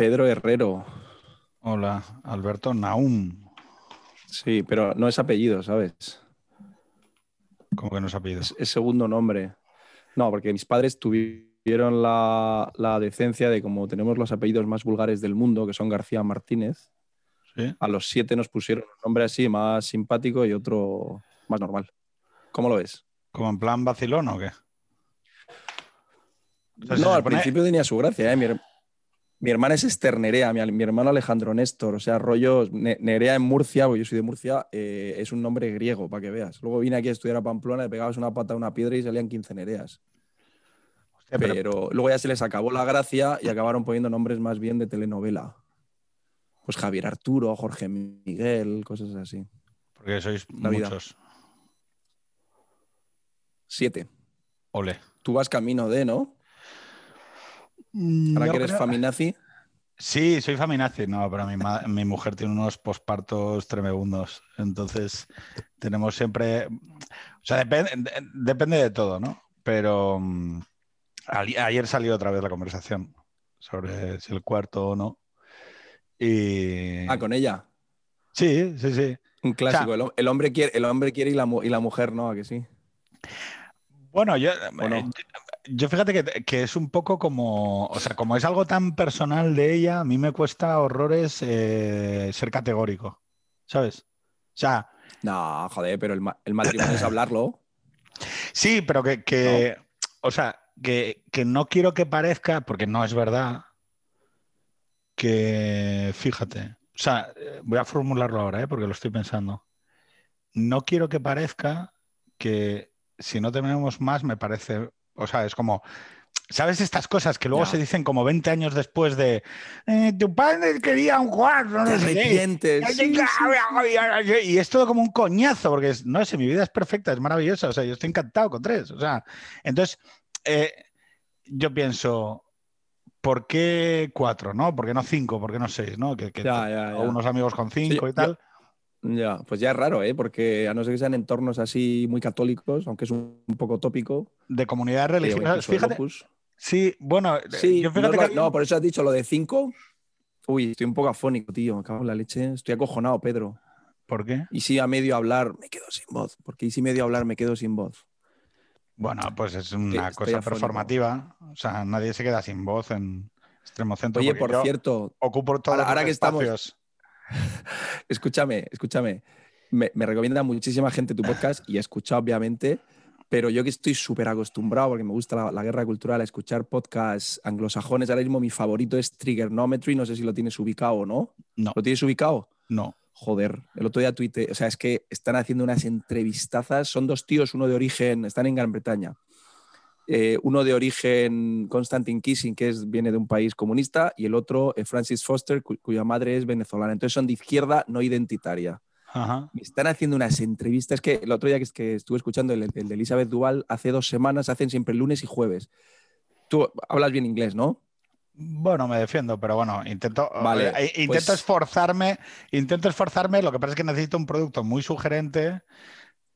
Pedro Herrero. Hola, Alberto Naum. Sí, pero no es apellido, ¿sabes? ¿Cómo que no es apellido? Es, es segundo nombre. No, porque mis padres tuvieron la, la decencia de, como tenemos los apellidos más vulgares del mundo, que son García Martínez, ¿Sí? a los siete nos pusieron un nombre así más simpático y otro más normal. ¿Cómo lo ves? ¿Como en plan vacilón o qué? No, al principio tenía su gracia. ¿eh? Mi, mi hermana es Esther Nerea, mi, mi hermano Alejandro Néstor. O sea, rollo Ne- Nerea en Murcia, porque yo soy de Murcia, eh, es un nombre griego, para que veas. Luego vine aquí a estudiar a Pamplona, le pegabas una pata a una piedra y salían 15 Nereas. Hostia, pero- Pero luego ya se les acabó la gracia y acabaron poniendo nombres más bien de telenovela. Pues Javier Arturo, Jorge Miguel, cosas así. Porque sois La vida. muchos. Siete. Ole. Tú vas camino de, ¿no? Ahora No que eres creo- faminazi. Sí, soy faminazi, no, pero mi, mi mujer tiene unos pospartos tremebundos. Entonces, tenemos siempre. O sea, depende, de- depende de todo, ¿no? Pero mm, ayer salió otra vez la conversación sobre si el cuarto o no. Y. Ah, con ella. Sí, sí, sí. Un clásico. O sea- el, hom- el hombre quiere, el hombre quiere y la, mu- y la mujer no, ¿a que sí? Bueno, yo. Yo, fíjate que, que es un poco como, o sea, como es algo tan personal de ella, a mí me cuesta horrores eh, ser categórico, ¿sabes? O sea, No, joder, pero el, el matrimonio es hablarlo. sí, pero que, que- o sea, que, que no quiero que parezca, porque no es verdad, que, fíjate, o sea, voy a formularlo ahora, ¿eh? porque lo estoy pensando. No quiero que parezca que si no tenemos más, me parece, o sea, es como, ¿sabes estas cosas que luego se dicen como 20 años después de, "Eh, tu padre quería un cuarto, no sé qué"? arrepientes. Sí, sí. Y es todo como un coñazo, porque es, no sé, mi vida es perfecta, es maravillosa, o sea, yo estoy encantado con tres, o sea, entonces, eh, yo pienso, ¿por qué cuatro, no? ¿Por qué no cinco? ¿Por qué no seis, no? Que, que Ya, ya, tengo ya. unos amigos con cinco y tal. Ya, pues ya es raro, ¿eh? Porque a no ser que sean entornos así muy católicos, aunque es un, un poco tópico. De comunidades religiosas, fíjate, sí, bueno, eh, Sí, yo fíjate no, que... no, por eso has dicho lo de cinco. Uy, estoy un poco afónico, tío. Me cago en la leche. Estoy acojonado, Pedro. ¿Por qué? Y si a medio hablar me quedo sin voz. Porque y si medio hablar me quedo sin voz. Bueno, pues es una cosa performativa, o sea, nadie se queda sin voz en extremo centro. Oye, por yo cierto, Ocupo todos ahora- ahora los que estamos-. escúchame, escúchame. Me, me recomienda muchísima gente tu podcast y he escuchado, obviamente, pero yo que estoy súper acostumbrado, porque me gusta la, la guerra cultural, a escuchar podcasts anglosajones. Ahora mismo mi favorito es Triggernometry. No sé si lo tienes ubicado o no. No, ¿Lo tienes ubicado? no. Joder, el otro día tuite, o sea, es que están haciendo unas entrevistazas, son dos tíos, uno de origen, están en Gran Bretaña, Eh, uno de origen Constantin Kissing, que es, viene de un país comunista, y el otro eh, Francis Foster, cu- cuya madre es venezolana. Entonces son de izquierda no identitaria. Ajá. Me están haciendo unas entrevistas, que el otro día que, que estuve escuchando el, el de Elizabeth Duval, hace dos semanas, hacen siempre lunes y jueves. Tú hablas bien inglés, ¿no? Bueno, me defiendo, pero bueno, intento, Vale, eh, intento pues- esforzarme, intento esforzarme, lo que pasa es que necesito un producto muy sugerente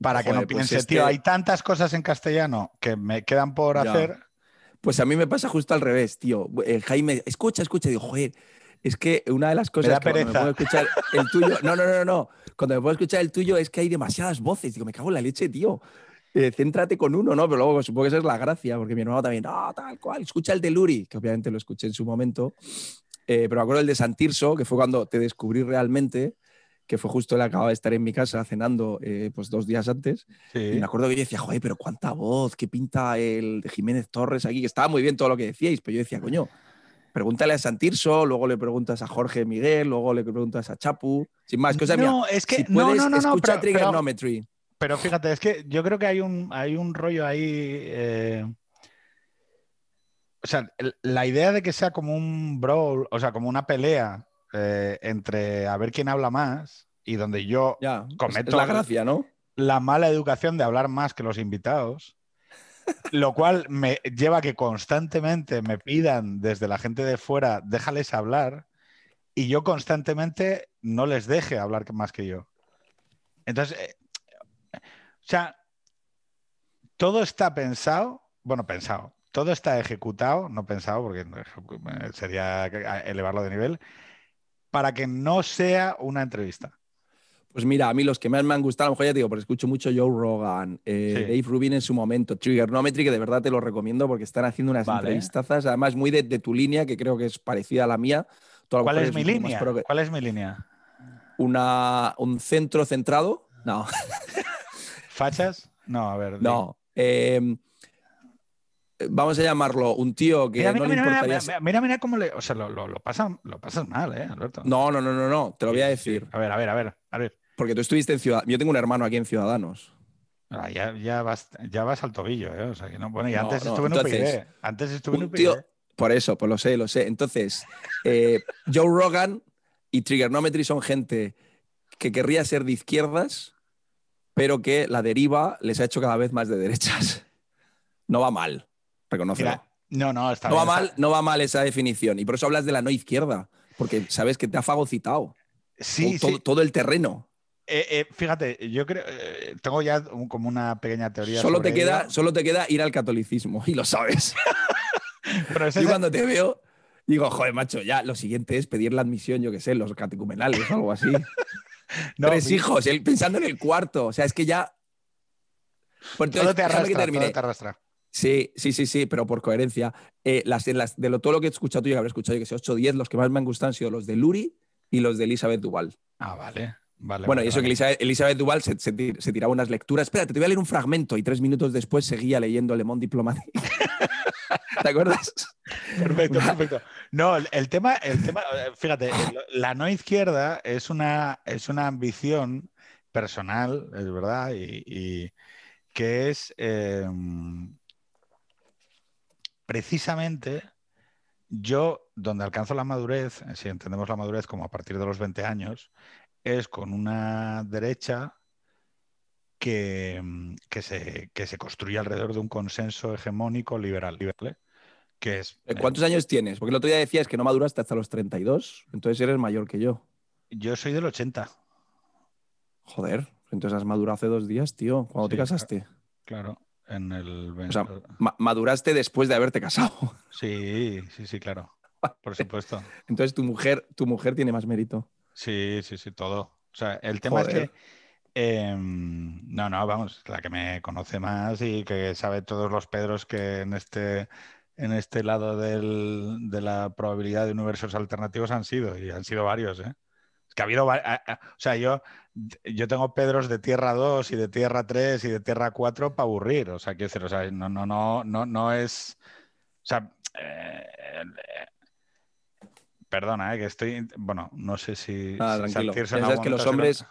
para que no pues piense, este- tío, hay tantas cosas en castellano que me quedan por Ya. hacer. Pues a mí me pasa justo al revés, tío. Eh, Jaime, escucha, escucha, digo, joder, es que una de las cosas da que cuando me puedo escuchar el tuyo, no, no, no, no, cuando me puedo escuchar el tuyo es que hay demasiadas voces, digo, me cago en la leche, tío. Eh, céntrate con uno, ¿no? Pero luego supongo que esa es la gracia, porque mi hermano también, no, tal cual, escucha el de Luri, que obviamente lo escuché en su momento, Eh, pero me acuerdo el de Santirso, que fue cuando te descubrí realmente, que fue justo él acababa de estar en mi casa cenando eh, pues dos días antes, Sí. y me acuerdo que yo decía, joder, pero cuánta voz, qué pinta el de Jiménez Torres aquí, que estaba muy bien todo lo que decíais, pero yo decía, coño, pregúntale a Santirso, luego le preguntas a Jorge Miguel, luego le preguntas a Chapu, sin más, cosa mía. no, es que si no, puedes, no, no, no, escucha pero- pero- Trigonometry. Pero fíjate, es que yo creo que hay un, hay un rollo ahí. eh, O sea, la idea de que sea como un brawl, o sea, como una pelea eh, entre a ver quién habla más y donde yo Ya, es- Cometo- es la gracia, ¿no? la mala educación de hablar más que los invitados, lo cual me lleva a que constantemente me pidan desde la gente de fuera, déjales hablar, y yo constantemente no les deje hablar más que yo. Entonces, eh, o sea, todo está pensado, bueno, pensado, todo está ejecutado, no pensado, porque eh, sería elevarlo de nivel, para que no sea una entrevista. Pues mira, a mí los que más me han gustado, a lo mejor ya te digo, porque escucho mucho Joe Rogan, eh, Dave Rubin en su momento, Triggernometry, que de verdad te lo recomiendo porque están haciendo unas entrevistazas, además muy de, tu línea, que creo que es parecida a la mía. ¿Cuál es mi línea? ¿Cuál es mi línea? Una, un centro centrado. No. ¿Fachas? No, a ver. No. Eh, vamos a llamarlo, un tío que no le importaría... Mira, mira, cómo le... O sea, lo, lo, lo pasas mal, ¿eh, Alberto? No, no, no, no, no, te lo voy a decir. A ver, a ver, a ver, a ver. Porque tú estuviste en Ciudadanos. Yo tengo un hermano aquí en Ciudadanos. Ah, ya, ya, vas, ya vas al tobillo, ¿eh? O sea, que no... Bueno, y antes estuve en UPyD. Antes estuve en UPyD. Tío, por eso, pues lo sé, lo sé. Entonces, eh, Joe Rogan y Triggernometry son gente que querría ser de izquierdas, pero que la deriva les ha hecho cada vez más de derechas. No va mal reconócelo. no, no, está no Va mal, no va mal esa definición. Y por eso hablas de la no izquierda, porque sabes que te ha fagocitado. Sí, todo, todo el terreno. Eh, eh, fíjate, yo creo, eh, tengo ya como una pequeña teoría. Solo, te queda, solo te queda ir al catolicismo y lo sabes. Pero yo cuando te veo, digo, joder, macho, ya lo siguiente es pedir la admisión, yo qué sé, los catecumenales o algo así. Tres hijos, pensando en el cuarto. O sea, es que ya. Todo te arrastra, todo te arrastra. Sí, sí, sí, sí, pero por coherencia. Eh, las, las, de lo, todo lo que he escuchado tú, yo habré escuchado, que sé, 8 o 10, los que más me han gustado han sido los de Luri y los de Elizabeth Duval. Ah, vale. Vale, bueno, y eso que Elizabeth, Elizabeth Duval se, se, tiraba unas lecturas. Espérate, te voy a leer un fragmento y tres minutos después seguía leyendo Le Monde Diplomatique. ¿Te acuerdas? Perfecto, perfecto. No, el tema, el tema, fíjate, la no izquierda es una, es una ambición personal, es verdad, y, que es em, precisamente yo, donde alcanzo la madurez, eh, si entendemos la madurez como a partir de los 20 años, es con una derecha que, mm, que, se, que se construye alrededor de un consenso hegemónico liberal. que es, eh, ¿Cuántos años tienes? Porque el otro día decías que no maduraste hasta los 32, entonces eres mayor que yo. Yo soy del 80. Joder, entonces has madurado hace dos días, tío. ¿Cuándo te casaste? Claro en el... O sea, maduraste después de haberte casado. Sí, sí, sí, claro. Por supuesto. Entonces tu mujer, tu mujer tiene más mérito. Sí, sí, sí, todo. O sea, el tema es que... Em, no, no, vamos, la que me conoce más y que sabe todos los Pedros que en este, en este lado del, de la probabilidad de universos alternativos han sido, y han sido varios, ¿eh? que ha habido, o sea, yo, yo tengo Pedros de Tierra 2 y de Tierra 3 y de Tierra 4 para aburrir, o sea, quiero decir, o sea, no, no, no, no, no es, o sea, eh, perdona, eh, que estoy, bueno, no sé si... Ah, tranquilo. es que los hombres...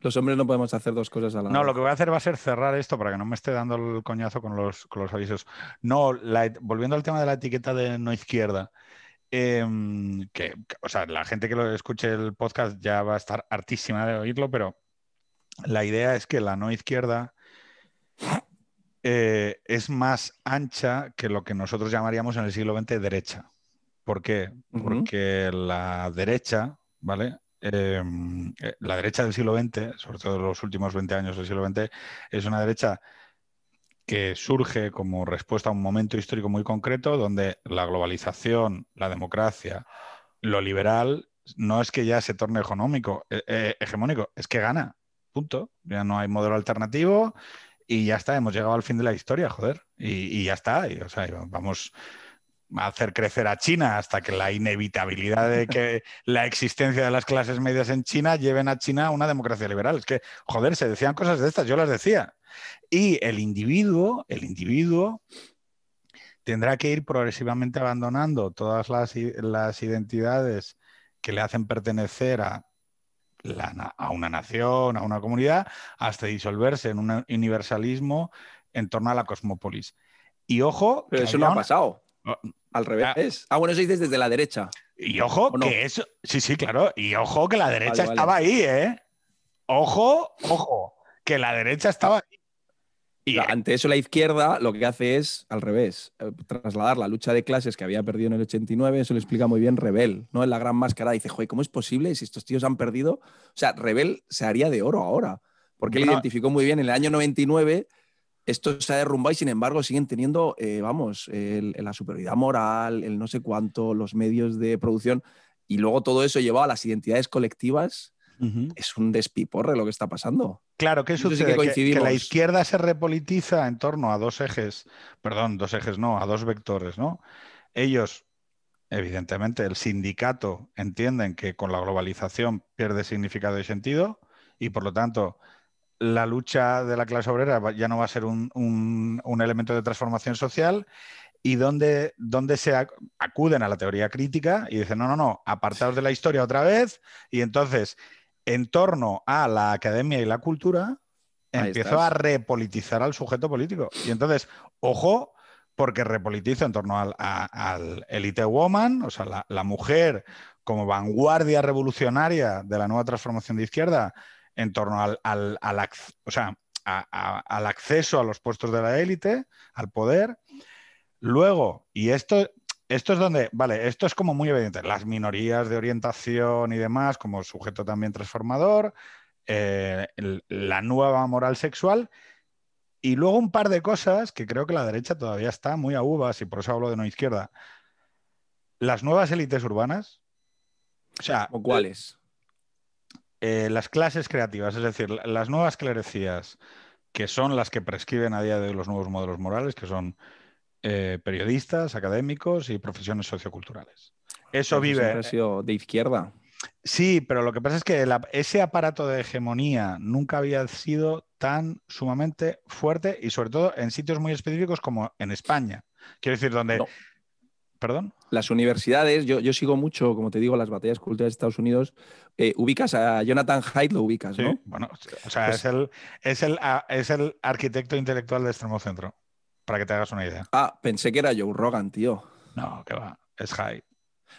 Los hombres no podemos hacer dos cosas a la vez. No, lo que voy a hacer va a ser cerrar esto para que no me esté dando el coñazo con los, con los avisos. No, volviendo al tema de la etiqueta de no izquierda. Em, que, o sea, la gente que lo escuche el podcast ya va a estar hartísima de oírlo, pero la idea es que la no izquierda eh, es más ancha que lo que nosotros llamaríamos en el siglo XX derecha. ¿Por qué? Porque la derecha, ¿vale? Em, eh, la derecha del siglo XX, sobre todo los últimos 20 años del siglo XX, es una derecha que surge como respuesta a un momento histórico muy concreto donde la globalización, la democracia, lo liberal no es que ya se torne económico, eh, eh, hegemónico, es que gana. Punto. Ya no hay modelo alternativo y ya está, hemos llegado al fin de la historia, joder. Y, ya está. Y, o sea, vamos a hacer crecer a China hasta que la inevitabilidad de que la existencia de las clases medias en China lleven a China a una democracia liberal. Es que, joder, se decían cosas de estas, yo las decía. Y el individuo, el individuo tendrá que ir progresivamente abandonando todas las, identidades que le hacen pertenecer a, a una nación, a una comunidad, hasta disolverse en un universalismo en torno a la cosmópolis. Y ojo. Pero eso no ha pasado. Oh, Al revés. Ah, bueno, eso dices desde la derecha. Y ojo que eso. Sí, sí, claro. Y ojo que la derecha estaba ahí, ¿eh? Ojo, ojo, que la derecha estaba ahí. Y ante eso la izquierda lo que hace es, al revés, eh, trasladar la lucha de clases que había perdido en el 89, eso lo explica muy bien Rebel, ¿no? En la gran máscara dice, joder, ¿cómo es posible si estos tíos han perdido? O sea, Rebel se haría de oro ahora, porque él identificó muy bien en el año 99 esto se ha derrumbado y sin embargo siguen teniendo, eh, vamos, el- la superioridad moral, el no sé cuánto, los medios de producción y luego todo eso llevado a las identidades colectivas. Es un despiporre lo que está pasando. Claro, ¿qué que sucede? Que- que, la izquierda se repolitiza en torno a dos ejes, perdón, dos ejes no, a dos vectores, ¿no? Ellos, evidentemente, el sindicato entienden que con la globalización pierde significado y sentido y por lo tanto la lucha de la clase obrera ya no va a ser un, un- un elemento de transformación social y donde, donde se ac- acuden a la teoría crítica y dicen, no, no, no, apartaos de la historia otra vez y entonces en torno a la academia y la cultura, Ahí empiezo estás. a repolitizar al sujeto político. Y entonces, ojo, porque repolitizo en torno al, a- al elite woman, o sea, la, la mujer como vanguardia revolucionaria de la nueva transformación de izquierda, en torno al, al- al ac- o sea, a- a- al acceso a los puestos de la élite, al poder. Luego, y esto, esto es donde, vale, esto es como muy evidente, las minorías de orientación y demás, como sujeto también transformador, eh, el- la nueva moral sexual, y luego un par de cosas que creo que la derecha todavía está muy a uvas, y por eso hablo de no izquierda. Las nuevas élites urbanas, o sea, ¿O cuáles? eh, las clases creativas, es decir, la- las nuevas clerecías, que son las que prescriben a día de hoy los nuevos modelos morales, que son eh, periodistas, académicos y profesiones socioculturales. Eso vive. siempre ha sido de izquierda. Sí, pero lo que pasa es que ese aparato de hegemonía nunca había sido tan sumamente fuerte y sobre todo en sitios muy específicos como en España. Quiero decir, donde... No. ¿Perdón? Las universidades, yo, yo sigo mucho, como te digo, las batallas culturales de Estados Unidos. Eh, ubicas a Jonathan Haidt, lo ubicas, Sí, ¿no? bueno, o sea, Pues- es, el, es, el, a- es el arquitecto intelectual de extremo centro, para que te hagas una idea. Ah, pensé que era Joe Rogan, tío. No, que va, es Hyde.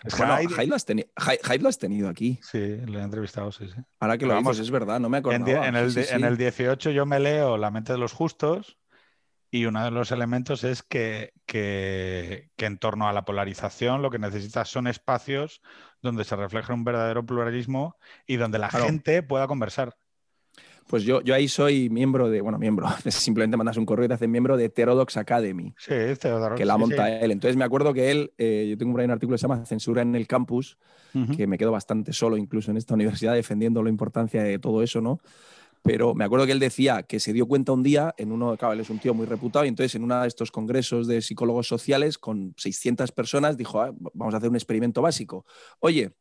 Es Bueno, Hyde. Haidt lo, has lo has tenido aquí. Sí, le he entrevistado, sí, sí. Ahora que Pero lo vamos, dices, es verdad, no me acordaba. en el, Sí, de- sí, en sí. el 18 yo me leo La mente de los justos y uno de los elementos es que, que- que en torno a la polarización lo que necesitas son espacios donde se refleje un verdadero pluralismo y donde la Claro. gente pueda conversar. Pues yo, yo ahí soy miembro de, bueno, miembro, simplemente mandas un correo y te hacen miembro de Heterodox Academy, Sí, Theodore, que la sí, monta sí. él. Entonces me acuerdo que él, eh, yo tengo por ahí un artículo que se llama Censura en el campus, Ujú. que me quedo bastante solo incluso en esta universidad defendiendo la importancia de todo eso, ¿no? Pero me acuerdo que él decía que se dio cuenta un día en uno, claro, él es un tío muy reputado, y entonces en uno de estos congresos de psicólogos sociales con 600 personas dijo, "Ah, vamos a hacer un experimento básico. Oye,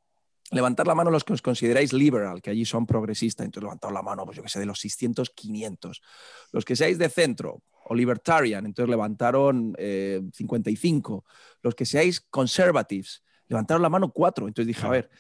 levantar la mano los que os consideráis liberal, que allí son progresistas, entonces levantaron la mano, pues yo que sé, de los 600, 500. Los que seáis de centro o libertarian, entonces levantaron eh, 55. Los que seáis conservatives, levantaron la mano 4. Entonces dije, a ver,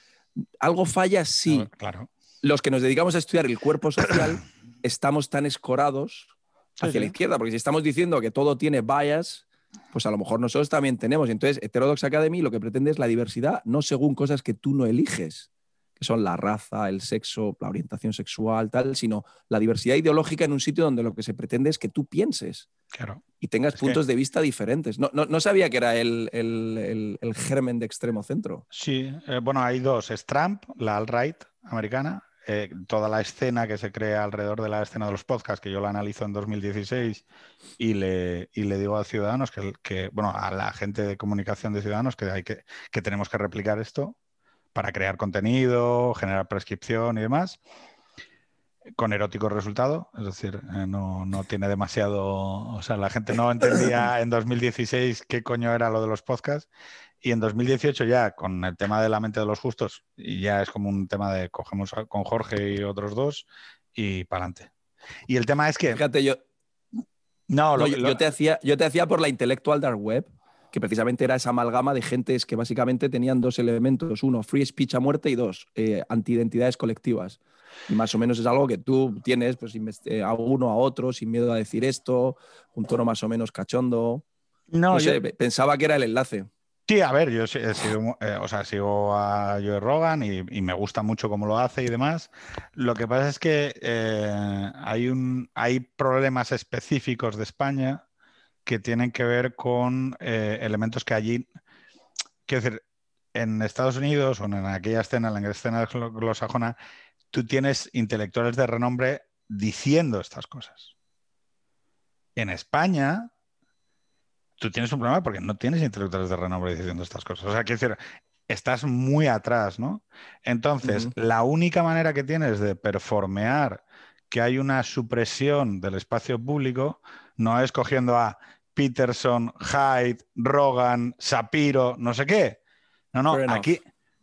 algo falla sí Claro. los que nos dedicamos a estudiar el cuerpo social estamos tan escorados Sí, hacia la izquierda, porque si estamos diciendo que todo tiene bias, pues a lo mejor nosotros también tenemos. Entonces, Heterodox Academy lo que pretende es la diversidad, no según cosas que tú no eliges, que son la raza, el sexo, la orientación sexual, tal, sino la diversidad ideológica en un sitio donde lo que se pretende es que tú pienses Claro. y tengas Es que- puntos de vista diferentes. No, no- no sabía que era el, el- el- el germen de extremo centro. Sí, eh, bueno, hay dos. Es Trump, la alt-right americana, eh, toda la escena que se crea alrededor de la escena de los podcasts, que yo la analizo en 2016 y le, y le digo a Ciudadanos, que, que, bueno, a la gente de comunicación de Ciudadanos, que, hay que, que tenemos que replicar esto para crear contenido, generar prescripción y demás, con erótico resultado, es decir, eh, no, no tiene demasiado, o sea, la gente no entendía en 2016 qué coño era lo de los podcasts y en 2018 ya con el tema de la mente de los justos y ya es como un tema de cogemos con Jorge y otros dos y para adelante. Y el tema es que Fíjate, yo, no, lo- No, yo, lo- yo te hacía, yo te hacía por la Intellectual Dark Web, que precisamente era esa amalgama de gentes que básicamente tenían dos elementos. Uno, free speech a muerte y dos, eh, antiidentidades colectivas. Y más o menos es algo que tú tienes pues, eh, a uno, a otro, sin miedo a decir esto, un tono más o menos cachondo. no, No, yo- sé, pe- pensaba que era el enlace. Sí, a ver, yo he sido, mu- eh, o sea, sigo a Joe Rogan y, me gusta mucho cómo lo hace y demás. Lo que pasa es que eh, hay, un, hay problemas específicos de España que tienen que ver con eh, elementos que allí, quiero decir, en Estados Unidos o en aquella escena, en la escena glo- glosajona, tú tienes intelectuales de renombre diciendo estas cosas. en España tú tienes un problema porque no tienes intelectuales de renombre diciendo estas cosas. O sea, quiero decir, estás muy atrás, ¿no? Entonces, la única manera que tienes de performear que hay una supresión del espacio público no es cogiendo a Peterson, Hyde, Rogan, Sapiro, no sé qué. No, no, aquí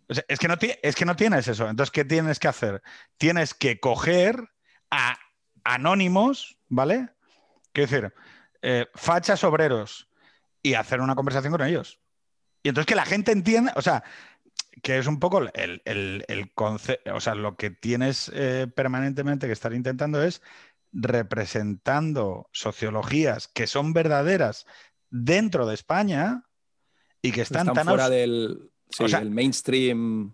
es, que no es que no tienes eso. Entonces, ¿qué tienes que hacer? Tienes que coger a anónimos, ¿vale? Quiero decir, eh, fachas obreros y hacer una conversación con ellos. Y entonces que la gente entienda, o sea, que es un poco el, concepto, o sea, lo que tienes eh, permanentemente que estar intentando es representando sociologías que son verdaderas dentro de España y que están, tan fuera del mainstream.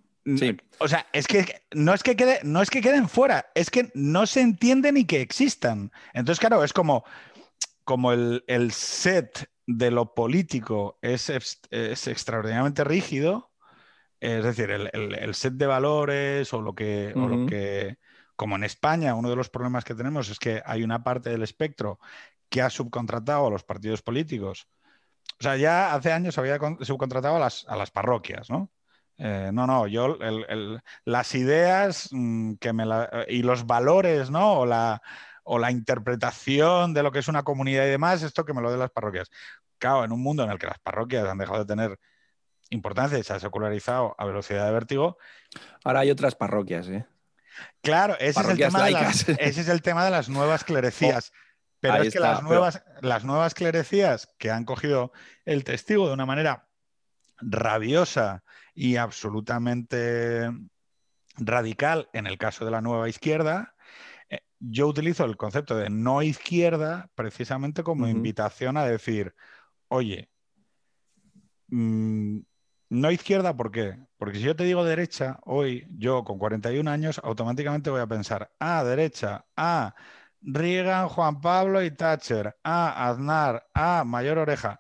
O sea, es que no es que, quede, no es que queden fuera, es que no se entiende ni que existan. Entonces, claro, es como, como el, el set de lo político es, es extraordinariamente rígido, es decir, el, set de valores o lo, que, lo que, como en España, uno de los problemas que tenemos es que hay una parte del espectro que ha subcontratado a los partidos políticos. O sea, ya hace años había subcontratado a las, a las parroquias, ¿no? Eh, no, no, yo las ideas mm, que me y los valores, ¿no? O la, o la interpretación de lo que es una comunidad y demás, esto que me lo de las parroquias. Claro, en un mundo en el que las parroquias han dejado de tener importancia y se ha secularizado a velocidad de vértigo. Ahora hay otras parroquias, ¿eh? Claro, ese, es el, tema de las, ese es el tema de las nuevas clerecías. Oh, pero es que las, nuevas, las nuevas clerecías que han cogido el testigo de una manera rabiosa y absolutamente radical en el caso de la nueva izquierda, yo utilizo el concepto de no izquierda precisamente como invitación a decir, oye, mm, no izquierda, ¿por qué? Porque si yo te digo derecha, hoy yo con 41 años automáticamente voy a pensar, ah, derecha, ah, Reagan, Juan Pablo y Thatcher, ah, Aznar, ah, Mayor Oreja.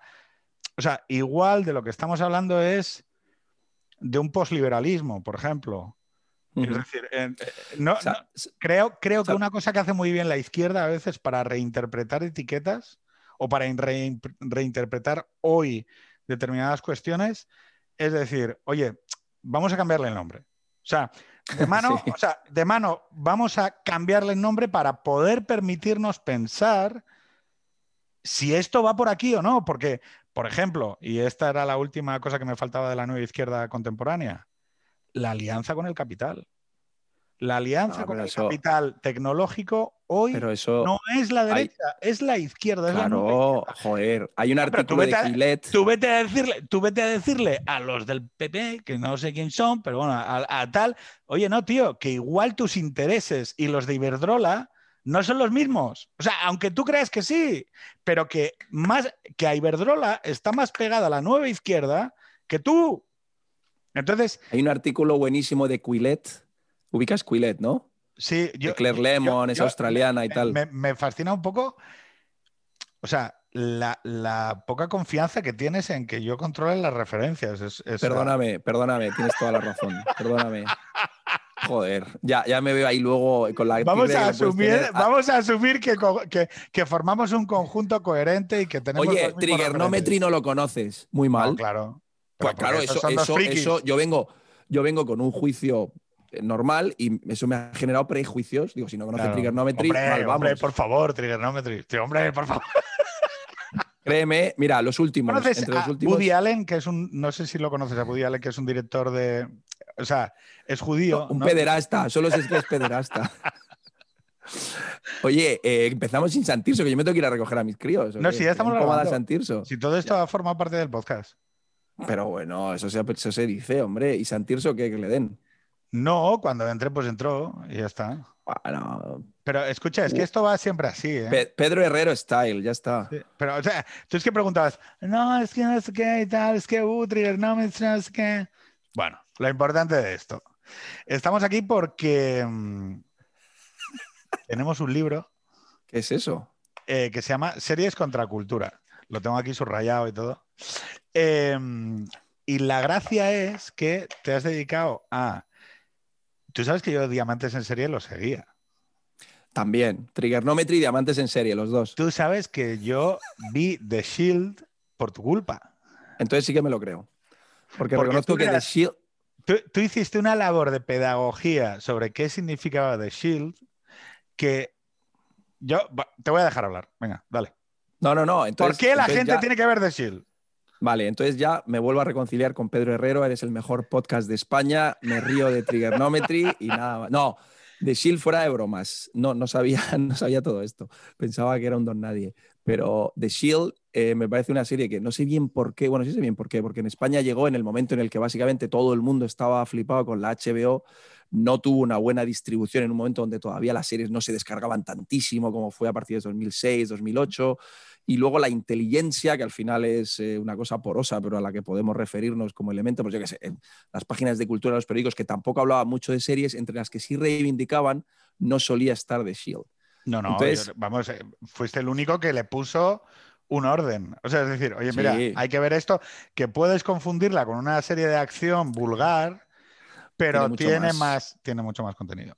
O sea, igual de lo que estamos hablando es de un posliberalismo, por ejemplo, es decir, eh, no, creo, creo que una cosa que hace muy bien la izquierda a veces para reinterpretar etiquetas o para reinterpretar hoy determinadas cuestiones es decir, oye, vamos a cambiarle el nombre. O sea, de mano, o sea, de mano, vamos a cambiarle el nombre para poder permitirnos pensar si esto va por aquí o no. Porque, por ejemplo, y esta era la última cosa que me faltaba de la nueva izquierda contemporánea, la alianza con el capital. La alianza con el capital tecnológico hoy no es la derecha, es la izquierda. Claro, joder, hay un artículo de Quilet. Tú vete, a decirle, tú vete a decirle a los del PP, que no sé quién son, pero bueno, a, tal, oye, no, tío, que igual tus intereses y los de Iberdrola no son los mismos. O sea, aunque tú creas que sí, pero que más que a Iberdrola está más pegada a la nueva izquierda que tú. Entonces. Hay un artículo buenísimo de Quillet. Ubicas Quillet, ¿no? Sí, yo. Claire Lemon, es australiana y tal. Me, fascina un poco. O sea, la, poca confianza que tienes en que yo controle las referencias. perdóname, perdóname, tienes toda la razón. Perdóname. Joder, ya, ya me veo ahí luego con la. Vamos a asumir, vamos a asumir que, que, formamos un conjunto coherente y que tenemos. Oye, Trigonometry no lo conoces. Muy mal. claro. Pues claro, eso, eso, eso, yo vengo, yo vengo con un juicio normal y eso me ha generado prejuicios. Digo, si no conoces Trigonometry, hombre, Hombre, por favor, Trigonometry. hombre, por favor. Créeme, mira, los últimos. ¿Conoces a Woody Allen, que es un. No sé si lo conoces a Woody Allen, que es un director de. O sea, es judío. un pederasta, solo sé que es pederasta. Oye, eh, empezamos sin Santirso, que yo me tengo que ir a recoger a mis críos. No, si ya estamos. Santirso. Si todo esto ha formado parte del podcast. Pero bueno, eso se, eso se dice, hombre. ¿Y Santirso qué que le den? No, cuando entré, pues entró y ya está. Bueno. Pero escucha, es que esto va siempre así. ¿eh? Pedro Herrero style, ya está. pero, o sea, tú es que preguntabas, no, es que no sé qué y tal, es que uh, no, no sé qué. Bueno, lo importante de esto. Estamos aquí porque mm, tenemos un libro. ¿Qué es eso? Eh, que se llama Series contra Cultura. Lo tengo aquí subrayado y todo. Em, y la gracia es que te has dedicado a Tú sabes que yo Diamantes en serie lo seguía. También. Triggernometry y Diamantes en serie, los dos. Tú sabes que yo vi The Shield por tu culpa. Entonces sí que me lo creo. Porque, reconozco que The Shield. Tú, hiciste una labor de pedagogía sobre qué significaba The Shield que yo te voy a dejar hablar. Venga, dale. No, no, no. ¿Por qué la gente tiene que ver The Shield? Vale, entonces ya me vuelvo a reconciliar con Pedro Herrero, eres el mejor podcast de España, me río de Triggernometry y nada más. No, de Shield fuera de bromas, no, no, sabía, no sabía todo esto, pensaba que era un don nadie, pero The Shield eh, me parece una serie que no sé bien por qué, bueno, sí sé bien por qué, porque en España llegó en el momento en el que básicamente todo el mundo estaba flipado con la HBO, no tuvo una buena distribución en un momento donde todavía las series no se descargaban tantísimo como fue a partir de 2006, 2008 y luego la inteligencia, que al final es eh, una cosa porosa, pero a la que podemos referirnos como elemento, pues yo qué sé, las páginas de cultura de los periódicos que tampoco hablaban mucho de series, entre las que sí reivindicaban, no solía estar de Shield. No, no, vamos, eh, fuiste el único que le puso un orden. O sea, es decir, oye, mira, hay que ver esto, que puedes confundirla con una serie de acción vulgar, pero tiene, más, tiene mucho más contenido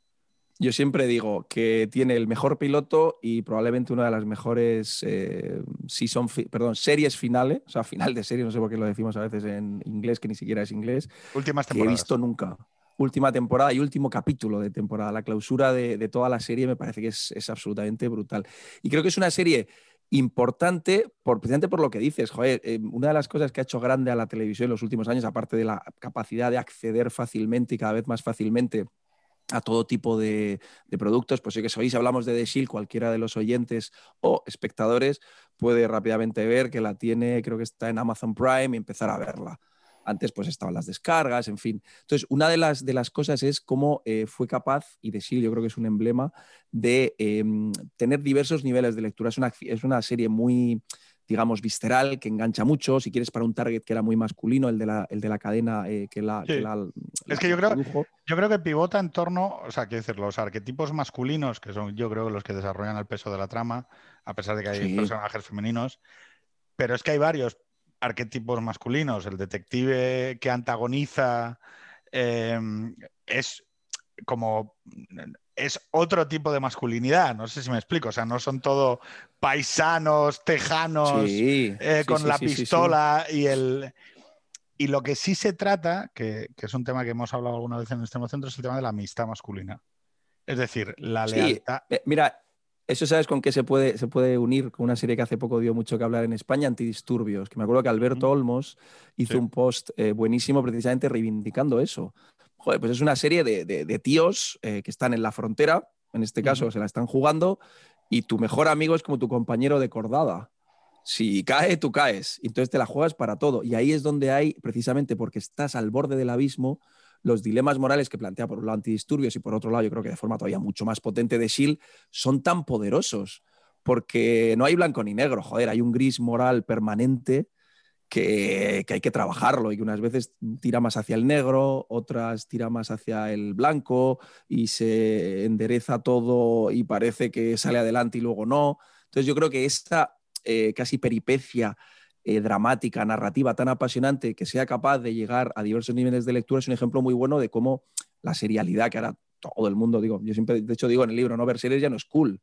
yo siempre digo que tiene el mejor piloto y probablemente una de las mejores eh, season perdón, series finales, o sea, final de serie, no sé por qué lo decimos a veces en inglés, que ni siquiera es inglés, Últimas que he visto nunca. Última temporada y último capítulo de temporada. La clausura de, toda la serie me parece que es, absolutamente brutal. Y creo que es una serie importante por, precisamente por lo que dices. Joder, eh, una de las cosas que ha hecho grande a la televisión en los últimos años, aparte de la capacidad de acceder fácilmente y cada vez más fácilmente a todo tipo de, productos. Pues si que sois, hablamos de The Shield, cualquiera de los oyentes o espectadores puede rápidamente ver que la tiene, creo que está en Amazon Prime y empezar a verla. Antes pues estaban las descargas, en fin. Entonces, una de las, de las cosas es cómo eh, fue capaz, y The Shield yo creo que es un emblema, de em, tener diversos niveles de lectura. Es una, es una serie muy digamos, visceral, que engancha mucho, si quieres para un target que era muy masculino, el de la, el de la cadena eh, que, la, Es que yo creo, yo creo que pivota en torno, o sea, quiero decir, los arquetipos masculinos, que son yo creo los que desarrollan el peso de la trama, a pesar de que hay personajes femeninos, pero es que hay varios arquetipos masculinos, el detective que antagoniza eh, es como es otro tipo de masculinidad, no sé si me explico, o sea, no son todo paisanos, tejanos, eh, con la pistola y el... Y lo que sí se trata, que, es un tema que hemos hablado alguna vez en este centro, es el tema de la amistad masculina. Es decir, la lealtad. Eh, mira, eso sabes con qué se puede, se puede unir con una serie que hace poco dio mucho que hablar en España, Antidisturbios, que me acuerdo que Alberto Olmos hizo un post eh, buenísimo precisamente reivindicando eso joder, pues es una serie de, tíos eh, que están en la frontera, en este caso se la están jugando, y tu mejor amigo es como tu compañero de cordada. Si cae, tú caes. Entonces te la juegas para todo. Y ahí es donde hay, precisamente porque estás al borde del abismo, los dilemas morales que plantea por un lado antidisturbios y por otro lado, yo creo que de forma todavía mucho más potente de Shield, son tan poderosos. Porque no hay blanco ni negro, joder, hay un gris moral permanente que, hay que trabajarlo y que unas veces tira más hacia el negro, otras tira más hacia el blanco y se endereza todo y parece que sale adelante y luego no. Entonces yo creo que esta eh, casi peripecia eh, dramática, narrativa tan apasionante que sea capaz de llegar a diversos niveles de lectura es un ejemplo muy bueno de cómo la serialidad que ahora todo el mundo, digo, yo siempre, de hecho digo en el libro, no ver series ya no es cool.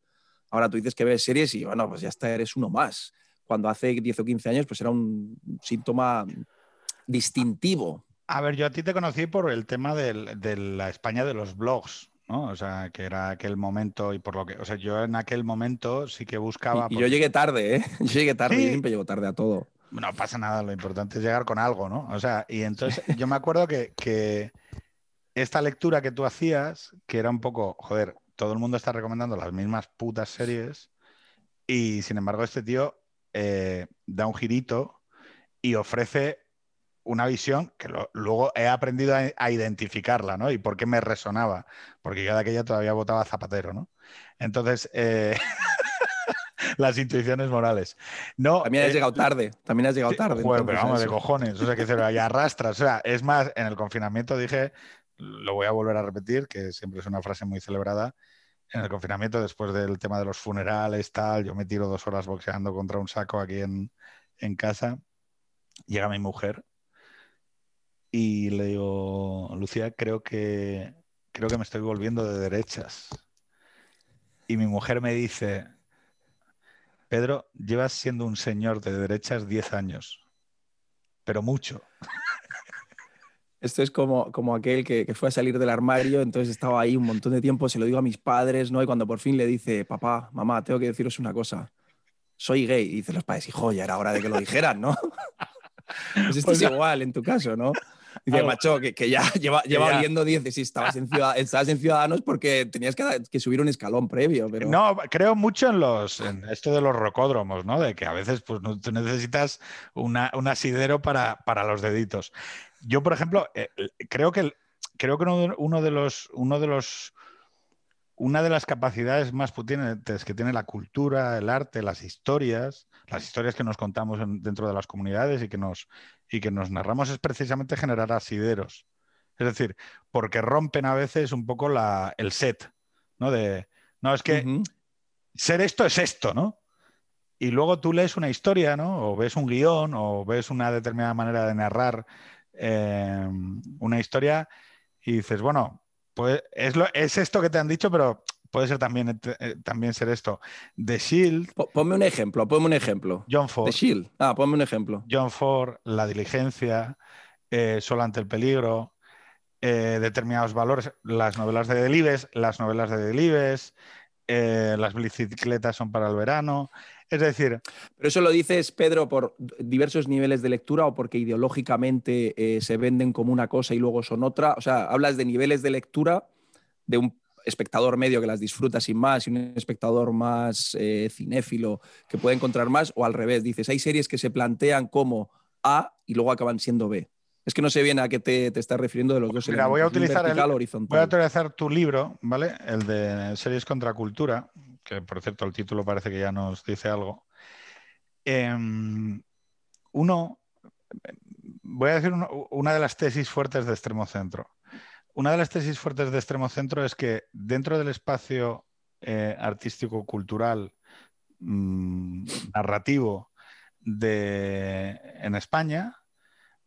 Ahora tú dices que ves series y bueno, pues ya está, eres uno más cuando hace 10 o 15 años pues era un síntoma distintivo. A ver, yo a ti te conocí por el tema de la España de los blogs, ¿no? O sea, que era aquel momento y por lo que, o sea, yo en aquel momento sí que buscaba... Y, yo llegué tarde, ¿eh? Yo llegué tarde, yo siempre llego tarde a todo. No pasa nada, lo importante es llegar con algo, ¿no? O sea, y entonces yo me acuerdo que, que esta lectura que tú hacías, que era un poco, joder, todo el mundo está recomendando las mismas putas series y sin embargo este tío eh, da un girito y ofrece una visión que luego he aprendido a, identificarla, ¿no? Y por qué me resonaba, porque yo de aquella todavía votaba Zapatero, ¿no? Entonces, eh, las intuiciones morales. No, también has eh, llegado tarde, también has llegado tarde. Bueno, pero vamos, de cojones, o sea, que se vaya arrastras. O sea, es más, en el confinamiento dije, lo voy a volver a repetir, que siempre es una frase muy celebrada, en el confinamiento, después del tema de los funerales, tal, yo me tiro dos horas boxeando contra un saco aquí en, casa. Llega mi mujer y le digo, Lucía, creo que, creo que me estoy volviendo de derechas. y mi mujer me dice, Pedro, llevas siendo un señor de derechas 10 años, pero mucho. Esto es como, como aquel que, que, fue a salir del armario, entonces estaba ahí un montón de tiempo, se lo digo a mis padres, ¿no? Y cuando por fin le dice, papá, mamá, tengo que deciros una cosa, soy gay. Y dice los padres, hijo, ya era hora de que lo dijeran, ¿no? pues esto pues es igual en tu caso, ¿no? Dice, macho, que, que, ya lleva, lleva oliendo 10. Si estabas en, estabas en Ciudadanos porque tenías que, que, subir un escalón previo. Pero... No, creo mucho en, los, en esto de los rocódromos, ¿no? De que a veces pues, tú necesitas una, un asidero para, para los deditos. Yo, por ejemplo, eh, creo que, creo que uno, de los, uno de los una de las capacidades más potentes que tiene la cultura, el arte, las historias, las historias que nos contamos dentro de las comunidades y que, nos, y que nos narramos es precisamente generar asideros. Es decir, porque rompen a veces un poco la, el set, ¿no? De, no, es que ser esto es esto, ¿no? Y luego tú lees una historia, ¿no? O ves un guion, o ves una determinada manera de narrar eh, una historia y dices, bueno, pues es, es esto que te han dicho, pero puede ser también, eh, también ser esto. The Shield. Ponme un ejemplo, ponme un ejemplo. John Ford. The Shield. Ah, ponme un ejemplo. John Ford, La Diligencia, eh, Solo ante el peligro, determinados valores, las novelas de Delibes, las novelas de Delibes, las bicicletas son para el verano. Es decir. Pero eso lo dices, Pedro, por diversos niveles de lectura o porque ideológicamente eh, se venden como una cosa y luego son otra. O sea, hablas de niveles de lectura de un espectador medio que las disfruta sin más y un espectador más eh, cinéfilo que puede encontrar más, o al revés, dices, hay series que se plantean como A y luego acaban siendo B. Es que no sé bien a qué te, estás refiriendo de los dos. Mira, voy a utilizar voy a utilizar tu libro, ¿vale? El de series contra cultura, que por cierto el título parece que ya nos dice algo. Em, uno, voy a decir una de las tesis fuertes de extremo centro. Una de las tesis fuertes de extremo centro es que dentro del espacio eh, artístico, cultural, mm, narrativo de, en España,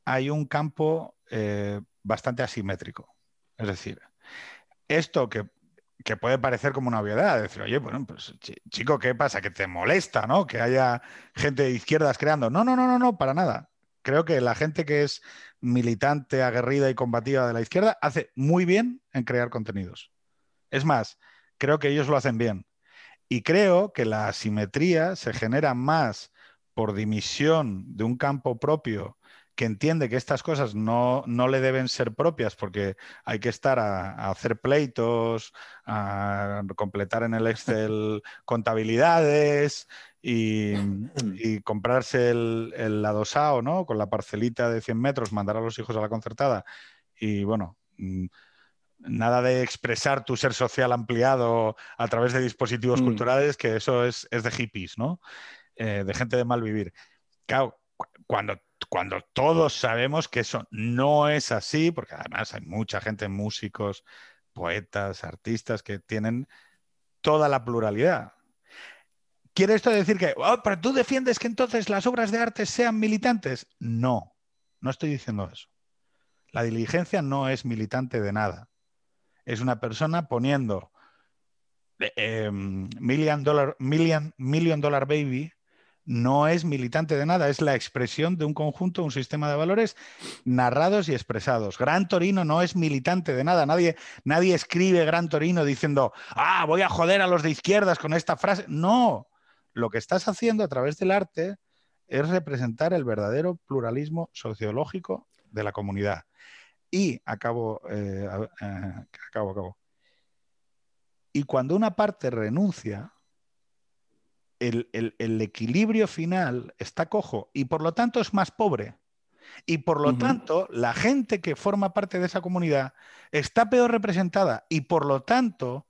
hay un campo eh, bastante asimétrico. Es decir, esto que que puede parecer como una obviedad, decir, oye, bueno, pues chico, ¿qué pasa? Que te molesta, ¿no? Que haya gente de izquierdas creando. No, no, no, no, no, para nada. Creo que la gente que es militante, aguerrida y combativa de la izquierda hace muy bien en crear contenidos. Es más, creo que ellos lo hacen bien. Y creo que la asimetría se genera más por dimisión de un campo propio que entiende que estas cosas no, le deben ser propias porque hay que estar a, hacer pleitos, a completar en el Excel contabilidades y, comprarse el, el adosado, ¿no? Con la parcelita de 100 metros, mandar a los hijos a la concertada y bueno mm, nada de expresar tu ser social ampliado a través de dispositivos mm. culturales, que eso es, de hippies, ¿no? Eh, de gente de mal vivir. Claro, cuando cuando todos sabemos que eso no es así, porque además hay mucha gente, músicos, poetas, artistas, que tienen toda la pluralidad. ¿Quiere esto decir que, oh, tú defiendes que entonces las obras de arte sean militantes? No, no estoy diciendo eso. La diligencia no es militante de nada. Es una persona poniendo eh, million, dollar, million, million Dollar Baby no es militante de nada, es la expresión de un conjunto, un sistema de valores narrados y expresados. Gran Torino no es militante de nada, nadie, nadie escribe Gran Torino diciendo, ah, voy a joder a los de izquierdas con esta frase. No, lo que estás haciendo a través del arte es representar el verdadero pluralismo sociológico de la comunidad. Y acabo, eh, eh, acabo, acabo. Y cuando una parte renuncia, el, equilibrio final está cojo y por lo tanto es más pobre. Y por lo tanto, la gente que forma parte de esa comunidad está peor representada y por lo tanto,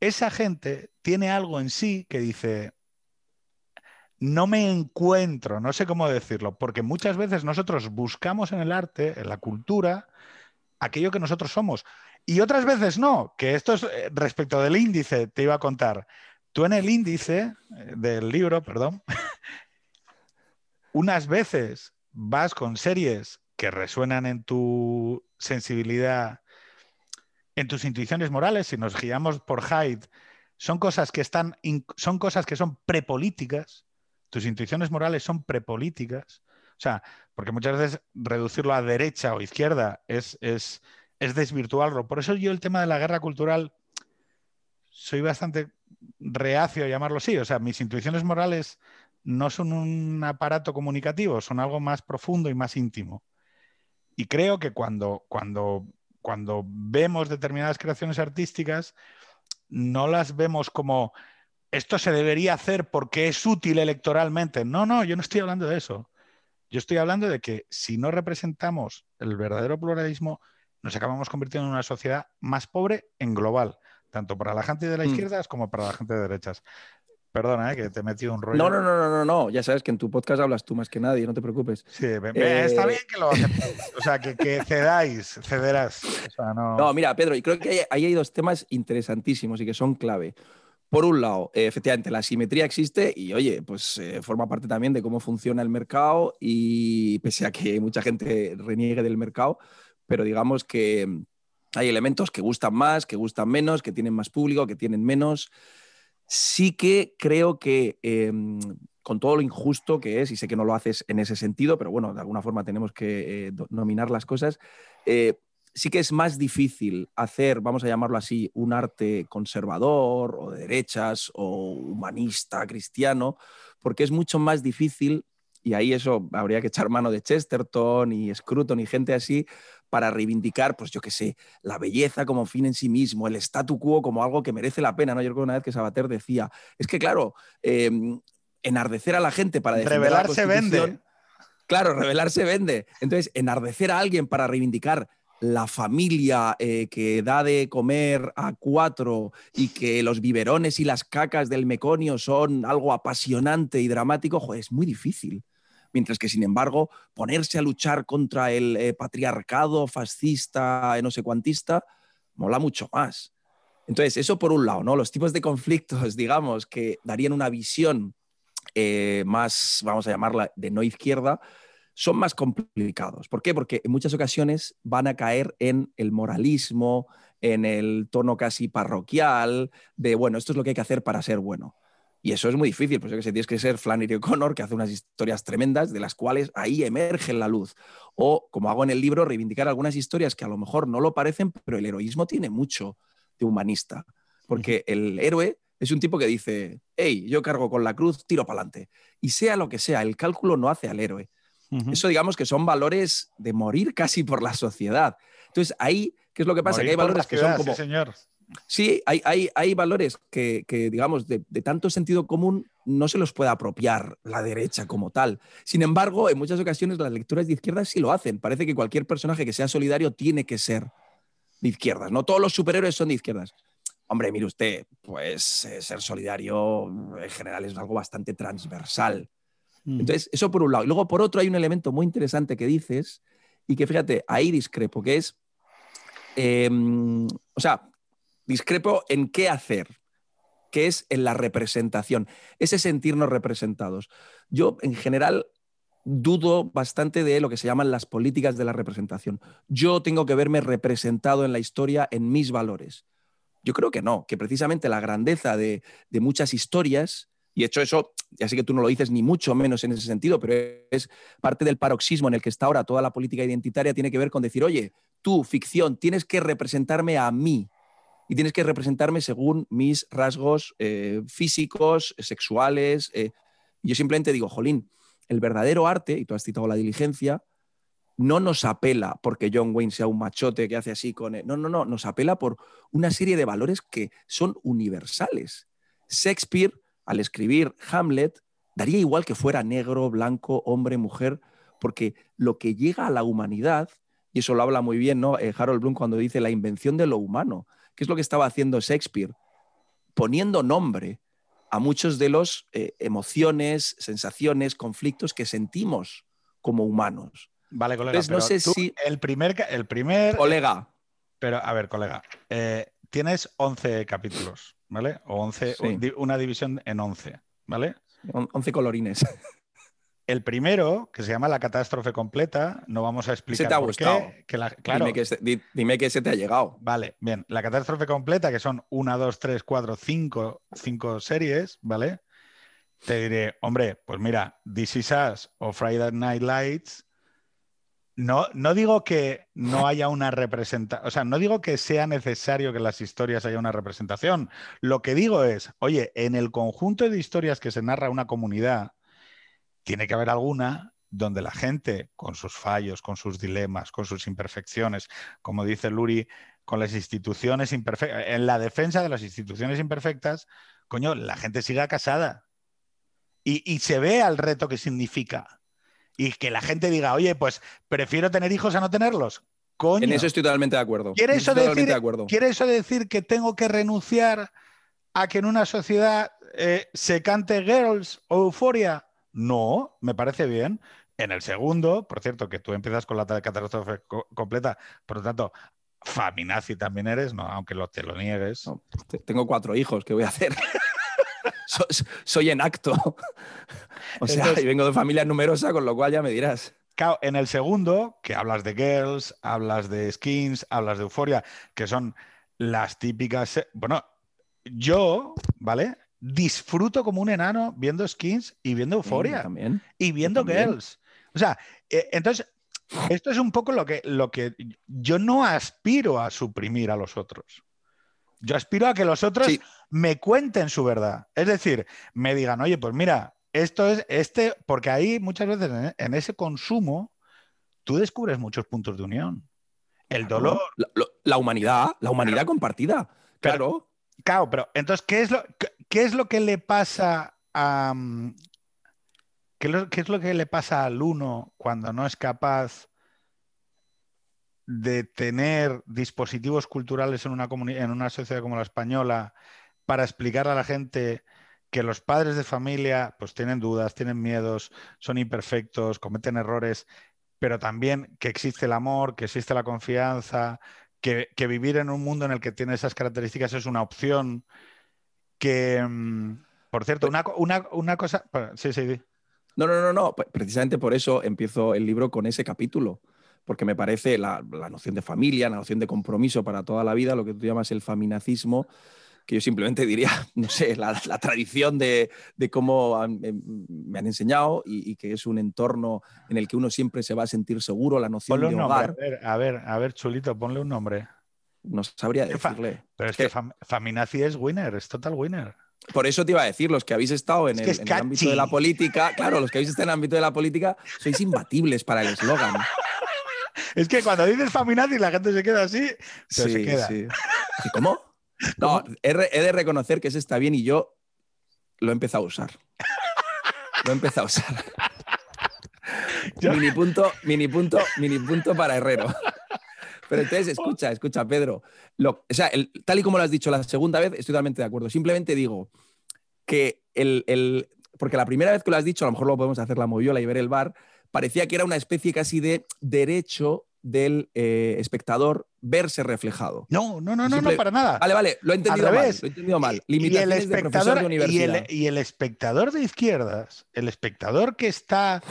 esa gente tiene algo en sí que dice, no me encuentro, no sé cómo decirlo, porque muchas veces nosotros buscamos en el arte, en la cultura, aquello que nosotros somos. Y otras veces no, que esto es eh, respecto del índice, te iba a contar. Tú en el índice eh, del libro, perdón, unas veces vas con series que resuenan en tu sensibilidad, en tus intuiciones morales, si nos guiamos por Hyde, son cosas que están, son cosas que son prepolíticas, tus intuiciones morales son prepolíticas, o sea, porque muchas veces reducirlo a derecha o izquierda es, es, es desvirtuarlo. Por eso yo el tema de la guerra cultural soy bastante reacio a llamarlo así. O sea, mis intuiciones morales no son un aparato comunicativo, son algo más profundo y más íntimo. Y creo que cuando, cuando, cuando vemos determinadas creaciones artísticas, no las vemos como esto se debería hacer porque es útil electoralmente. No, no, yo no estoy hablando de eso. Yo estoy hablando de que si no representamos el verdadero pluralismo, nos acabamos convirtiendo en una sociedad más pobre en global, tanto para la gente de la mm. izquierda como para la gente de derechas. Perdona, ¿eh? que te he metido un rollo. No, no, no, no, no, no. Ya sabes que en tu podcast hablas tú más que nadie, no te preocupes. Sí, está bien que lo aceptéis. O sea, que, cedáis, cederás. no... mira, Pedro, y creo que ahí hay dos temas interesantísimos y que son clave. Por un lado, efectivamente, la simetría existe y, oye, pues eh, forma parte también de cómo funciona el mercado y pese a que mucha gente reniegue del mercado, pero digamos que hay elementos que gustan más, que gustan menos, que tienen más público, que tienen menos. Sí que creo que em, con todo lo injusto que es, y sé que no lo haces en ese sentido, pero bueno, de alguna forma tenemos que eh, nominar las cosas, eh, sí que es más difícil hacer, vamos a llamarlo así, un arte conservador o de derechas o humanista, cristiano, porque es mucho más difícil, y ahí eso habría que echar mano de Chesterton y Scruton y gente así, para reivindicar, pues yo qué sé, la belleza como fin en sí mismo, el statu quo como algo que merece la pena, ¿no? Yo recuerdo una vez que Sabater decía, es que claro, em, enardecer a la gente para defender Revelarse vende. Claro, revelarse vende. Entonces, enardecer a alguien para reivindicar la familia eh, que da de comer a cuatro y que los biberones y las cacas del meconio son algo apasionante y dramático, es muy difícil. Mientras que, sin embargo, ponerse a luchar contra el eh, patriarcado fascista, eh, no sé cuantista, mola mucho más. Entonces, eso por un lado, ¿no? Los tipos de conflictos, digamos, que darían una visión más, vamos a llamarla, de no izquierda, son más complicados. ¿Por qué? Porque en muchas ocasiones van a caer en el moralismo, en el tono casi parroquial, de, bueno, esto es lo que hay que hacer para ser bueno. Y eso es muy difícil, pues yo que sé, tienes que ser Flannery O'Connor, que hace unas historias tremendas, de las cuales ahí emerge la luz. O, como hago en el libro, reivindicar algunas historias que a lo mejor no lo parecen, pero el heroísmo tiene mucho de humanista. Porque el héroe es un tipo que dice, hey, yo cargo con la cruz, tiro para adelante. Y sea lo que sea, el cálculo no hace al héroe. Eso digamos que son valores de morir casi por la sociedad. Entonces, ahí, ¿qué es lo que pasa? que hay valores que son como... Sí, señor. Sí, hay, hay, hay valores que, que digamos, de, de, tanto sentido común no se los puede apropiar la derecha como tal. Sin embargo, en muchas ocasiones las lecturas de izquierdas sí lo hacen. Parece que cualquier personaje que sea solidario tiene que ser de izquierdas. No todos los superhéroes son de izquierdas. Hombre, mire usted, pues eh, ser solidario en general es algo bastante transversal. Mm. Entonces, eso por un lado. Y luego, por otro, hay un elemento muy interesante que dices y que fíjate, ahí discrepo, que es, em, o sea, discrepo en qué hacer, que es en la representación, ese sentirnos representados. Yo, en general, dudo bastante de lo que se llaman las políticas de la representación. Yo tengo que verme representado en la historia en mis valores. Yo creo que no, que precisamente la grandeza de, de muchas historias y hecho eso, ya sé que tú no lo dices ni mucho menos en ese sentido, pero es parte del paroxismo en el que está ahora toda la política identitaria, tiene que ver con decir, oye, tú, ficción, tienes que representarme a mí y tienes que representarme según mis rasgos eh, físicos, sexuales. Eh". Yo simplemente digo, Jolín, el verdadero arte, y tú has citado la diligencia, no nos apela porque John Wayne sea un machote que hace así con... Él. No, no, no, nos apela por una serie de valores que son universales. Shakespeare al escribir Hamlet, daría igual que fuera negro, blanco, hombre, mujer, porque lo que llega a la humanidad, y eso lo habla muy bien ¿no? Eh, Harold Bloom cuando dice la invención de lo humano, que es lo que estaba haciendo Shakespeare, poniendo nombre a muchos de los eh, emociones, sensaciones, conflictos que sentimos como humanos. Vale, colega. no sé si... el, primer, el primer... Colega. Pero, a ver, colega, eh, tienes 11 capítulos. ¿vale? O 11, una división en 11, ¿vale? 11 colorines. el primero, que se llama La catástrofe completa, no vamos a explicar te ha por gustado? qué. Que la- claro, Dime, que se, di- dime que se te ha llegado. Vale, bien. La catástrofe completa, que son una, dos, tres, cuatro, cinco, cinco series, ¿vale? Te diré, hombre, pues mira, This Is Us o Friday Night Lights. No, no digo que no haya una representación, o sea, no digo que sea necesario que en las historias haya una representación. Lo que digo es, oye, en el conjunto de historias que se narra una comunidad, tiene que haber alguna donde la gente, con sus fallos, con sus dilemas, con sus imperfecciones, como dice Luri, con las instituciones imperfectas, en la defensa de las instituciones imperfectas, coño, la gente siga casada y, y se vea el reto que significa. Y que la gente diga, oye, pues prefiero tener hijos a no tenerlos. Coño. En eso estoy totalmente de acuerdo. ¿Quiere eso, estoy totalmente decir, de acuerdo. ¿Quiere eso decir que tengo que renunciar a que en una sociedad eh, se cante Girls o Euforia? No, me parece bien. En el segundo, por cierto, que tú empiezas con la catástrofe co- completa, por lo tanto, faminazi también eres, no, aunque lo, te lo niegues. No, Tengo cuatro hijos, ¿qué voy a hacer? So- soy en acto. O sea, Entonces- y vengo de familia numerosa, con lo cual ya me dirás. Claro, en el segundo, que hablas de Girls, hablas de Skins, hablas de Euforia, que son las típicas. se- Bueno, yo, ¿vale? Disfruto como un enano viendo Skins y viendo Euforia y viendo. Girls. O sea, eh, entonces, esto es un poco lo que, lo que yo no aspiro a suprimir a los otros. Yo aspiro a que los otros Sí. me cuenten su verdad. Es decir, me digan, oye, pues mira, esto es este, porque ahí muchas veces en, en ese consumo tú descubres muchos puntos de unión. El dolor, La, humanidad, la humanidad compartida. Claro. Claro, pero entonces, ¿qué es lo, qué, qué es lo que le pasa a. mm, ¿qué, es lo que le pasa al uno cuando no es capaz de tener dispositivos culturales en una, en una sociedad como la española para explicarle a la gente que los padres de familia pues tienen dudas, tienen miedos, son imperfectos, cometen errores, pero también que existe el amor, que existe la confianza, que vivir en un mundo en el que tiene esas características es una opción. Que, mm, por cierto, una, una- una cosa. Sí, sí, di. No, no, no, no. Precisamente por eso empiezo el libro con ese capítulo. Porque me parece la, la noción de familia, la noción de compromiso para toda la vida, lo que tú llamas el faminacismo, que yo simplemente diría, no sé, la, la tradición de, de cómo han- em, me han enseñado y, y que es un entorno en el que uno siempre se va a sentir seguro, la noción Ponle de un nombre. hogar. A ver, a ver, a ver, chulito, ponle un nombre. No sabría ¿Qué fa- decirle. Pero es que- que fam- Faminazi es winner, es total winner. Por eso te iba a decir, los que habéis estado en, el, que es en el ámbito de la política, claro, los que habéis estado en el ámbito de la política, sois imbatibles para el eslogan. Es que cuando dices Faminazi la gente se queda así, pero se queda. sí. ¿Y ¿Cómo? No, he, de reconocer que ese está bien y yo lo he empezado a usar. Lo he empezado a usar. Yo- Mini punto, mini punto, mini punto para Herrero. Pero entonces, escucha, escucha, Pedro. Lo- o sea, el- tal y como lo has dicho la segunda vez, estoy totalmente de acuerdo. Simplemente digo que el, el- Porque la primera vez que lo has dicho, a lo mejor lo podemos hacer la moviola y ver el bar, parecía que era una especie casi de derecho del eh, espectador verse reflejado. No, no, no, no, Simple- no, para nada. Vale, vale, lo he entendido Al mal. Lo he entendido mal. Y- y el Limitaciones de profesor de y universidad. el, y el espectador de izquierdas, el espectador que está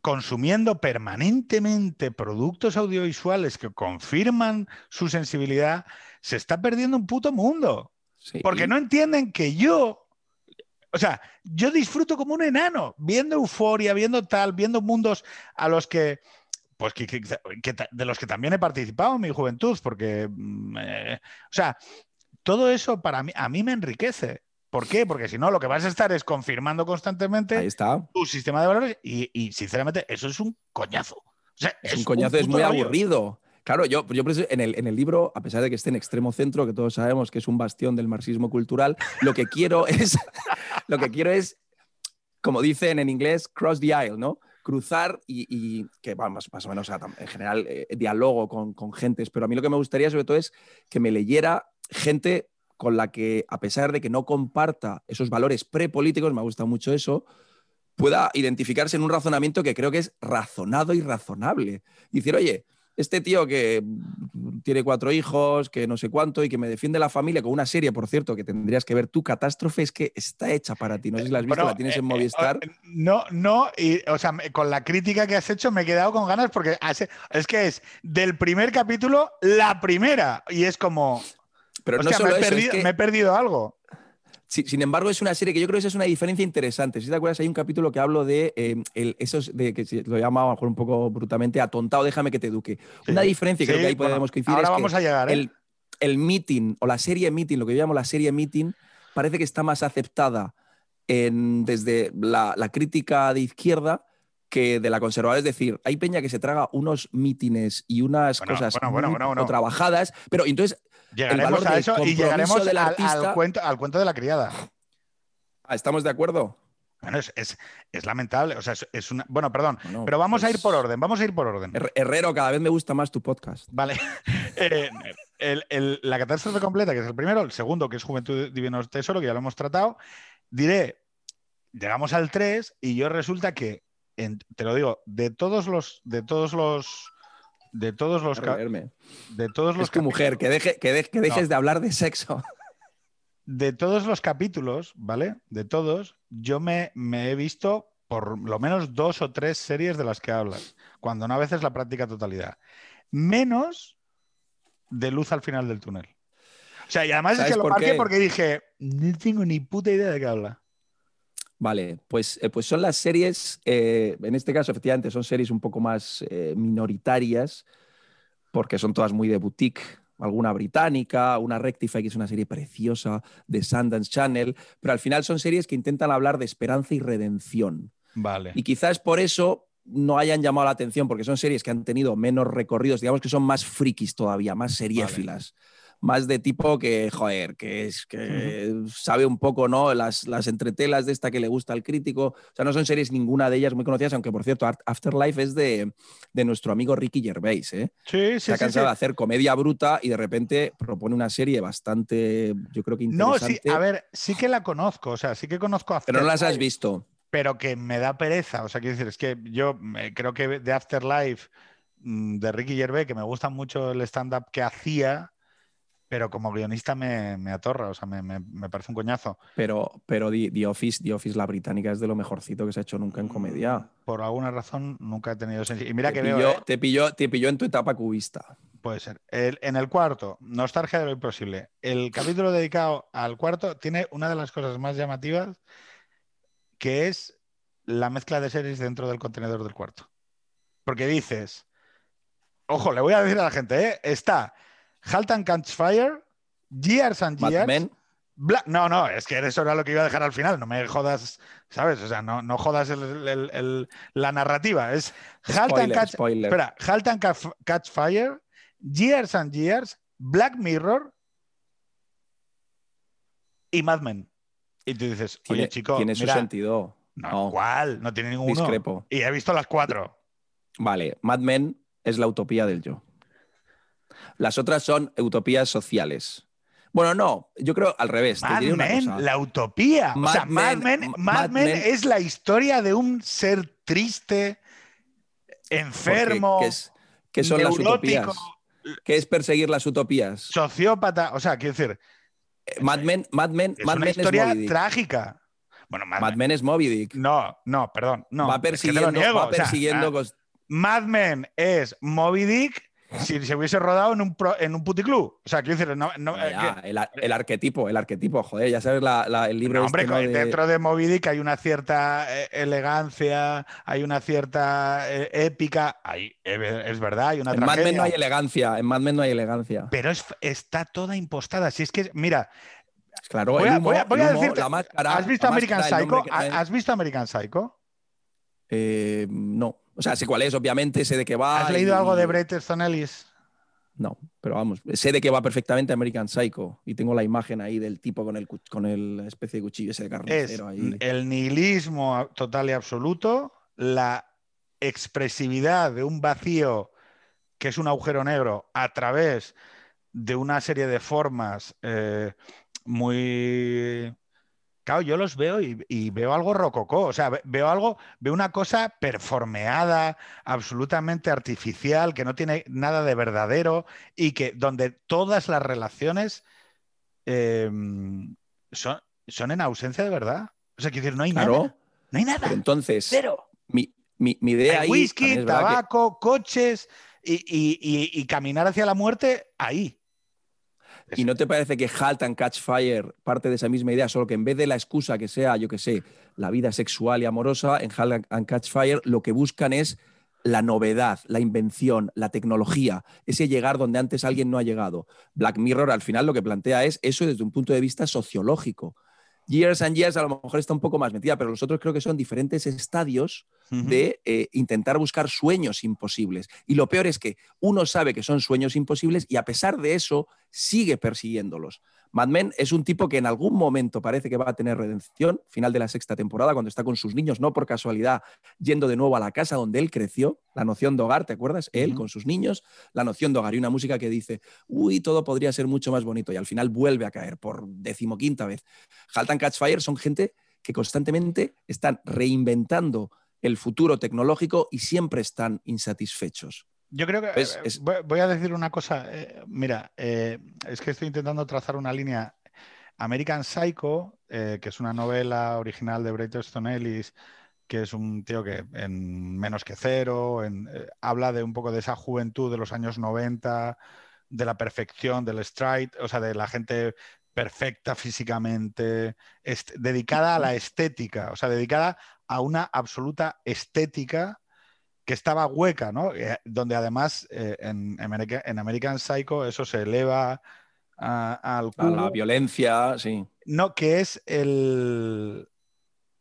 consumiendo permanentemente productos audiovisuales que confirman su sensibilidad, se está perdiendo un puto mundo. Sí. Porque no entienden que yo, o sea, yo disfruto como un enano, viendo euforia, viendo tal, viendo mundos a los que, pues, que, que- que ta- de los que también he participado en mi juventud, porque, mm, eh, o sea, todo eso para mí, a mí me enriquece. ¿Por qué? Porque si no, lo que vas a estar es confirmando constantemente Ahí está. tu sistema de valores y, y, sinceramente, eso es un coñazo. O sea, Es un coñazo, es muy aburrido. Claro, yo, yo en el, en el libro, a pesar de que esté en extremo centro, que todos sabemos que es un bastión del marxismo cultural, lo que quiero es, lo que quiero es, como dicen en inglés, cross the aisle, ¿no? Cruzar y, y que vamos, más o menos, o sea, tam- en general, eh, diálogo con, con gentes, pero a mí lo que me gustaría sobre todo es que me leyera gente con la que, a pesar de que no comparta esos valores prepolíticos, me ha gustado mucho eso, pueda identificarse en un razonamiento que creo que es razonado y razonable. Decir, oye, este tío que tiene cuatro hijos, que no sé cuánto, y que me defiende la familia con una serie, por cierto, que tendrías que ver tú, Catástrofe, es que está hecha para ti. No sé si la has visto, la tienes en eh, eh, Movistar. eh, no, no, y, o sea, con la crítica que has hecho me he quedado con ganas porque es que es del primer capítulo la primera y es como, pero no hostia, solo me, he eso, es perdido, que- me he perdido algo. Sí, sin embargo, es una serie que yo creo que esa es una diferencia interesante. Si te acuerdas, hay un capítulo que hablo de eh, el- esos de que se- lo llamo a lo mejor un poco brutalmente atontado, déjame que te eduque. Sí. Una diferencia, y creo Sí, que ahí bueno, podemos coincidir. ahora es que vamos a llegar, ¿eh? el, el meeting o la serie meeting, lo que yo llamo la serie meeting, parece que está más aceptada en- desde la, la crítica de izquierda que de la conservadora. Es decir, hay peña que se traga unos mítines y unas Bueno, cosas bueno, bueno, muy trabajados, pero entonces Llegaremos valor a eso y llegaremos del al- artista- al, cuento, al cuento de la criada. ah, ¿estamos de acuerdo? Bueno, es, es- es lamentable. O sea, es, es una. Bueno, perdón. Pero vamos a ir pues- por orden. Vamos a ir por orden. Her- Herrero, cada vez me gusta más tu podcast. Vale. Eh, el- el- la catástrofe completa, que es el primero, el segundo, que es Juventud Divino Tesoro, que ya lo hemos tratado. Diré, llegamos al 3 y yo resulta que, en- te lo digo, de todos los, de todos los, de todos los, de todos los Es tu mujer, que, deje, que, de- que dejes No. de hablar de sexo. de todos los capítulos, ¿vale? De todos, yo me, me he visto por lo menos dos o tres series de las que hablas, cuando no a veces la práctica totalidad. Menos de luz al final del túnel. O sea, y además es ¿Sabes que lo marqué qué? porque dije, no tengo ni puta idea de qué habla. Vale, pues, eh, pues son las series, eh, en este caso efectivamente son series un poco más eh, minoritarias, porque son todas muy de boutique, alguna británica, una Rectify, que es una serie preciosa de Sundance Channel, pero al final son series que intentan hablar de esperanza y redención. Vale. Y quizás por eso no hayan llamado la atención, porque son series que han tenido menos recorridos, digamos que son más frikis todavía, más seriéfilas. Más de tipo que, joder, que es que sabe un poco, ¿no? Las, las entretelas de esta que le gusta al crítico. O sea, no son series ninguna de ellas muy conocidas, aunque por cierto, Afterlife es de, de nuestro amigo Ricky Gervais, ¿eh? Sí, sí, Se ha cansado sí. de hacer comedia bruta y de repente propone una serie bastante, yo creo que No, interesante. sí, a ver, sí que la conozco, o sea, sí que conozco a pero no las has visto. pero que me da pereza. O sea, quiero decir, es que yo eh, creo que de Afterlife, mm, de Ricky Gervais, que me gusta mucho el stand-up que hacía, pero como guionista me, me atorra, o sea, me, me- me parece un coñazo. Pero, pero The, The Office, The Office, la británica, es de lo mejorcito que se ha hecho nunca en comedia. Por alguna razón nunca he tenido sensibilidad. Y mira te, que pilló, veo, ¿eh? te, pilló, te pilló en tu etapa cubista. puede ser. El- en el cuarto, Nostalgia de lo imposible. El capítulo dedicado al cuarto tiene una de las cosas más llamativas, que es la mezcla de series dentro del contenedor del cuarto. Porque dices, ojo, le voy a decir a la gente, ¿eh? está Halt and Catch Fire, Years and Mad Years. Men, Bla- no, no, es que eso era lo que iba a dejar al final. No me jodas, ¿sabes? O sea, no, no jodas el- el- el- la narrativa. Es Halt and spoiler, Catch, spoiler. espera, Halt and Ca- Catch Fire, Years and Years, Black Mirror y Mad Men. Y tú dices, tiene, oye, chico, tiene su mira, sentido. no, No, ¿cuál? No tiene ninguno. discrepo. Y he visto las cuatro. Vale, Mad Men es la utopía del yo. Las otras son utopías sociales. Bueno, no, yo creo al revés. Mad Men, la utopía. o Mad sea, Mad Men- Men, Mad Mad Men Men- es la historia de un ser triste, enfermo, ¿qué, es- qué son las utopías? ¿Qué es perseguir las utopías? sociópata. O sea, quiero decir, Eh, Mad Men, Mad Men, es Mad una Men historia trágica. Bueno, Mad, Mad Men. Es Moby Dick. No, no, perdón. No, va es que persiguiendo, va o sea, persiguiendo ah, cos- Mad Men es Moby Dick si se hubiese rodado en un, pro- en un puticlub. O sea, quiero decir, no, no, eh, ya, que- el, ar- el arquetipo, el arquetipo, joder, ya sabes la- la- el libro No, hombre, este, de- dentro de Moby Dick hay una cierta eh, elegancia, hay una cierta eh, épica, hay, es verdad, hay una En Mad Men tragedia. no hay elegancia, en Mad Men no hay elegancia. pero es- está toda impostada. Si es que, mira, Claro, voy a, humo, voy a- voy el a humo, decirte, la máscara. ¿has visto la American máscara, Psycho? ¿Has visto American Psycho? Eh, no. O sea, sé cuál es, obviamente, sé de qué va. ¿Has leído algo de Bret Easton Ellis? No, pero vamos, sé de qué va perfectamente American Psycho y tengo la imagen ahí del tipo con el, con el especie de cuchillo ese de Es carnicero ahí. el nihilismo total y absoluto, la expresividad de un vacío que es un agujero negro a través de una serie de formas eh, muy claro, yo los veo y, veo algo rococó, o sea, veo algo, veo una cosa performeada, absolutamente artificial, que no tiene nada de verdadero y que donde todas las relaciones em, son, son en ausencia de verdad. O sea, quiero decir, no hay nada. No hay nada. entonces, Cero. Mi, mi, idea hay Whisky, tabaco, coches y, caminar hacia la muerte ahí. ¿Y no te parece que Halt and Catch Fire parte de esa misma idea, solo que en vez de la excusa que sea, yo que sé, la vida sexual y amorosa, en Halt and Catch Fire lo que buscan es la novedad, la invención, la tecnología, ese llegar donde antes alguien no ha llegado. Black Mirror al final lo que plantea es eso desde un punto de vista sociológico. Years and Years a lo mejor está un poco más metida, pero los otros creo que son diferentes estadios de eh, intentar buscar sueños imposibles. Y lo peor es que uno sabe que son sueños imposibles y a pesar de eso sigue persiguiéndolos. Mad Men es un tipo que en algún momento parece que va a tener redención, final de la sexta temporada, cuando está con sus niños, no por casualidad, yendo de nuevo a la casa donde él creció, la noción de hogar, ¿te acuerdas? Él con sus niños, la noción de hogar y una música que dice, uy, todo podría ser mucho más bonito y al final vuelve a caer por decimoquinta vez. Halt and Catch Fire son gente que constantemente están reinventando el futuro tecnológico y siempre están insatisfechos. Yo creo que eh, voy a decir una cosa. Eh, mira, eh, es que estoy intentando trazar una línea. American Psycho, que es una novela original de Bret Easton Ellis, que es un tío que en menos que cero, habla de un poco de esa juventud de los años 90, de la perfección, del stride, o sea, de la gente perfecta físicamente, dedicada a la estética, o sea, dedicada a una absoluta estética que estaba hueca, ¿no? Eh, donde además eh, en, American Psycho eso se eleva al a la violencia, sí. No, que es el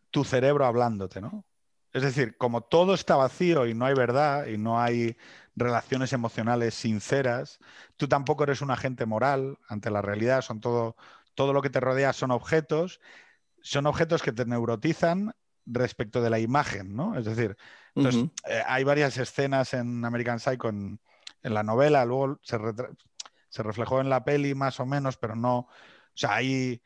tu cerebro hablándote, ¿no? Es decir, como todo está vacío y no hay verdad y no hay relaciones emocionales sinceras, tú tampoco eres un agente moral ante la realidad, son todo, todo lo que te rodea son objetos, son objetos que te neurotizan respecto de la imagen, ¿no? Es decir, entonces, eh, hay varias escenas en American Psycho en, la novela, luego se, se, reflejó en la peli más o menos, pero no, o sea, hay,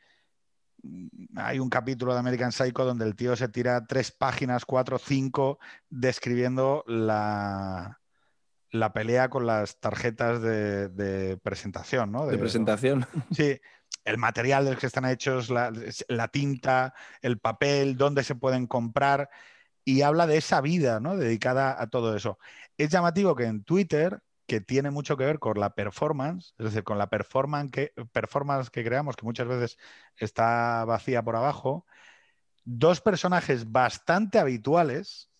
hay un capítulo de American Psycho donde el tío se tira tres páginas, cuatro, cinco, describiendo la, la pelea con las tarjetas de, presentación, ¿no? De, presentación. Sí, el material del que están hechos, la, tinta, el papel, dónde se pueden comprar, y habla de esa vida ¿no? dedicada a todo eso. Es llamativo que en Twitter, que tiene mucho que ver con la performance, es decir, con la performance que, performance que creamos, que muchas veces está vacía por abajo, dos personajes bastante habituales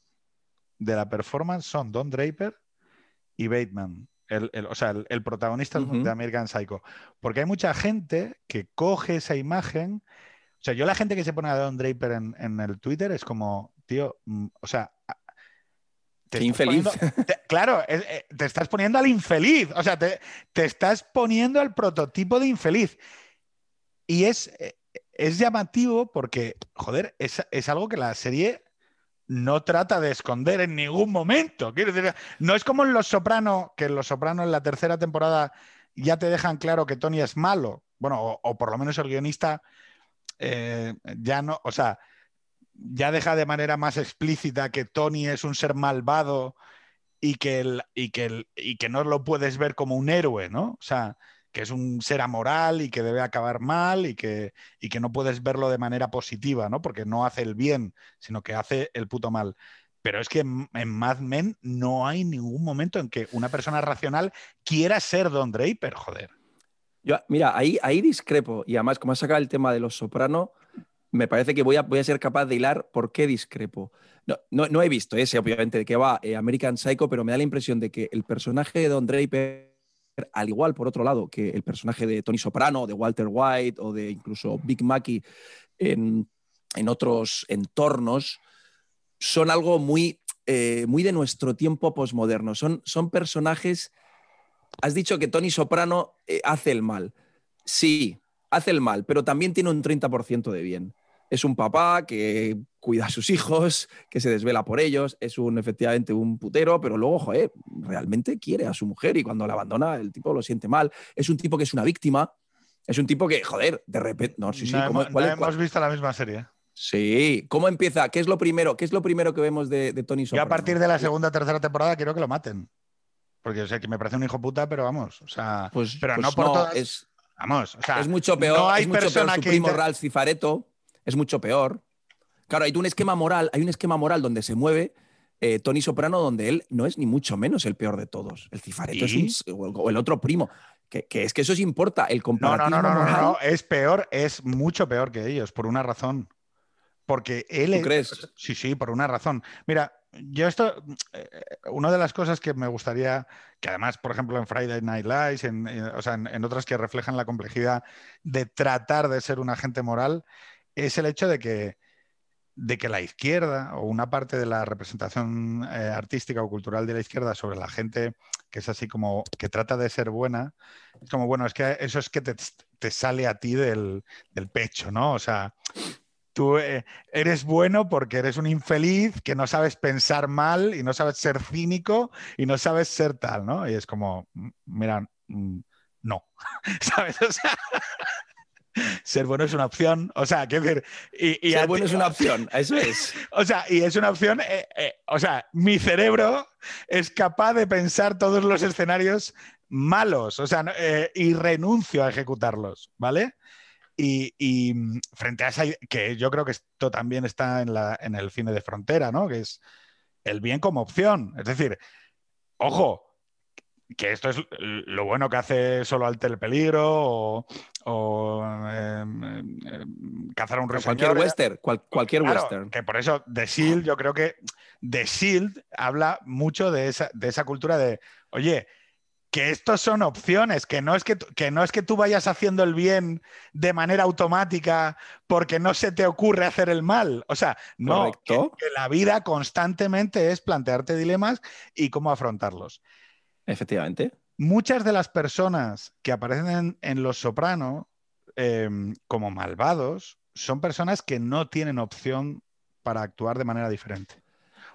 de la performance son Don Draper y Bateman o sea, el, protagonista de American Psycho. Porque hay mucha gente que coge esa imagen. O sea, yo la gente que se pone a Don Draper en, el Twitter es como, tío, mm, o sea, te infeliz. claro, eh, te estás poniendo al infeliz. O sea, te, estás poniendo al prototipo de infeliz. Y es, eh, es llamativo porque, joder, es, es algo que la serie no trata de esconder en ningún momento. Quiero decir, no es como en Los Sopranos, que en Los Sopranos en la tercera temporada ya te dejan claro que Tony es malo. Bueno, o, por lo menos el guionista eh, ya no, o sea, ya deja de manera más explícita que Tony es un ser malvado y que, no lo puedes ver como un héroe, ¿no? O sea, que es un ser amoral y que debe acabar mal y que, no puedes verlo de manera positiva, ¿no? Porque no hace el bien, sino que hace el puto mal. Pero es que en, Mad Men no hay ningún momento en que una persona racional quiera ser Don Draper, joder. Yo, mira, ahí, ahí discrepo. Y además, como has sacado el tema de los soprano, me parece que voy a, voy a ser capaz de hilar por qué discrepo. No, no, he visto ese, obviamente, de que va eh, American Psycho, pero me da la impresión de que el personaje de Don Draper al igual, por otro lado, que el personaje de Tony Soprano, de Walter White o de incluso Big Mackey en, otros entornos, son algo muy, eh, muy de nuestro tiempo posmoderno. Son, son personajes. Has dicho que Tony Soprano eh, hace el mal. Sí, hace el mal, pero también tiene un 30% de bien es un papá que cuida a sus hijos, que se desvela por ellos, es un efectivamente un putero, pero luego, joder, realmente quiere a su mujer y cuando la abandona el tipo lo siente mal. Es un tipo que es una víctima, Es un tipo que, joder, de repente. No, sí, sí. no ¿cómo- hemos, cuál no cuál- visto la misma serie. Sí. ¿Cómo empieza? ¿Qué es lo primero? ¿Qué es lo primero que vemos de, de Tony Yo Soprano? a partir de la segunda o tercera temporada quiero que lo maten. Porque o sea, que me parece un hijo puta, pero vamos. O sea, Pues, pero pues no por todas. Es, Vamos. O sea, es mucho peor. no hay es mucho persona peor su que primo inter- Ralph Cifaretto. Es mucho peor. Claro, hay un esquema moral, hay un esquema moral donde se mueve eh, Tony Soprano, donde él no es ni mucho menos el peor de todos. El Cifaretto ¿Y? es un, o el otro primo. Que, que es que eso sí importa. El No, no, no, no, no, no, es peor, es mucho peor que ellos, por una razón. Porque él ¿Tú es- crees? Sí, sí, por una razón. Mira, yo esto, eh, una de las cosas que me gustaría, que además, por ejemplo, en Friday Night Lights, en, en- o sea, en, en otras que reflejan la complejidad de tratar de ser un agente moral, es el hecho de que, de que la izquierda o una parte de la representación eh, artística o cultural de la izquierda sobre la gente que es así como que trata de ser buena, es como, bueno, es que eso es que te, te sale a ti del, del pecho, ¿no? O sea, tú eh, eres bueno porque eres un infeliz que no sabes pensar mal y no sabes ser cínico y no sabes ser tal, ¿no? Y es como, mira, mm, no, ¿sabes? O sea, ser bueno es una opción, o sea, quiero decir, y, y Ser bueno ti- es una opción, eso es. o sea, y es una opción, eh, eh, o sea, mi cerebro es capaz de pensar todos los escenarios malos, o sea, eh, y renuncio a ejecutarlos, ¿vale? Y, y, mm, frente a esa, que yo creo que esto también está en, la, en el cine de frontera, ¿no? Que es el bien como opción. Es decir, ojo, que esto es lo bueno que hace solo ante el peligro o, o, em, em, cazar a un. Cualquier western, cual- cualquier Claro, western. Que por eso The Shield, yo creo que The Shield habla mucho de esa, de esa cultura de, oye, que estos son opciones, que no, es que, tú- que no es que tú vayas haciendo el bien de manera automática porque no se te ocurre hacer el mal. O sea, no, que la vida constantemente es plantearte dilemas y cómo afrontarlos. Efectivamente. Muchas de las personas que aparecen en, en Los Soprano eh, como malvados son personas que no tienen opción para actuar de manera diferente.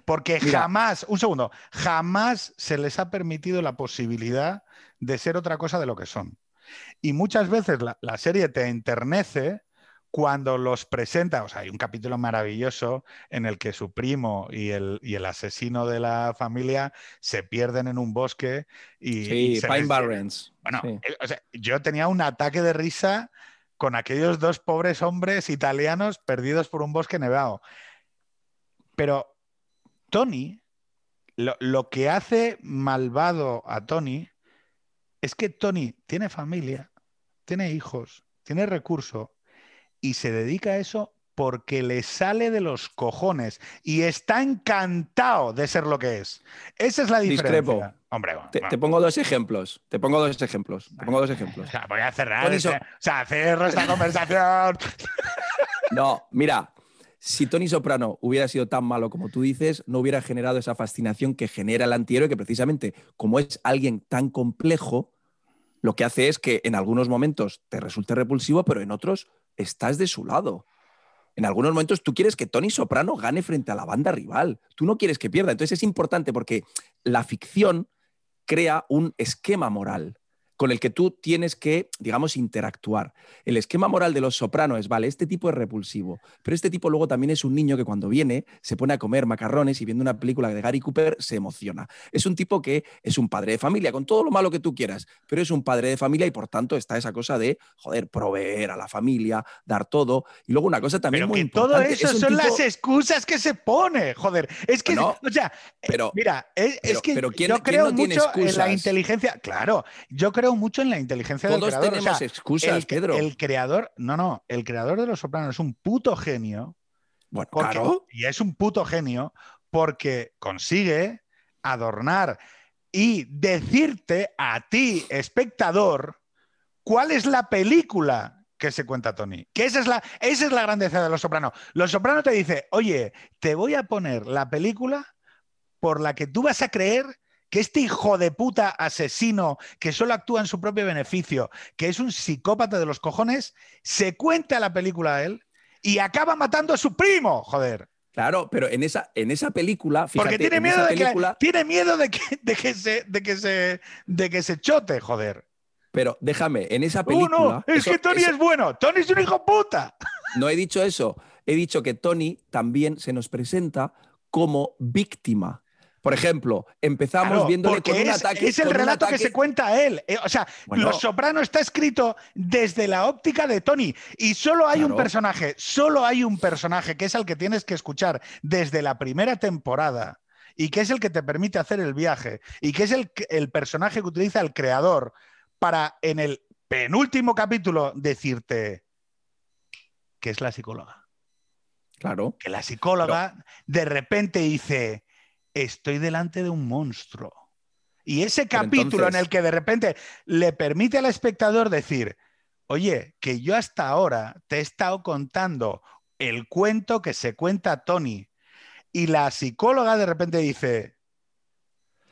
Porque Mira. jamás, un segundo, jamás se les ha permitido la posibilidad de ser otra cosa de lo que son. Y muchas veces la, la serie te enternece cuando los presenta. O sea, hay un capítulo maravilloso en el que su primo y el, y el asesino de la familia se pierden en un bosque y, Sí, y Pine les- Barrens. bueno, Sí. o sea, yo tenía un ataque de risa con aquellos dos pobres hombres italianos perdidos por un bosque nevado. Pero Tony, lo, lo que hace malvado a Tony es que Tony tiene familia, tiene hijos, tiene recurso y se dedica a eso porque le sale de los cojones y está encantado de ser lo que es. Esa es la diferencia. Discrepo. Hombre, bueno, Te, bueno. te pongo dos ejemplos. Te pongo dos ejemplos. Te pongo dos O ejemplos. sea, voy a cerrar. Este- o sea, cierro esta conversación. No, mira, si Tony Soprano hubiera sido tan malo como tú dices, no hubiera generado esa fascinación que genera el antihéroe, que precisamente como es alguien tan complejo, lo que hace es que en algunos momentos te resulte repulsivo, pero en otros estás de su lado. En algunos momentos tú quieres que Tony Soprano gane frente a la banda rival. Tú no quieres que pierda. Entonces es importante porque la ficción crea un esquema moral con el que tú tienes que, digamos, interactuar. El esquema moral de los sopranos es, vale, este tipo es repulsivo, pero este tipo luego también es un niño que cuando viene se pone a comer macarrones y viendo una película de Gary Cooper se emociona. Es un tipo que es un padre de familia, con todo lo malo que tú quieras, pero es un padre de familia y por tanto está esa cosa de, joder, proveer a la familia, dar todo. Y luego una cosa también Pero muy que todo importante, eso es un son tipo- las excusas que se pone, joder. Es que, No, o sea, eh, pero- mira, es, que pero ¿quién- yo quién creo no tiene mucho en la inteligencia. Claro, yo creo mucho en la inteligencia del creador. o tenemos sea, excusas, el, Pedro. el creador, no, no, el creador de Los Sopranos es un puto genio. Bueno, porque- claro. Y es un puto genio porque consigue adornar y decirte a ti, espectador, cuál es la película que se cuenta Tony. Que esa es la, esa es la grandeza de Los Sopranos. Los Sopranos te dice, oye, te voy a poner la película por la que tú vas a creer que este hijo de puta asesino que solo actúa en su propio beneficio, que es un psicópata de los cojones, se cuenta la película a él y acaba matando a su primo, joder. Claro, pero en esa, en esa película, fíjate, Porque tiene en miedo, de que, tiene miedo de que, de que se, de que se, de que se chote, joder. Pero déjame, en esa ¡Uh, película. no! ¡Es eso- que Tony eso- es bueno! ¡Tony es un hijo puta! No he dicho eso. He dicho que Tony también se nos presenta como víctima. Por ejemplo, empezamos Claro, viéndole con un es, ataque. es el relato que se cuenta a él. Eh, o sea, Bueno. Los Soprano está escrito desde la óptica de Tony. Y solo hay un personaje, solo hay un personaje que es el que tienes que escuchar desde la primera temporada y que es el que te permite hacer el viaje y que es el personaje que utiliza el creador para en el penúltimo capítulo decirte que es la psicóloga Claro. que la psicóloga de repente dice, estoy delante de un monstruo. Y ese capítulo entonces- en el que de repente le permite al espectador decir, oye, que yo hasta ahora te he estado contando el cuento que se cuenta Tony. Y la psicóloga de repente dice,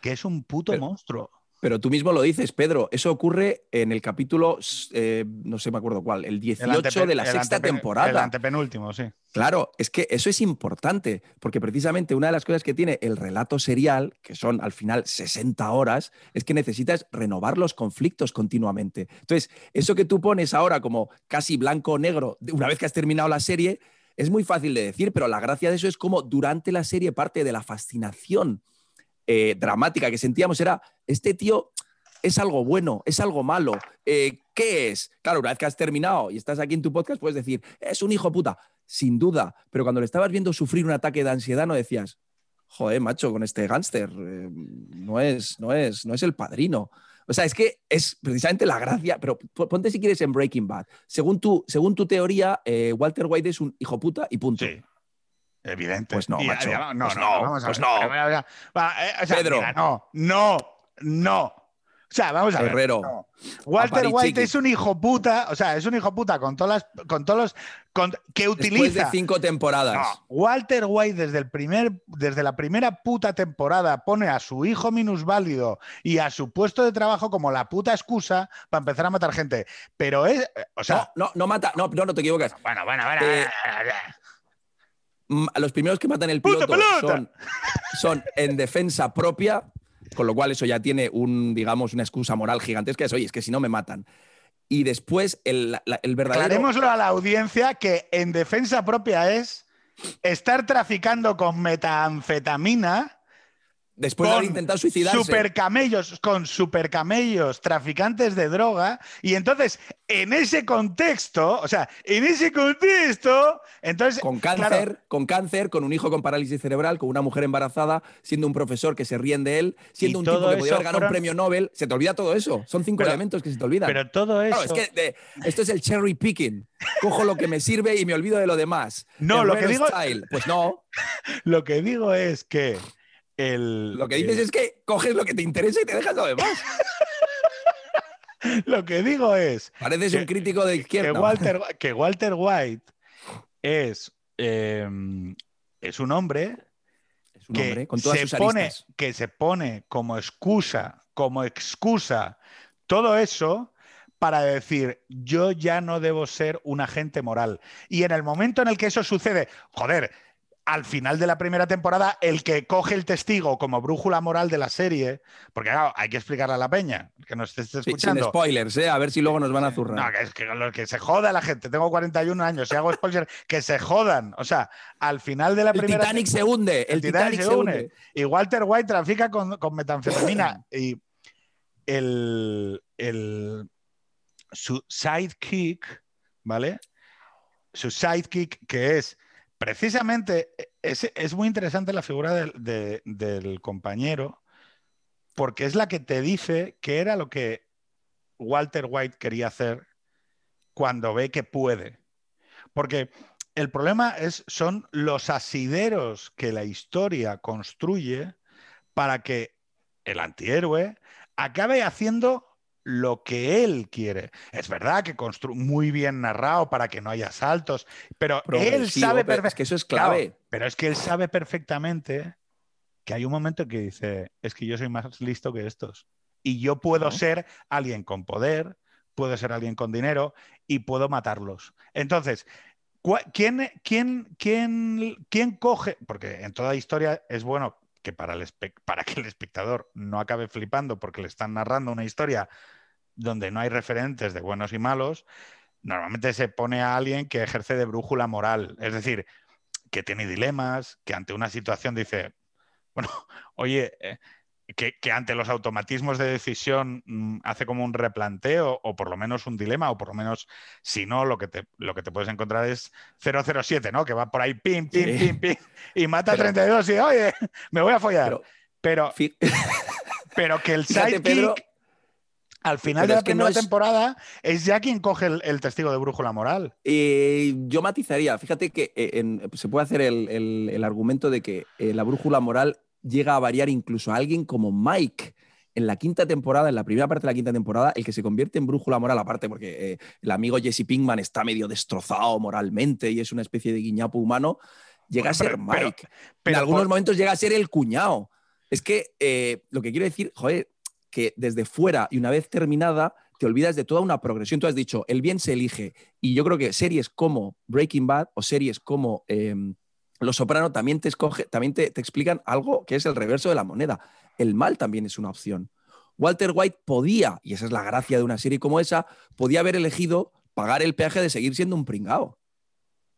que es un puto Pero- monstruo. Pero tú mismo lo dices, Pedro. Eso ocurre en el capítulo, eh, no sé, me acuerdo cuál, el 18 de la sexta temporada. El antepenúltimo, sí. Claro, es que eso es importante, porque precisamente una de las cosas que tiene el relato serial, que son al final 60 horas, es que necesitas renovar los conflictos continuamente. Entonces, eso que tú pones ahora como casi blanco o negro, una vez que has terminado la serie, es muy fácil de decir, pero la gracia de eso es como durante la serie parte de la fascinación eh, dramática que sentíamos era, este tío es algo bueno, es algo malo, eh, ¿qué es? Claro, una vez que has terminado y estás aquí en tu podcast, puedes decir, es un hijo puta, sin duda, pero cuando le estabas viendo sufrir un ataque de ansiedad no decías, joder, macho, con este gángster, eh, no, es, no, es, no es el padrino. O sea, es que es precisamente la gracia, pero ponte si quieres en Breaking Bad. Según tu, según tu teoría, Walter White es un hijo puta y punto. Evidente. Pues no, macho. no, Pues no, no, vamos a pues ver. no. Eh, Pedro. no, no, no. O sea, vamos a ver. Herrero. no. Walter. White es un hijo puta, o sea, es un hijo puta con todas las, con todos los, con- que Después de utiliza. cinco temporadas. No, Walter White desde, el primer, desde la primera puta temporada pone a su hijo minusválido y a su puesto de trabajo como la puta excusa para empezar a matar gente. Pero es, o sea, no, no, no mata, no, no, no te equivocas. bueno, bueno, bueno. Eh, Mm, Los primeros que matan el ¡Puta piloto son, son en defensa propia, con lo cual eso ya tiene un, digamos, una excusa moral gigantesca. Es, oye, es que si no me matan. Y después el, la- el verdadero. Aclarémoslo a la audiencia que en defensa propia es estar traficando con metanfetamina Después de haber intentado suicidarse. supercamellos, con supercamellos, traficantes de droga, y entonces en ese contexto, o sea, en ese contexto, entonces Con claro, cáncer, con cáncer, con un hijo con parálisis cerebral, con una mujer embarazada, siendo un profesor que se ríen de él, siendo un tipo que podía eso haber ganado fueron- un premio Nobel. Se te olvida todo eso. Son cinco Pero- elementos que se te olvidan. pero todo eso, Claro, es que de- esto es el cherry picking. Cojo lo que me sirve y me olvido de lo demás. No, El lo que digo- style. Pues no. lo que digo es que el, Lo que dices es que coges lo que te interesa y te dejas lo demás. lo que digo es Pareces Que- un crítico de que izquierda. Walter, que Walter White es, eh, es un hombre es un que, hombre con todas se sus pone, aristas. que se pone como excusa, como excusa, todo eso para decir, yo ya no debo ser un agente moral. Y en el momento en el que eso sucede, joder, al final de la primera temporada, el que coge el testigo como brújula moral de la serie, porque claro, hay que explicarle a la peña, que nos esté escuchando. sin spoilers, ¿eh? a ver si luego nos van a zurrar. No, que es que que se joda la gente. Tengo 41 años, si hago spoilers, que se jodan. O sea, al final de la el primera Titanic se hunde, el, Titanic, se hunde. y Walter White trafica con, con metanfetamina. y el, el- su sidekick, ¿vale? Su sidekick, que es precisamente, es, es muy interesante la figura del, de- del compañero, porque es la que te dice que era lo que Walter White quería hacer cuando ve que puede. Porque el problema es, son los asideros que la historia construye para que el antihéroe acabe haciendo lo que él quiere. Es verdad que construye muy bien narrado para que no haya saltos, pero él sabe pero es perfe- que eso es Claro, clave. pero es que él sabe perfectamente que hay un momento en que dice, es que yo soy más listo que estos. Y yo puedo ser alguien con poder, puedo ser alguien con dinero y puedo matarlos. Entonces, ¿cuá- ¿quién, quién, quién, quién coge? Porque en toda historia es bueno que para, el para que el espectador no acabe flipando porque le están narrando una historia donde no hay referentes de buenos y malos, normalmente se pone a alguien que ejerce de brújula moral, es decir, que tiene dilemas, que ante una situación dice, bueno, oye, eh, que, ante los automatismos de decisión mm, hace como un replanteo o por lo menos un dilema o por lo menos si no lo que te, lo que te puedes encontrar es 007, ¿no? Que va por ahí pim, pim, pim, pim y mata a 32 y oye, me voy a follar. Pero, pero, que el sidekick al final de la primera temporada es ya quien coge el, testigo de brújula moral. Eh, yo matizaría, fíjate que eh, se puede hacer el, argumento de que eh, la brújula moral llega a variar incluso a alguien como Mike. En la quinta temporada, en la primera parte de la quinta temporada, el que se convierte en brújula moral, aparte porque el amigo Jesse Pinkman está medio destrozado moralmente y es una especie de guiñapo humano, llega a ser Mike. Pero, en algunos momentos llega a ser el cuñado. Es que lo que quiero decir, joder, que desde fuera y una vez terminada te olvidas de toda una progresión. Tú has dicho, el bien se elige. Y yo creo que series como Breaking Bad o series como em, Los Soprano también, te, escoge, también te, explican algo que es el reverso de la moneda. El mal también es una opción. Walter White podía, y esa es la gracia de una serie como esa, podía haber elegido pagar el peaje de seguir siendo un pringao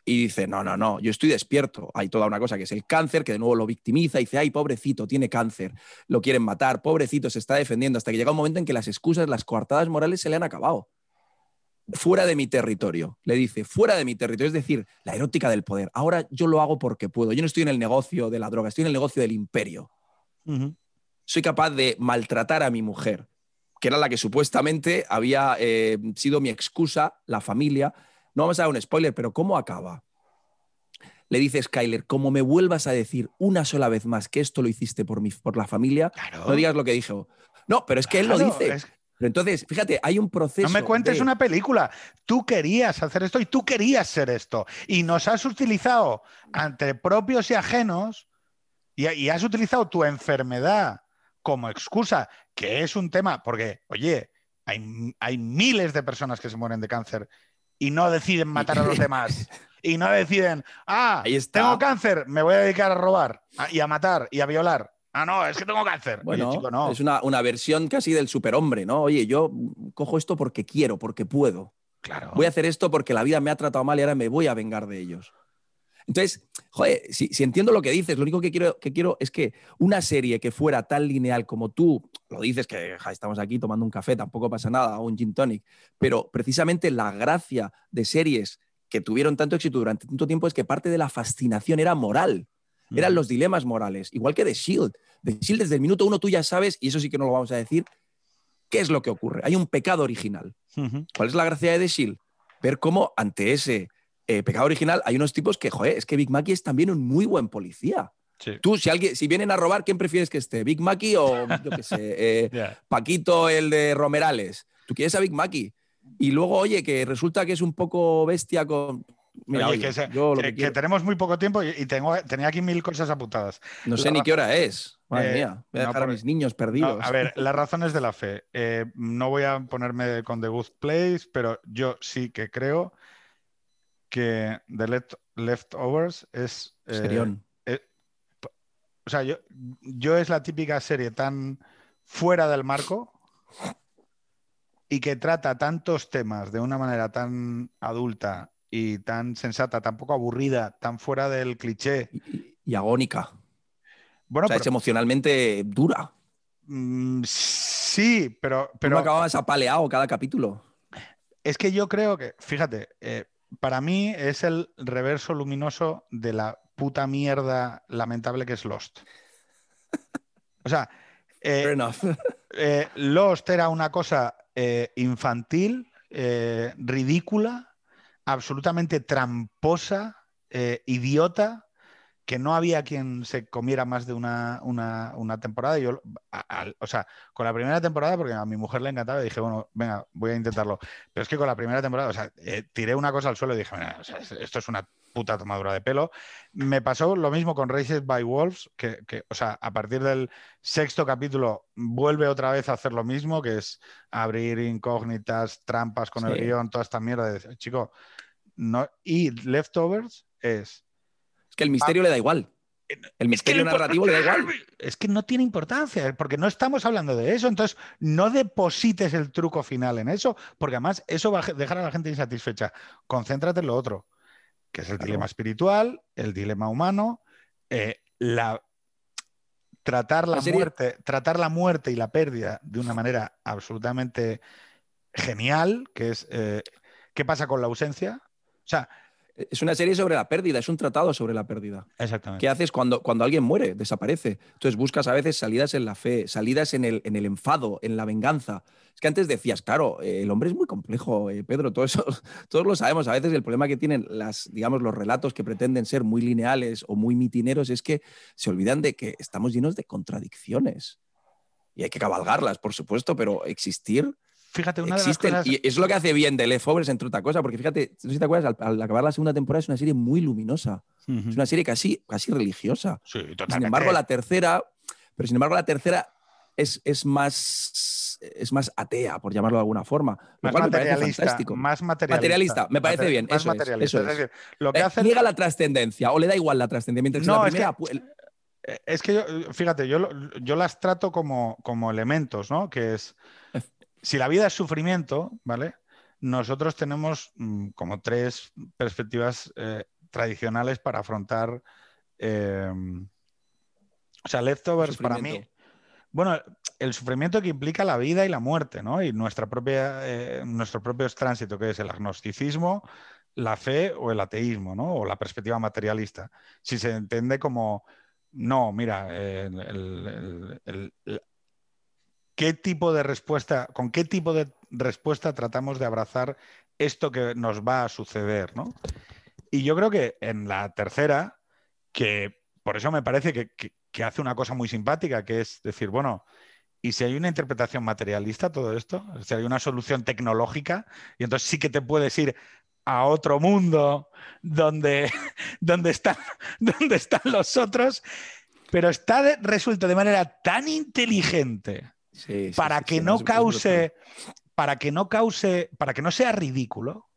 y dice, no, no, no, yo estoy despierto. Hay toda una cosa que es el cáncer, que de nuevo lo victimiza y dice, ay, pobrecito, tiene cáncer, lo quieren matar, pobrecito, se está defendiendo, hasta que llega un momento en que las excusas, las coartadas morales se le han acabado. Fuera de mi territorio, le dice, fuera de mi territorio, es decir, la erótica del poder. Ahora yo lo hago porque puedo. Yo no estoy en el negocio de la droga, estoy en el negocio del imperio. Soy capaz de maltratar a mi mujer, que era la que supuestamente había eh, sido mi excusa, la familia, no vamos a dar un spoiler, pero ¿cómo acaba? Le dice Skyler, como me vuelvas a decir una sola vez más que esto lo hiciste por, mi, por la familia, no digas lo que dijo. No, pero es que él lo dice. Pero entonces, fíjate, hay un proceso. No me cuentes una película. Tú querías hacer esto y tú querías ser esto. Y nos has utilizado ante propios y ajenos y, has utilizado tu enfermedad como excusa, que es un tema, porque, oye, hay, hay miles de personas que se mueren de cáncer y no deciden matar a los demás. Y no deciden, ah, tengo cáncer, me voy a dedicar a robar y a matar y a violar. Ah, no, es que tengo cáncer. Bueno, es una, una, versión casi del superhombre, ¿no? Oye, yo cojo esto porque quiero, porque puedo. Claro. Voy a hacer esto porque la vida me ha tratado mal y ahora me voy a vengar de ellos. Entonces, joder, si, entiendo lo que dices, lo único que quiero, que quiero es que una serie que fuera tan lineal como tú lo dices, que estamos aquí tomando un café, tampoco pasa nada, o un gin tonic, pero precisamente la gracia de series que tuvieron tanto éxito durante tanto tiempo es que parte de la fascinación era moral, eran los dilemas morales, igual que The Shield. The Shield desde el minuto uno tú ya sabes, y eso sí que no lo vamos a decir, qué es lo que ocurre. Hay un pecado original. ¿Cuál es la gracia de The Shield? Ver cómo ante ese eh, pecado original, hay unos tipos que, joder, es que Big Mackey es también un muy buen policía. Tú, si alguien, si vienen a robar, ¿quién prefieres que esté? ¿Big Mackey o, yo qué sé, eh, Paquito, el de Romerales? Tú quieres a Big Mackey. Y luego, oye, que resulta que es un poco bestia con. Mira, que, tenemos muy poco tiempo y tengo, tenía aquí mil cosas apuntadas. No sé ni qué hora es. Madre eh, mía, voy a dejar a mis niños perdidos. a ver, las razones de la fe. no voy a ponerme con The Good Place, pero yo sí que creo que The Leftovers es... Eh, eh, o sea, yo, yo es la típica serie tan fuera del marco y que trata tantos temas de una manera tan adulta y tan sensata, tan poco aburrida, tan fuera del cliché. Y, agónica. Bueno, o es emocionalmente dura. Mm, sí, pero. pero ¿Cómo acababas apaleado cada capítulo? Es que yo creo que, fíjate, eh, para mí es el reverso luminoso de la puta mierda lamentable que es Lost. O sea, eh, eh, Lost era una cosa eh, infantil, ridícula, absolutamente tramposa, idiota, que no había quien se comiera más de una, temporada. Yo, o sea, con la primera temporada, porque a mi mujer le encantaba, y dije, bueno, venga, voy a intentarlo. Pero es que con la primera temporada, o sea, eh, tiré una cosa al suelo y dije, esto es una puta tomadura de pelo. Me pasó lo mismo con Races by Wolves, que, o sea, a partir del sexto capítulo vuelve otra vez a hacer lo mismo, que es abrir incógnitas, trampas con el guion, toda esta mierda de, chico, no, y Leftovers es que el misterio le da igual. El misterio narrativo le da igual. Es que no tiene importancia, porque no estamos hablando de eso. Entonces, no deposites el truco final en eso, porque además eso va a dejar a la gente insatisfecha. Concéntrate en lo otro, que es el dilema espiritual, el dilema humano, eh, la, tratar la, muerte, tratar la muerte y la pérdida de una manera absolutamente genial, que es eh, ¿qué pasa con la ausencia? O sea, es una serie sobre la pérdida, es un tratado sobre la pérdida. Exactamente. ¿Qué haces cuando, cuando alguien muere, desaparece? Entonces buscas a veces salidas en la fe, salidas en el, en el enfado, en la venganza. Es que antes decías, claro, eh, el hombre es muy complejo, eh, Pedro, todo eso, todos lo sabemos. A veces el problema que tienen las, digamos, los relatos que pretenden ser muy lineales o muy mitineros es que se olvidan de que estamos llenos de contradicciones. Y hay que cabalgarlas, por supuesto, pero existir Fíjate, una Existen, de las cosas... Y es lo que hace bien de Leftovers, entre otra cosa, porque fíjate, no sé si te acuerdas, al, acabar la segunda temporada es una serie muy luminosa. Uh -huh. Es una serie casi, casi religiosa. Sí, totalmente. Sin embargo, la tercera, pero sin embargo, la tercera es, es más es más atea, por llamarlo de alguna forma. Más materialista, más materialista. materialista. Me parece Mater bien. Más eso materialista. Es, eso es decir, es. lo que Eh, hace Niega la trascendencia o le da igual la trascendencia. Mientras No, la es que- primera, pu- el- Eh, Es que yo, fíjate, yo, yo las trato como, como elementos, ¿no? Que es, si la vida es sufrimiento, ¿vale? Nosotros tenemos mm, como tres perspectivas eh, tradicionales para afrontar, eh, o sea, leftovers para mí, bueno, el sufrimiento que implica la vida y la muerte, ¿no? Y nuestra propia, eh, nuestro propio tránsito, que es el agnosticismo, la fe o el ateísmo, ¿no? O la perspectiva materialista. Si se entiende como, no, mira, eh, el- el- el- el- ¿qué tipo de respuesta, con qué tipo de respuesta tratamos de abrazar esto que nos va a suceder, ¿no? Y yo creo que en la tercera, que por eso me parece que, que- hace una cosa muy simpática, que es decir, bueno, ¿y si hay una interpretación materialista todo esto? Si hay una solución tecnológica, y entonces sí que te puedes ir a otro mundo donde, donde, están, donde están los otros, pero está de- resuelto de manera tan inteligente sí, para sí, que sí, no es- es cause, para que no cause, para que no sea ridículo,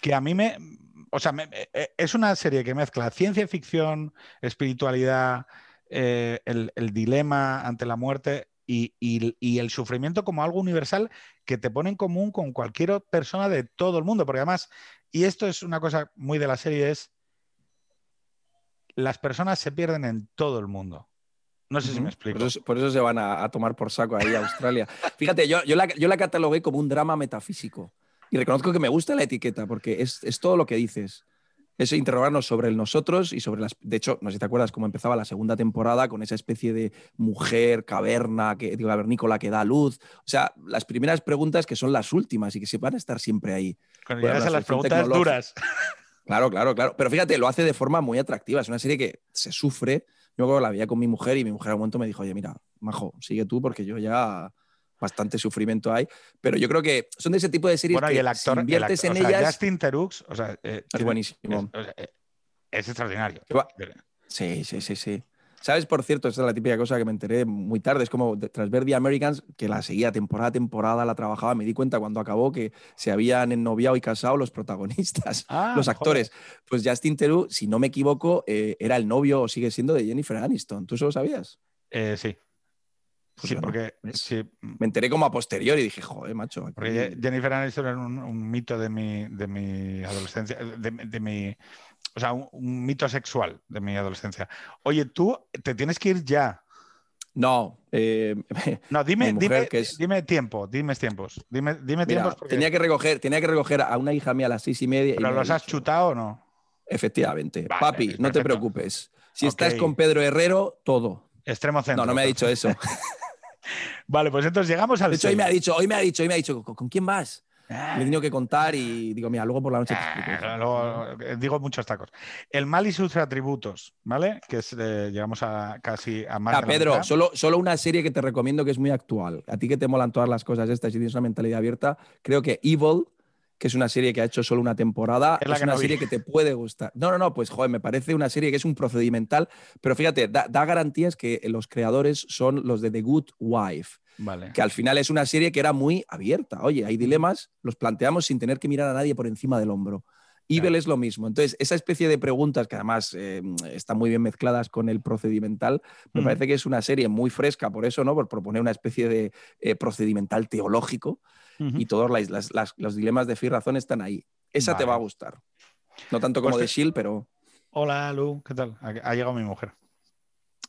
que a mí me, o sea, me- eh, es una serie que mezcla ciencia ficción, espiritualidad, eh, el, el dilema ante la muerte y, y- y el sufrimiento como algo universal que te pone en común con cualquier persona de todo el mundo, porque además, y esto es una cosa muy de la serie, es las personas se pierden en todo el mundo. No sé si me explico. Por eso, por eso se van a, a tomar por saco ahí a Australia. Fíjate, yo, yo, la, yo la catalogué como un drama metafísico. Y reconozco que me gusta la etiqueta porque es, es todo lo que dices. Es interrogarnos sobre el nosotros y sobre las. De hecho, no sé si te acuerdas cómo empezaba la segunda temporada con esa especie de mujer, caverna, que, digo, cavernícola que da luz. O sea, las primeras preguntas que son las últimas y que se van a estar siempre ahí. Cuando Bueno, llegas a la las preguntas duras. Claro, claro, claro. Pero fíjate, lo hace de forma muy atractiva. Es una serie que se sufre. Yo que la veía con mi mujer y mi mujer a un momento me dijo, oye, mira, majo, sigue tú porque yo ya bastante sufrimiento hay. Pero yo creo que son de ese tipo de series Bueno, que y el actor, si el inviertes actor- en o sea, ellas... Justin Terux, o sea, eh, Es buenísimo. Es, o sea, eh, es extraordinario. Sí, sí, sí, sí. ¿Sabes? Por cierto, esta es la típica cosa que me enteré muy tarde. Es como tras ver The Americans, que la seguía temporada a temporada, la trabajaba, me di cuenta cuando acabó que se habían ennoviado y casado los protagonistas, Ah, los joder. actores. Pues Justin Theroux, si no me equivoco, eh, era el novio o sigue siendo de Jennifer Aniston. ¿Tú eso lo sabías? Eh, sí. Pues sí, porque, sí, Me enteré como a posteriori y dije, joder, macho. aquí- porque Jennifer Aniston era un, un mito de mi, de mi adolescencia, de, de mi, o sea, un, un mito sexual de mi adolescencia. Oye, tú te tienes que ir ya. No, eh, No, dime, dime, es- dime tiempo, dime tiempos. Dime, dime mira, tiempos porque- tenía que recoger, tenía que recoger a una hija mía a las seis y media. y ¿Pero me los has dicho, chutado o no? Efectivamente. Vale, Papi, no te preocupes. Si estás con Pedro Herrero, todo. Extremo centro. No, no me ha dicho eso. Vale, pues entonces llegamos al De hecho, hoy me ha dicho, hoy me ha dicho, hoy me ha dicho, ¿con, con quién vas? Le he tenido que contar y digo, mira, luego por la noche te explico. Ah, luego, eh, digo muchos tacos. El mal y sus atributos, ¿vale? Que es, eh, llegamos a casi a más Ah, de Pedro, solo, solo una serie que te recomiendo que es muy actual. A ti que te molan todas las cosas estas y tienes una mentalidad abierta, creo que Evil, que es una serie que ha hecho solo una temporada, Es una no vi. serie que te puede gustar. No, no, no, pues joder, me parece una serie que es un procedimental, pero fíjate, da, da garantías que los creadores son los de The Good Wife. Vale. que al final es una serie que era muy abierta. Oye, hay dilemas, los planteamos sin tener que mirar a nadie por encima del hombro. Evil es lo mismo. Entonces, esa especie de preguntas que además eh, están muy bien mezcladas con el procedimental, me Mm. parece que es una serie muy fresca por eso, ¿no? Por proponer una especie de eh, procedimental teológico y todos las- las- las- los dilemas de Phil Razón están ahí. Esa te va a gustar. No tanto como Pues de Shield, pero Hola, Lu, ¿qué tal? Ha llegado mi mujer.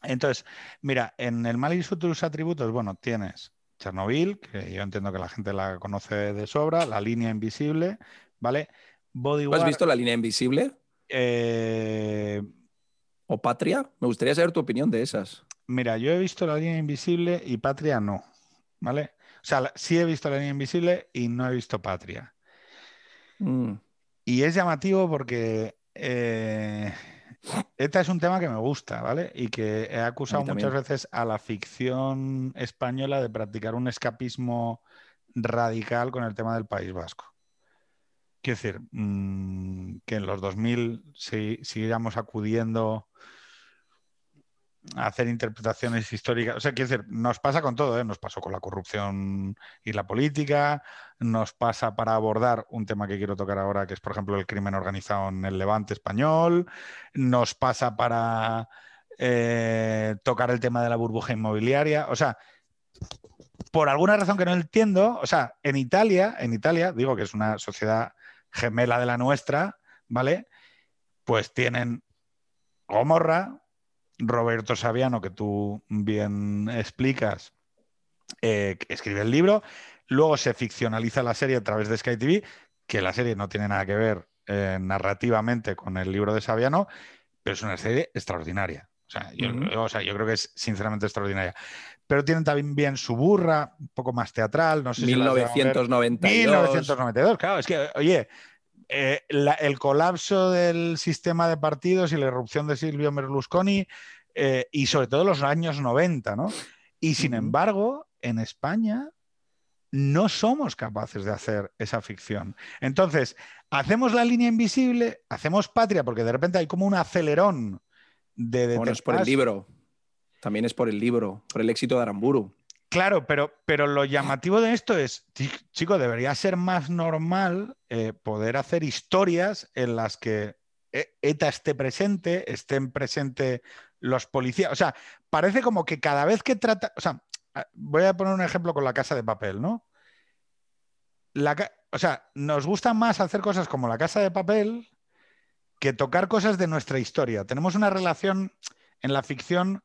Entonces, mira, en el mal y sus atributos, bueno, tienes Chernobyl, que yo entiendo que la gente la conoce de sobra, la línea invisible, ¿vale? Body ¿tú has visto La línea invisible eh, o Patria? Me gustaría saber tu opinión de esas. mira, yo he visto la línea invisible y Patria no, ¿vale? O sea, sí he visto la línea invisible y no he visto Patria. Mm. Y es llamativo porque eh, ETA es un tema que me gusta, ¿vale? Y que he acusado muchas veces a la ficción española de practicar un escapismo radical con el tema del País Vasco. Quiero decir, mm, que en los 2000 si, acudiendo hacer interpretaciones históricas. O sea, quiero decir, nos pasa con todo, ¿eh? Nos pasó con la corrupción y la política, nos pasa para abordar un tema que quiero tocar ahora, que es, por ejemplo, el crimen organizado en el levante español, nos pasa para eh, tocar el tema de la burbuja inmobiliaria. O sea, por alguna razón que no entiendo, o sea, en Italia, en Italia, digo que es una sociedad gemela de la nuestra, ¿vale? Pues tienen Gomorra, Roberto Saviano, que tú bien explicas, eh, escribe el libro, luego se ficcionaliza la serie a través de Sky TV, que la serie no tiene nada que ver eh, narrativamente con el libro de Saviano, pero es una serie extraordinaria. O sea, yo, Ujú. o sea, yo creo que es sinceramente extraordinaria. Pero tienen también bien su burra, un poco más teatral, no sé si la has llegado a ver. 1992. 1992, claro, es que, oye, eh, la- el colapso del sistema de partidos y la irrupción de Silvio Berlusconi eh, y sobre todo los años 90, ¿no? Y sin embargo, en España no somos capaces de hacer esa ficción. Entonces, hacemos la línea invisible, hacemos patria, porque de repente hay como un acelerón de Bueno, es por el libro. También es por el libro, por el éxito de Aramburu. Claro, pero, pero lo llamativo de esto es, chi- chico, debería ser más normal eh, poder hacer historias en las que eh, ETA esté presente, estén presentes los policías. O sea, parece como que cada vez que trata. O sea, voy a poner un ejemplo con la casa de papel, ¿no? O sea, nos gusta más hacer cosas como la casa de papel que tocar cosas de nuestra historia. Tenemos una relación en la ficción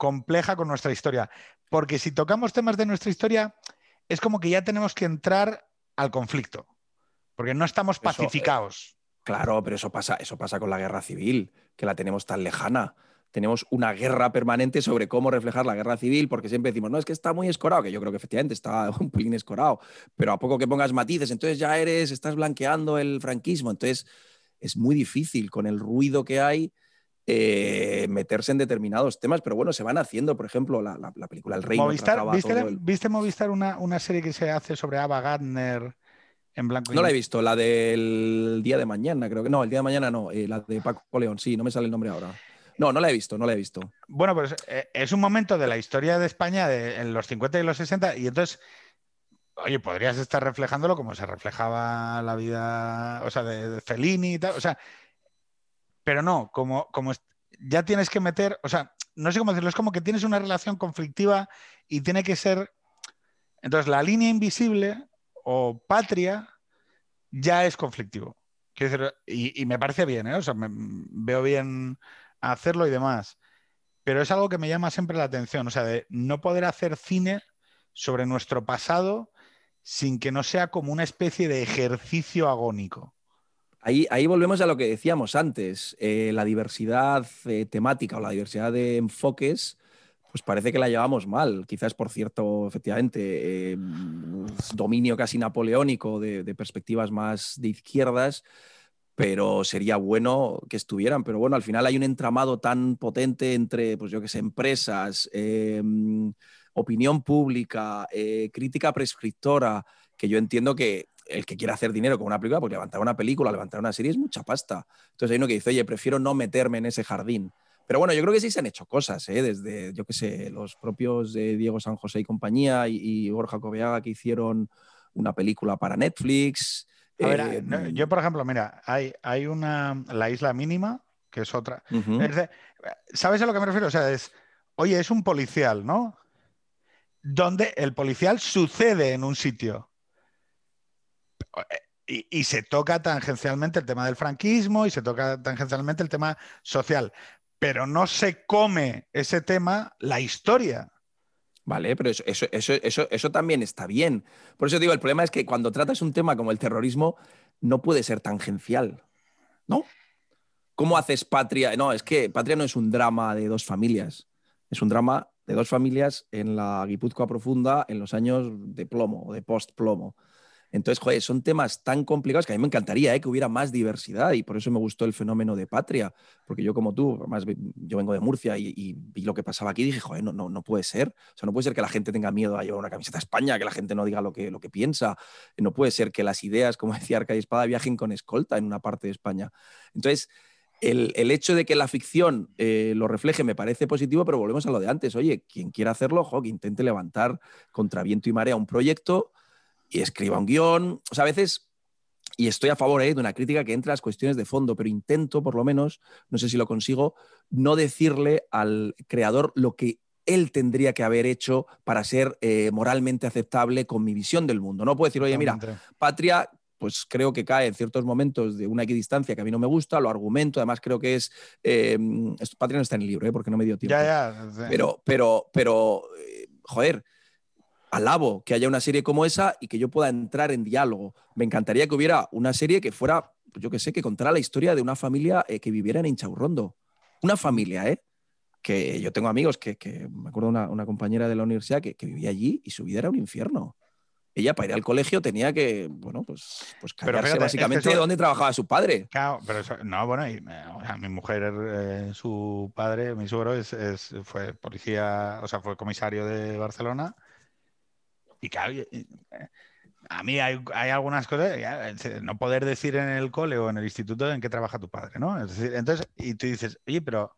compleja con nuestra historia. Porque si tocamos temas de nuestra historia, es como que ya tenemos que entrar al conflicto. Porque no estamos Eso, eh, pacificados. Claro, pero eso pasa, eso pasa con la guerra civil, que la tenemos tan lejana. Tenemos una guerra permanente sobre cómo reflejar la guerra civil, porque siempre decimos, no, es que está muy escorado, que yo creo que efectivamente está un pelín escorado, pero a poco que pongas matices, entonces ya eres, estás blanqueando el franquismo. Entonces es muy difícil con el ruido que hay eh, meterse en determinados temas, pero bueno, se van haciendo, por ejemplo, la, la- la película El. Movistar, trataba ¿viste, el- ¿Viste Movistar una, una serie que se hace sobre Ava Gardner en blanco y No la he visto, la del día de mañana, creo que no, el día de mañana no, eh, la de Paco León, sí, no me sale el nombre ahora. No, no la he visto, no la he visto. Bueno, pues eh, es un momento de la historia de España de- en los 50 y los 60 y entonces, oye, podrías estar reflejándolo como se reflejaba la vida, o sea, de, de Fellini y tal, o sea, pero no, como, como ya tienes que meter, o sea, no sé cómo decirlo, es como que tienes una relación conflictiva y tiene que ser, entonces la línea invisible o patria ya es conflictivo. Quiero decir, y, me parece bien, ¿eh? O sea, veo bien hacerlo y demás pero es algo que me llama siempre la atención, o sea, de no poder hacer cine sobre nuestro pasado sin que no sea como una especie de ejercicio agónico. Ahí, volvemos a lo que decíamos antes, eh, la diversidad eh, temática o la diversidad de enfoques, pues parece que la llevamos mal, quizás por cierto, efectivamente, eh, dominio casi napoleónico de, perspectivas más de izquierdas, pero sería bueno que estuvieran. Pero bueno, al final hay un entramado tan potente entre, pues yo qué sé, empresas, opinión pública, crítica prescriptora, que yo entiendo que el que quiera hacer dinero con una película, pues levantar una película, levantar una serie es mucha pasta. Entonces hay uno que dice, oye, prefiero no meterme en ese jardín. Pero bueno, yo creo que sí se han hecho cosas, ¿eh? desde, yo qué sé, los propios de Diego San José y compañía y, y Borja Coveaga que hicieron una película para Netflix. A ver, eh, yo, por ejemplo, mira, hay, hay una, la isla mínima, que es otra. ¿Sabes a lo que me refiero? O sea, es, oye, es un policial, ¿no? Donde el policial sucede en un sitio. Y, se toca tangencialmente el tema del franquismo y se toca tangencialmente el tema social. Pero no se come ese tema la historia. Vale, pero eso, eso, eso, eso, también está bien. Por eso digo, el problema es que cuando tratas un tema como el terrorismo, no puede ser tangencial. ¿No? ¿Cómo haces patria? No, es que patria no es un drama de dos familias. Es un drama de dos familias en la Guipúzcoa profunda en los años de plomo de post-plomo. Entonces, joder, son temas tan complicados que a mí me encantaría ¿eh? que hubiera más diversidad y por eso me gustó el fenómeno de Patria, porque yo como tú, además yo vengo de Murcia y, vi lo que pasaba aquí y dije, joder, no, no, no puede ser. O sea, no puede ser que la gente tenga miedo a llevar una camiseta a España, que la gente no diga lo que, lo que piensa. No puede ser que las ideas, como decía Arcade Espada, viajen con escolta en una parte de España. Entonces, el, el, hecho de que la ficción eh, lo refleje me parece positivo, pero volvemos a lo de antes. Oye, quien quiera hacerlo, ojo, que intente levantar contra viento y marea un proyecto y escriba un guion. O sea, a veces, y estoy a favor ¿eh? de una crítica que entre las cuestiones de fondo, pero intento, por lo menos, no sé si lo consigo, no decirle al creador lo que él tendría que haber hecho para ser eh, moralmente aceptable con mi visión del mundo. No puedo decir, oye, mira, Patria, pues creo que cae en ciertos momentos de una equidistancia que a mí no me gusta, lo argumento, además creo que es... Eh, Patria no está en el libro, ¿eh? porque no me dio tiempo. Ya, ya. Pero, pero, pero, joder, alabo que haya una serie como esa y que yo pueda entrar en diálogo. Me encantaría que hubiera una serie que fuera, yo que sé, que contara la historia de una familia eh, que viviera en Inchaurrondo. Una familia, ¿eh? Que yo tengo amigos que, me acuerdo una, una compañera de la universidad que, vivía allí y su vida era un infierno. Ella para ir al colegio tenía que, bueno, pues, pues callarse básicamente de dónde trabajaba su padre. Claro, pero no, bueno, y, mi mujer, eh, su padre, mi suegro, es, fue policía, o sea, fue comisario de Barcelona y claro, eh, a mí hay, algunas cosas, no poder decir en el cole o en el instituto en qué trabaja tu padre, ¿no? entonces, y tú dices, oye, pero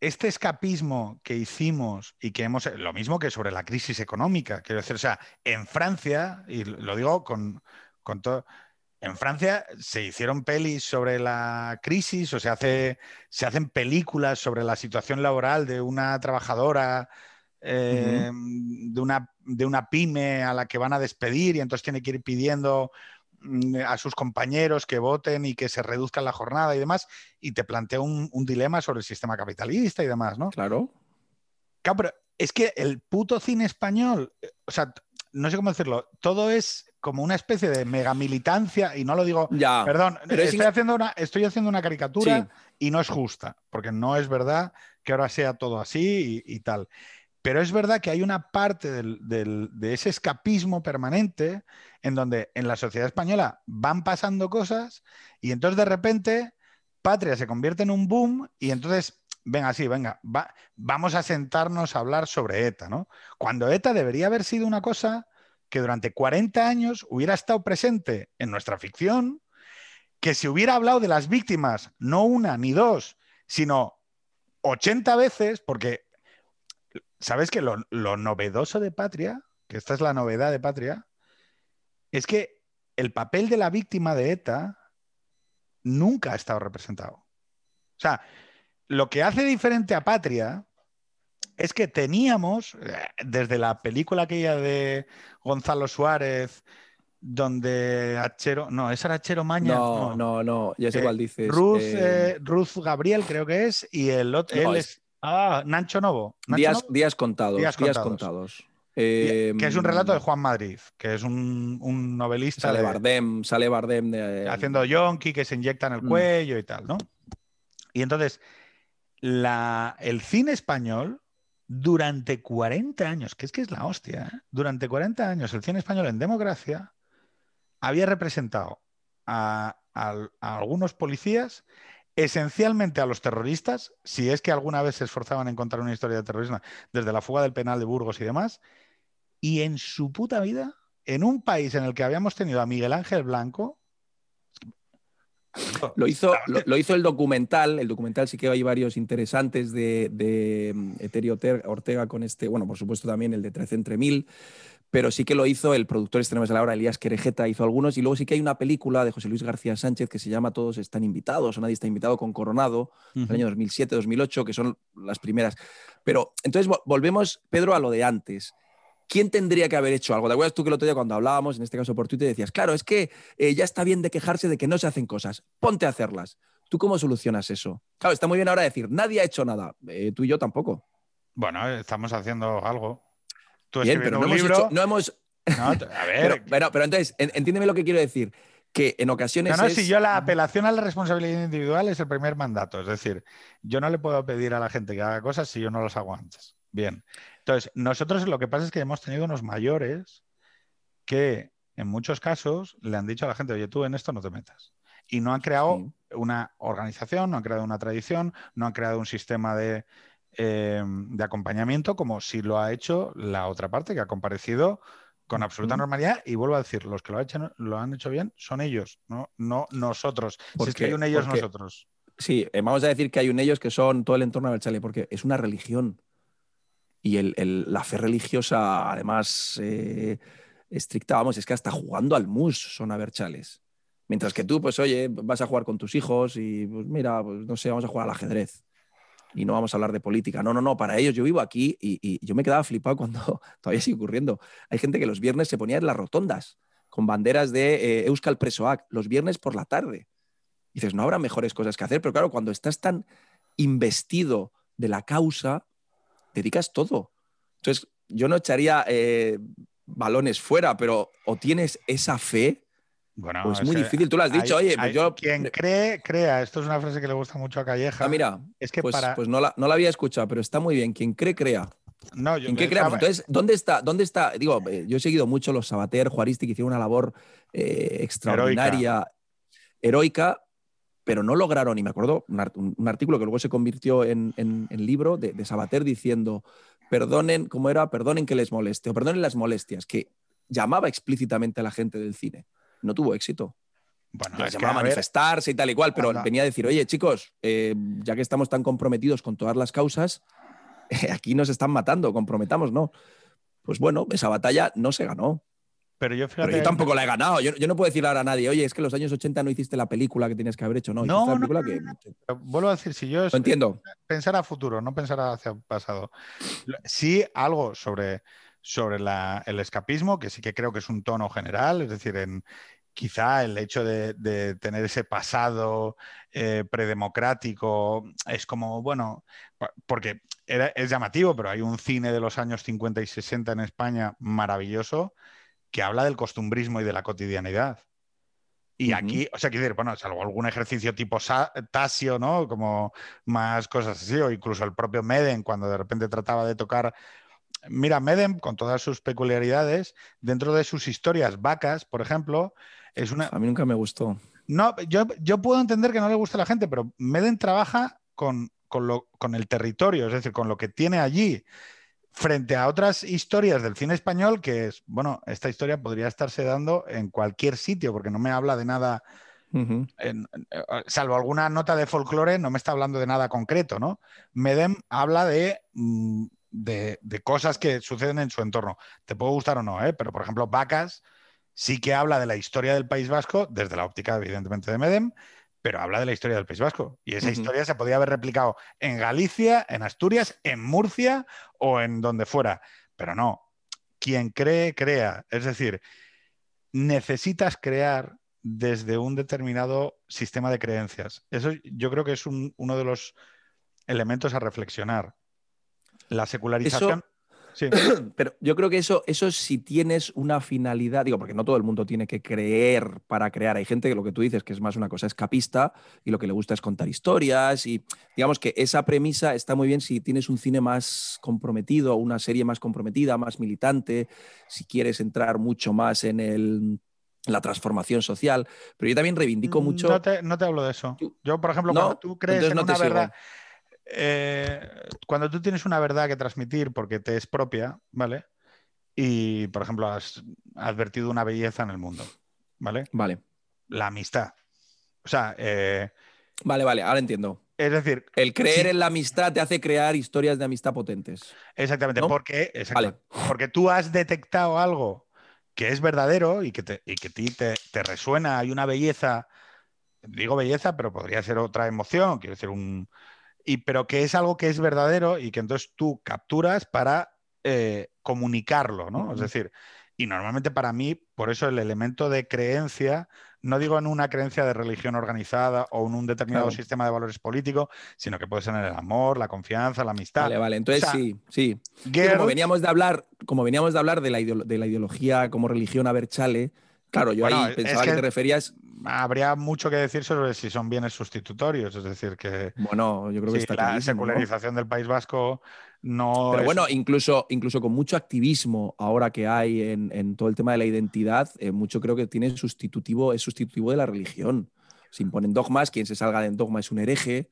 este escapismo que hicimos y que hemos, lo mismo que sobre la crisis económica, quiero decir, o sea, en Francia, y lo digo con, con todo, en Francia se hicieron pelis sobre la crisis o se, hace, se hacen películas sobre la situación laboral de una trabajadora eh, de, una, de una pyme a la que van a despedir y entonces tiene que ir pidiendo mm, a sus compañeros que voten y que se reduzca la jornada y demás, y te plantea un, dilema sobre el sistema capitalista y demás, ¿no? Claro. Claro, pero es que el puto cine español, o sea, no sé cómo decirlo, todo es como una especie de mega militancia, y no lo digo, ya, perdón, estoy, haciendo una, estoy haciendo una caricatura y no es justa, porque no es verdad que ahora sea todo así y tal. Pero es verdad que hay una parte de ese escapismo permanente en donde en la sociedad española van pasando cosas y entonces de repente Patria se convierte en un boom y entonces, venga, sí, venga, vamos a sentarnos a hablar sobre ETA, ¿no? Cuando ETA debería haber sido una cosa que durante 40 años hubiera estado presente en nuestra ficción, que se hubiera hablado de las víctimas, no una ni dos, sino 80 veces, porque ¿Sabes que lo, novedoso de Patria, que esta es la novedad de Patria, es que el papel de la víctima de ETA nunca ha estado representado. O sea, lo que hace diferente a Patria es que teníamos, eh, desde la película aquella de Gonzalo Suárez, donde Achero, no, ¿es era Achero Maña? No, no, no, ya sé eh, cuál dices. Ruth, eh, Ruth, Gabriel creo que es, y el otro, es, Ah, Nancho Novo. días, días, contados. Días contados. que es un relato de Juan Madrid, que es un, novelista. Sale Bardem, sale Bardem de, haciendo yonki, que se inyecta en el mm. cuello y tal, ¿no? Y entonces, el cine español, durante 40 años, que es que es la hostia, ¿eh? durante 40 años el cine español en democracia había representado a algunos policías esencialmente a los terroristas, si es que alguna vez se esforzaban en contar una historia de terrorismo, desde la fuga del penal de Burgos y demás, y en su puta vida, en un país en el que habíamos tenido a Miguel Ángel Blanco, Lo hizo, lo, hizo el documental, el documental sí que hay varios interesantes de, de mm, Eterio Ortega con este, bueno, por supuesto también el de 13 entre mil, pero sí que lo hizo el productor extremo de la hora, Elías Querejeta, hizo algunos, y luego sí que hay una película de José Luis García Sánchez que se llama Todos están invitados, o Nadie está invitado con Coronado, del año 2007-2008, que son las primeras. Pero entonces volvemos, Pedro, a lo de antes. ¿Quién tendría que haber hecho algo? ¿Te acuerdas tú que el otro día cuando hablábamos, en este caso por Twitter, decías, claro, es que eh, ya está bien de quejarse de que no se hacen cosas, ponte a hacerlas. ¿Tú cómo solucionas eso? Claro, está muy bien ahora decir, nadie ha hecho nada, eh, tú y yo tampoco. Bueno, estamos haciendo algo. Tú bien, pero no hemos, hecho, no hemos... a ver. pero, pero, entonces, entiéndeme lo que quiero decir que en ocasiones. No, no, si yo la apelación a la responsabilidad individual es el primer mandato. Es decir, yo no le puedo pedir a la gente que haga cosas si yo no las hago antes. Bien. Entonces, nosotros lo que pasa es que hemos tenido unos mayores que en muchos casos le han dicho a la gente, oye, tú en esto no te metas. Y no han creado una organización, no han creado una tradición, no han creado un sistema de, eh, de acompañamiento como si lo ha hecho la otra parte que ha comparecido con absoluta normalidad y vuelvo a decir, los que lo, han hecho, lo han hecho bien son ellos, no, no nosotros. Porque, si es que hay un ellos, nosotros. Sí, eh, vamos a decir que hay un ellos que son todo el entorno del chale, porque es una religión. Y el, la fe religiosa, además, eh, estricta, vamos, es que hasta jugando al mus son aberchales. Mientras que tú, pues oye, vas a jugar con tus hijos y, pues mira, pues no sé, vamos a jugar al ajedrez y no vamos a hablar de política. No, no, no, para ellos yo vivo aquí y, yo me quedaba flipado cuando todavía sigue ocurriendo. Hay gente que los viernes se ponía en las rotondas con banderas de eh, Euskal Presoac, los viernes por la tarde. Y dices, no habrá mejores cosas que hacer, pero claro, cuando estás tan investido de la causa, dedicas todo. Entonces, yo no echaría eh, balones fuera, pero o tienes esa fe bueno, pues muy difícil, tú lo has dicho, oye, pues yo... Quien cree, crea. Esto es una frase que le gusta mucho a Calleja. Ah, mira, es que pues, pues no, la, no, la, había escuchado, pero está muy bien. Quien cree, crea. No, yo, ¿En qué creamos? Entonces, ¿dónde está? ¿Dónde está? Digo, eh, yo he seguido mucho los Sabater, Juaristi, que hicieron una labor eh, extraordinaria, heroica. pero no lograron, y me acuerdo, un, artículo que luego se convirtió en, en, libro de, de, Sabater diciendo, perdonen, ¿cómo era? Perdonen que les moleste, o perdonen las molestias, que llamaba explícitamente a la gente del cine no tuvo éxito. Bueno, se a manifestarse y tal y cual, pero venía a decir, oye, chicos, eh, ya que estamos tan comprometidos con todas las causas, aquí nos están matando, comprometamos, ¿no? Pues bueno, esa batalla no se ganó. Pero yo, tampoco la he ganado. Yo, no puedo decirle ahora a nadie, oye, es que en los años 80 no hiciste la película que tienes que haber hecho. No, no, vuelvo a decir, si yo... entiendo. Pensar a futuro, no pensar hacia el pasado. Sí, algo sobre sobre el escapismo, que sí que creo que es un tono general, es decir, en quizá el hecho de, tener ese pasado eh, predemocrático es como, bueno, porque es llamativo, pero hay un cine de los años 50 y 60 en España maravilloso que habla del costumbrismo y de la cotidianidad. Y aquí, o sea, quiero decir, bueno, salvo algún ejercicio tipo Tasio, ¿no? Como más cosas así, o incluso el propio Meden, cuando de repente trataba de tocar mira, Medem, con todas sus peculiaridades, dentro de sus historias, vacas, por ejemplo, es una. A mí nunca me gustó. No, yo, yo puedo entender que no le guste a la gente, pero Medem trabaja con, con, el territorio, es decir, con lo que tiene allí, frente a otras historias del cine español, que es, bueno, esta historia podría estarse dando en cualquier sitio, porque no me habla de nada. salvo alguna nota de folclore, no me está hablando de nada concreto, ¿no? Medem habla de mm, de, cosas que suceden en su entorno. Te puede gustar o no, ¿eh? pero por ejemplo, Vacas sí que habla de la historia del País Vasco, desde la óptica, evidentemente, de Medem, pero habla de la historia del País Vasco. Y esa historia se podría haber replicado en Galicia, en Asturias, en Murcia o en donde fuera. Pero no, quien cree, crea. Es decir, necesitas crear desde un determinado sistema de creencias. Eso yo creo que es uno de los elementos a reflexionar. La secularización. sí. Pero yo creo que eso, eso si tienes una finalidad, digo, porque no todo el mundo tiene que creer para crear. Hay gente que lo que tú dices que es más una cosa escapista y lo que le gusta es contar historias y digamos que esa premisa está muy bien si tienes un cine más comprometido, una serie más comprometida, más militante, si quieres entrar mucho más en el la transformación social, pero yo también reivindico mm, mucho... No te, no te hablo de eso. Yo, por ejemplo, cuando tú crees en una verdad... Eh, cuando tú tienes una verdad que transmitir porque te es propia, ¿vale? Y, por ejemplo, has advertido una belleza en el mundo, ¿vale? Vale. La amistad. O sea, eh, Vale, vale, ahora entiendo. es decir, El creer Sí. en la amistad te hace crear historias de amistad potentes. exactamente, ¿no? porque, Vale. porque tú has detectado algo que es verdadero y que, te, y que a ti te, te resuena, hay una belleza, digo belleza, pero podría ser otra emoción, quiero decir, un... Y, pero que es algo que es verdadero y que entonces tú capturas para eh, comunicarlo, ¿no? Es decir, y normalmente para mí, por eso el elemento de creencia, no digo en una creencia de religión organizada o en un determinado Claro. sistema de valores políticos, sino que puede ser en el amor, la confianza, la amistad. Vale, vale. Entonces O sea, sí, sí. Girls- como veníamos de hablar, como veníamos de hablar de la, ideolo- de la ideología como religión a Berchale, claro, yo Bueno, ahí es pensaba que... que- te referías. Habría mucho que decir sobre si son bienes sustitutorios, es decir, que Bueno, yo creo que sí, está la clarísimo, ¿no? secularización del País Vasco no Pero es- bueno, incluso, incluso con mucho activismo ahora que hay en, en todo el tema de la identidad, eh, mucho creo que tiene sustitutivo, es sustitutivo de la religión. Se imponen dogmas, quien se salga del dogma es un hereje.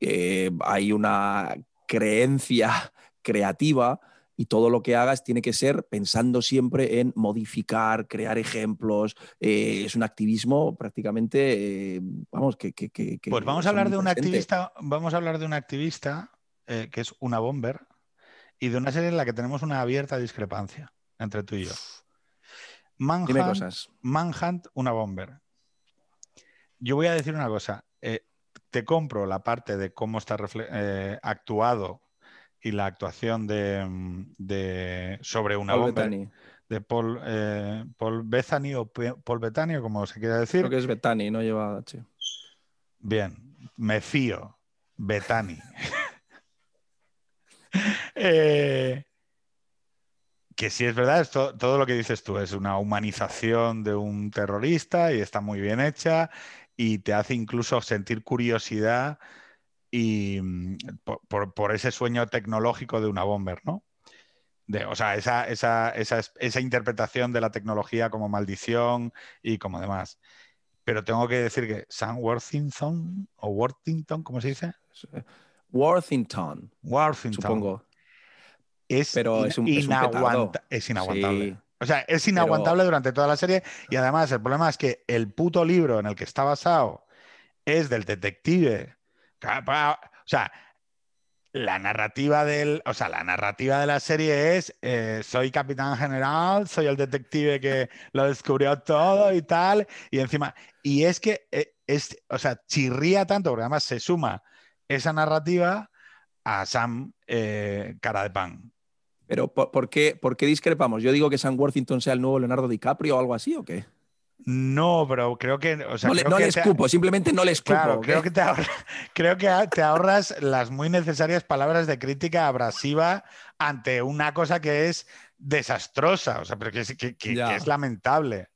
eh, hay una creencia creativa y todo lo que hagas tiene que ser pensando siempre en modificar, crear ejemplos. eh, es un activismo prácticamente, eh, vamos, que, que- que- que Pues vamos a hablar de un activista, vamos a hablar de un activista eh, que es una bomber y de una serie en la que tenemos una abierta discrepancia entre tú y yo. Dime cosas. Manhunt, una bomber. Yo voy a decir una cosa. te compro la parte de cómo está actuado y la actuación de, mm, de- sobre una Paul Bettany. de Paul, eh, Paul Bethany o Paul Bettany, o como se quiera decir. Creo que es Bettany, no lleva H. Bien, me fío. Betani. Eh, que sí es verdad, todo lo que dices tú es una humanización de un terrorista y está muy bien hecha y te hace incluso sentir curiosidad y mm, por, por- por ese sueño tecnológico de una bomber, ¿no? De, o sea, esa, esa, esa, esa interpretación de la tecnología como maldición y como demás. Pero tengo que decir que Sam Worthington, o Worthington, ¿cómo se dice? Worthington, Worthington. supongo. Es, Pero es un- es un inaguanta- petardo. es inaguantable. Sí. O sea, es inaguantable durante toda la serie y además el problema es que el puto libro en el que está basado es del detective. O sea, la narrativa del, o sea, la narrativa de la serie es eh, soy capitán general, soy el detective que lo descubrió todo y tal y encima y es que eh, es, o sea, chirría tanto porque además se suma esa narrativa a Sam eh, cara de pan. Pero ¿por, por qué, por qué discrepamos? Yo digo que Sam Worthington sea el nuevo Leonardo DiCaprio o algo así, ¿o qué? No, pero creo que, o sea, no le, no que le te- escupo, simplemente no le escupo. Claro, creo que te ahorra- creo que a- te ahorras las muy necesarias palabras de crítica abrasiva ante una cosa que es desastrosa, o sea, pero que es, que- que- que es lamentable.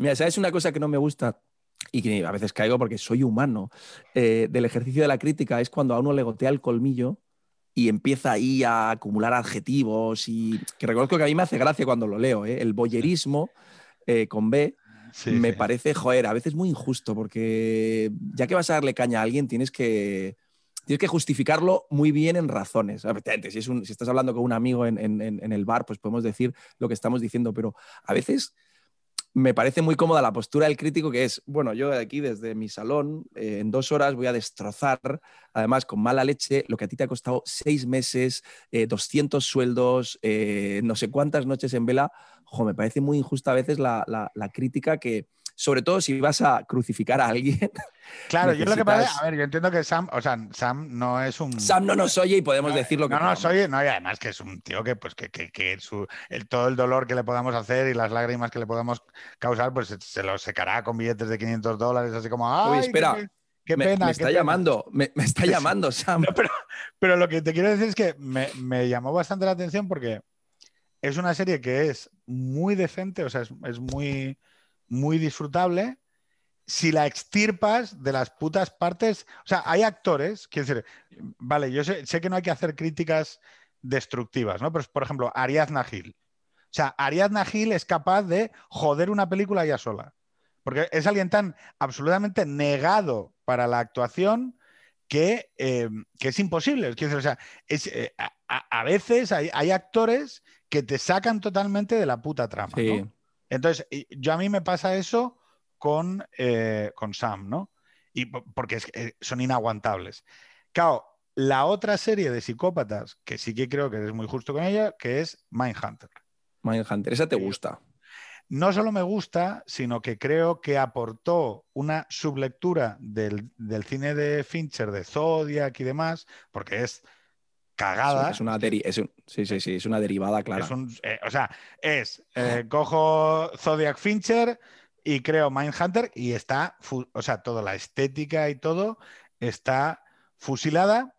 Mira, ¿sabes una cosa que no me gusta? Y que a veces caigo porque soy humano. eh, del ejercicio de la crítica es cuando a uno le gotea el colmillo y empieza ahí a acumular adjetivos y que reconozco que a mí me hace gracia cuando lo leo. ¿eh? El boyerismo eh, con B Me parece, joder, a veces muy injusto porque ya que vas a darle caña a alguien tienes que, tienes que justificarlo muy bien en razones. Si, un- si estás hablando con un amigo en, el bar, pues podemos decir lo que estamos diciendo, pero a veces me parece muy cómoda la postura del crítico que es, bueno, yo aquí desde mi salón eh, en dos horas voy a destrozar, además con mala leche, lo que a ti te ha costado seis meses, eh, 200 sueldos, eh, no sé cuántas noches en vela. Jo, me parece muy injusta a veces la, la- la crítica que, sobre todo si vas a crucificar a alguien, Claro, yo lo que pasa, necesitas- a ver, yo entiendo que Sam, o sea, Sam no es un Sam no nos oye y podemos decir lo que no, no, queramos. soy, no, y además que es un tío que, pues, que, que- que su- el, todo el dolor que le podamos hacer y las lágrimas que le podamos causar, pues se, se lo secará con billetes de 500 dólares, así como, ¡ay, qué espera, pe- qué, pena! me qué está pena". llamando, me, me está sí. llamando Sam. No, pero, pero lo que te quiero decir es que me, me llamó bastante la atención porque es una serie que es muy decente, o sea, es, muy, muy disfrutable. Si la extirpas de las putas partes, o sea, hay actores, quiero decir, vale, yo sé, que no hay que hacer críticas destructivas, ¿no? Pero, por ejemplo, Ariadna Gil. O sea, Ariadna Gil es capaz de joder una película ella sola. Porque es alguien tan absolutamente negado para la actuación que, eh, que es imposible. Quiero decir, o sea, es, eh, a, veces hay, hay actores que te sacan totalmente de la puta trama. Sí. ¿no? Entonces, yo a mí me pasa eso con, eh, con Sam, ¿no? Y porque eh, son inaguantables. Claro, la otra serie de psicópatas, que sí que creo que eres muy justo con ella, que es Mindhunter. Mindhunter, esa te gusta. No solo me gusta, sino que creo que aportó una sublectura del, del cine de Fincher, de Zodiac y demás, porque es cagada. Es una, sí, sí, sí, es una derivada, claro. Eh, o sea, es, eh, cojo Zodiac Fincher y creo Mindhunter y está, o sea, toda la estética y todo está fusilada,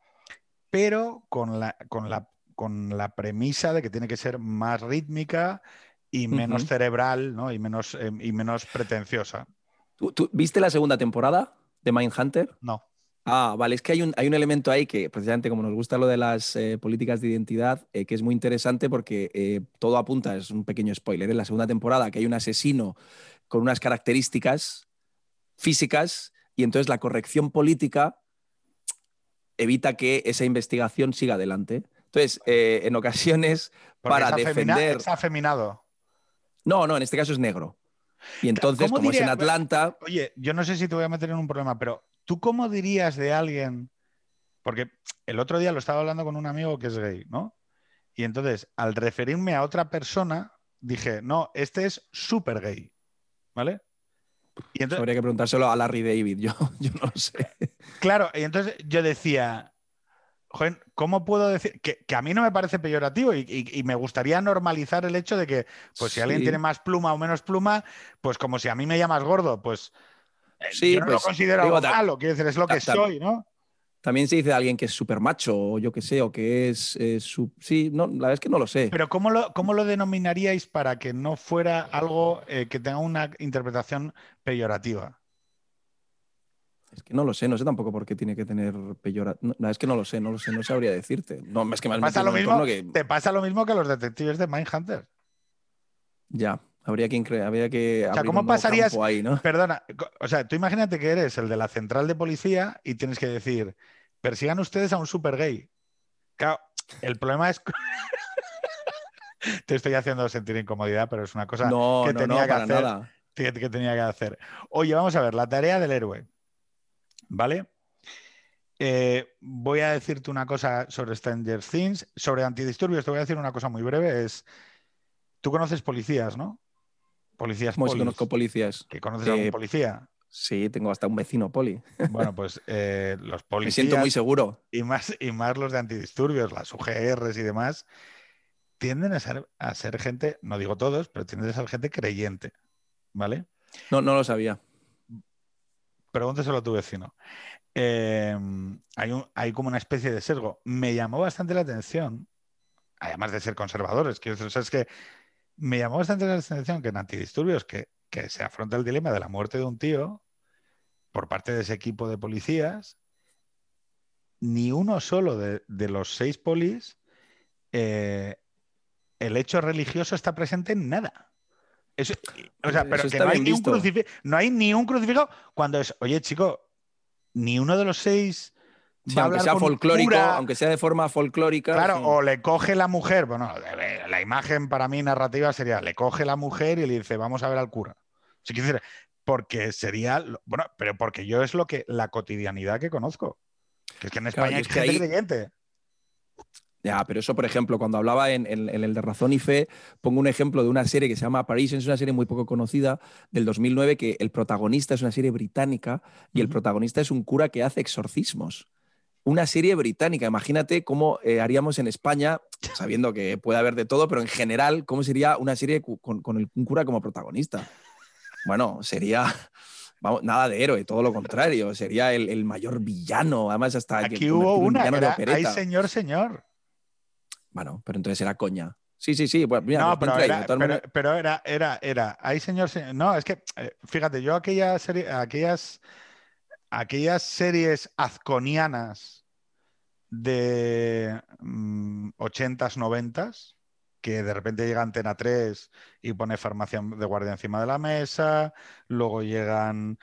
pero con la, con la, con la premisa de que tiene que ser más rítmica y menos cerebral, ¿no? Y menos, eh, y menos pretenciosa. ¿Tú, viste la segunda temporada de Mindhunter? No. Ah, vale, es que hay un, hay un elemento ahí que precisamente como nos gusta lo de las eh, políticas de identidad, eh, que es muy interesante porque eh, todo apunta, es un pequeño spoiler, en la segunda temporada que hay un asesino con unas características físicas y entonces la corrección política evita que esa investigación siga adelante. Entonces, en ocasiones, para defender... Es afeminado. No, no, en este caso es negro. Y entonces, como es en Atlanta... Oye, yo no sé si te voy a meter en un problema, pero ¿Tú cómo dirías de alguien? Porque el otro día lo estaba hablando con un amigo que es gay, ¿no? Y entonces, al referirme a otra persona, dije, no, este es súper gay, ¿vale? Y entonces, Habría que preguntárselo a Larry David, yo, yo no lo sé. Claro, y entonces yo decía, joder, ¿cómo puedo decir? Que, a mí no me parece peyorativo y, me gustaría normalizar el hecho de que, pues si alguien tiene más pluma o menos pluma, pues como si a mí me llamas gordo, pues sí, yo no lo pues, considero algo malo, quiero decir, es lo que soy, ¿no? También se dice de alguien que es súper macho, o yo qué sé, o que es. Eh, sí, no, la verdad es que no lo sé. Pero ¿cómo lo, cómo lo denominaríais para que no fuera algo eh, que tenga una interpretación peyorativa? Es que no lo sé, no sé tampoco por qué tiene que tener peyorativa. No, es que no lo sé, no lo sé, no sabría decirte. No, es que me pasa lo mismo, Te pasa lo mismo que los detectives de Mindhunter. Ya, Habría que, habría que o sea, ¿cómo pasarías? Ahí, ¿no? Perdona, o sea, tú imagínate que eres el de la central de policía y tienes que decir, persigan ustedes a un super gay. Claro, el problema es. Te estoy haciendo sentir incomodidad, pero es una cosa que tenía que hacer. Que, tenía que hacer. Oye, vamos a ver, la tarea del héroe. ¿Vale? Eh, voy a decirte una cosa sobre Stranger Things. Sobre antidisturbios, te voy a decir una cosa muy breve. Es. Tú conoces policías, ¿no? Policías ¿Cómo si conozco policías? ¿Que conoces a algún policía? Sí, tengo hasta un vecino poli. Bueno, pues eh, los policías. Me siento muy seguro. Y más, y más los de antidisturbios, las UGRs y demás, tienden a ser, a ser gente, no digo todos, pero tienden a ser gente creyente. ¿Vale? No, no lo sabía. Pregúnteselo a tu vecino. Em, hay, un, hay como una especie de sesgo. Me llamó bastante la atención, además de ser conservadores, que es que me llamó bastante la atención que en Antidisturbios, que, se afronta el dilema de la muerte de un tío por parte de ese equipo de policías, ni uno solo de, los seis polis, eh, el hecho religioso está presente en nada. o sea, pero que no hay, ni un no hay ni un crucifijo cuando es, oye chico, ni uno de los seis aunque sea folclórico, aunque sea de forma folclórica. Claro, o le coge la mujer, bueno, la imagen para mí narrativa sería, le coge la mujer y le dice, vamos a ver al cura. Sí, decir, porque sería, bueno, pero porque yo es lo que, la cotidianidad que conozco. Que es que en España hay gente creyente. Ya, pero eso, por ejemplo, cuando hablaba en, el de Razón y Fe, pongo un ejemplo de una serie que se llama Paris, es una serie muy poco conocida, del 2009, que el protagonista es una serie británica y el protagonista es un cura que hace exorcismos una serie británica. Imagínate cómo eh, haríamos en España, sabiendo que puede haber de todo, pero en general, cómo sería una serie con, un cura como protagonista. Bueno, sería vamos, nada de héroe, todo lo contrario. Sería el, mayor villano. Además, hasta aquí hubo una. hay señor, señor. Bueno, pero entonces era coña. Sí, sí, sí. Pues no, pero, era, era, era, hay señor, señor. No, es que, eh, fíjate, yo aquella serie, aquellas, aquellas series azconianas de 80s, mm, 90s, que de repente llega Antena 3 y pone farmacia de guardia encima de la mesa, luego llegan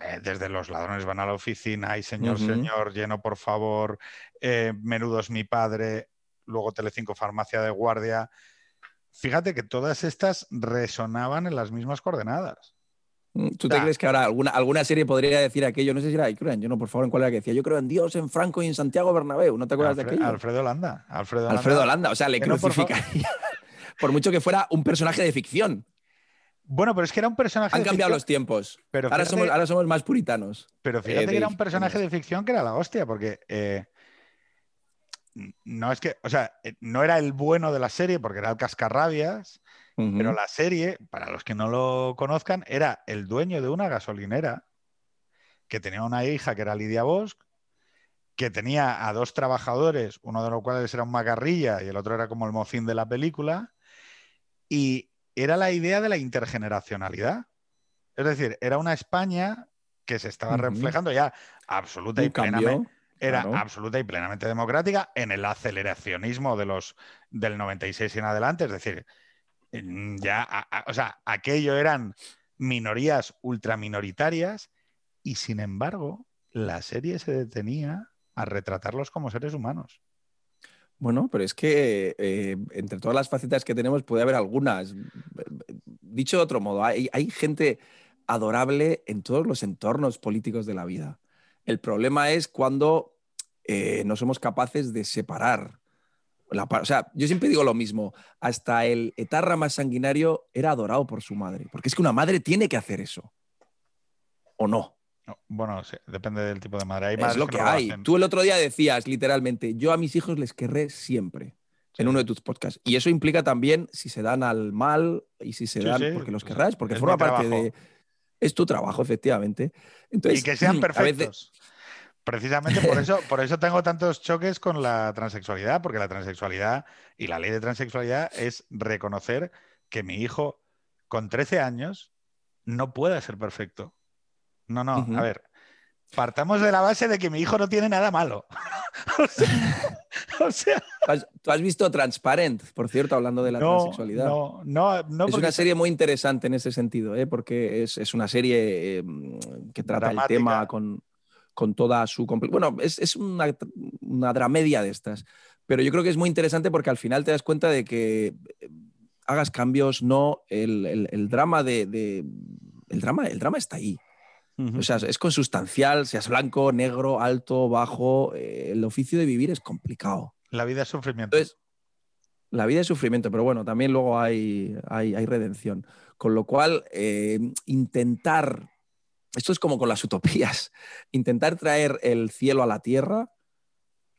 eh, desde los ladrones van a la oficina, y señor, señor, lleno por favor, eh, menudo es mi padre, luego Telecinco farmacia de guardia. Fíjate que todas estas resonaban en las mismas coordenadas. Mm, ¿Tú te crees que ahora alguna, alguna serie podría decir aquello? No sé si era, yo no, por favor, en cuál era que decía, yo creo en Dios, en Franco y en Santiago Bernabéu. ¿No te acuerdas de aquello? Alfredo Holanda. Alfredo Holanda. Alfredo Holanda, o sea, le crucificaría. por mucho que fuera un personaje de ficción. Bueno, pero es que era un personaje. Han cambiado los tiempos. Pero ahora, somos, ahora somos más puritanos. Pero fíjate eh, que era un personaje de ficción que era la hostia, porque eh, no es que, o sea, eh, no era el bueno de la serie porque era el cascarrabias, pero la serie, para los que no lo conozcan, era el dueño de una gasolinera que tenía una hija que era Lidia Bosch, que tenía a dos trabajadores, uno de los cuales era un macarrilla y el otro era como el mocín de la película, y era la idea de la intergeneracionalidad. Es decir, era una España que se estaba reflejando ya absoluta y plenamente era absoluta y plenamente democrática en el aceleracionismo de los, del 96 y en adelante. Es decir, ya, o sea, aquello eran minorías ultraminoritarias y sin embargo la serie se detenía a retratarlos como seres humanos. Bueno, pero es que eh, entre todas las facetas que tenemos puede haber algunas. Dicho de otro modo, hay, gente adorable en todos los entornos políticos de la vida. El problema es cuando eh, no somos capaces de separar. La, o sea, yo siempre digo lo mismo, hasta el etarra más sanguinario era adorado por su madre, porque es que una madre tiene que hacer eso, ¿o no? bueno, depende del tipo de madre. Hay es lo que, hay. Tú el otro día decías literalmente, yo a mis hijos les querré siempre. en uno de tus podcasts. Y eso implica también si se dan al mal y si se dan porque los querrás, porque forma parte de... Es tu trabajo, efectivamente. Entonces, y que sean perfectos. Precisamente por eso, por eso tengo tantos choques con la transexualidad, porque la transexualidad y la ley de transexualidad es reconocer que mi hijo con 13 años no puede ser perfecto. No, no, a ver, partamos de la base de que mi hijo no tiene nada malo. o sea, ¿Tú, has, visto Transparent, por cierto, hablando de la transexualidad? No, no, no. Es una serie muy interesante en ese sentido, ¿eh? porque es, una serie em, que trata el tema con, con toda su... Bueno, es, una, una, dramedia de estas, pero yo creo que es muy interesante porque al final te das cuenta de que eh, hagas cambios, no, el, drama de, El drama, el drama está ahí. O sea, es consustancial, seas blanco, negro, alto, bajo, eh, el oficio de vivir es complicado. La vida es sufrimiento. la vida es sufrimiento, pero bueno, también luego hay, hay, redención. Con lo cual, eh, intentar esto es como con las utopías. Intentar traer el cielo a la tierra.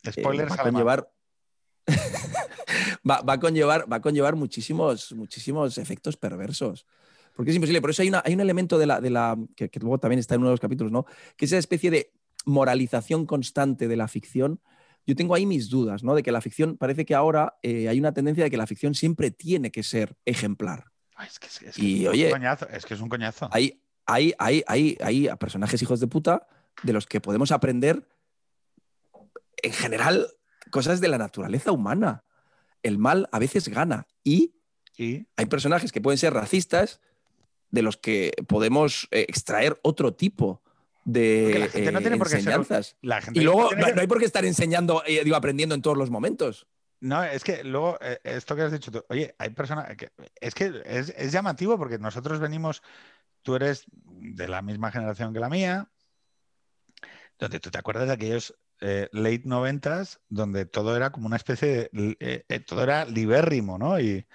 Eh, Spoilers va, a conllevar, va, a conllevar, va a conllevar muchísimos, muchísimos efectos perversos. Porque es imposible. Por eso hay, hay un elemento de la, de la que, luego también está en uno de los capítulos, ¿no? Que es esa especie de moralización constante de la ficción. Yo tengo ahí mis dudas, ¿no? De que la ficción, parece que ahora eh, hay una tendencia de que la ficción siempre tiene que ser ejemplar. es que, es, y, oye, un coñazo, es que es un coñazo. Hay, hay, hay, hay, hay personajes hijos de puta de los que podemos aprender en general cosas de la naturaleza humana. El mal a veces gana y, hay personajes que pueden ser racistas de los que podemos eh, extraer otro tipo de enseñanzas. y luego no, hay por qué estar enseñando, eh, digo, aprendiendo en todos los momentos. No, es que luego, eh, esto que has dicho tú, oye, hay personas, que, es que es, es, llamativo porque nosotros venimos tú eres de la misma generación que la mía, donde tú te acuerdas de aquellos eh, late noventas, donde todo era como una especie de, eh, eh, todo era libérrimo, ¿no? Y,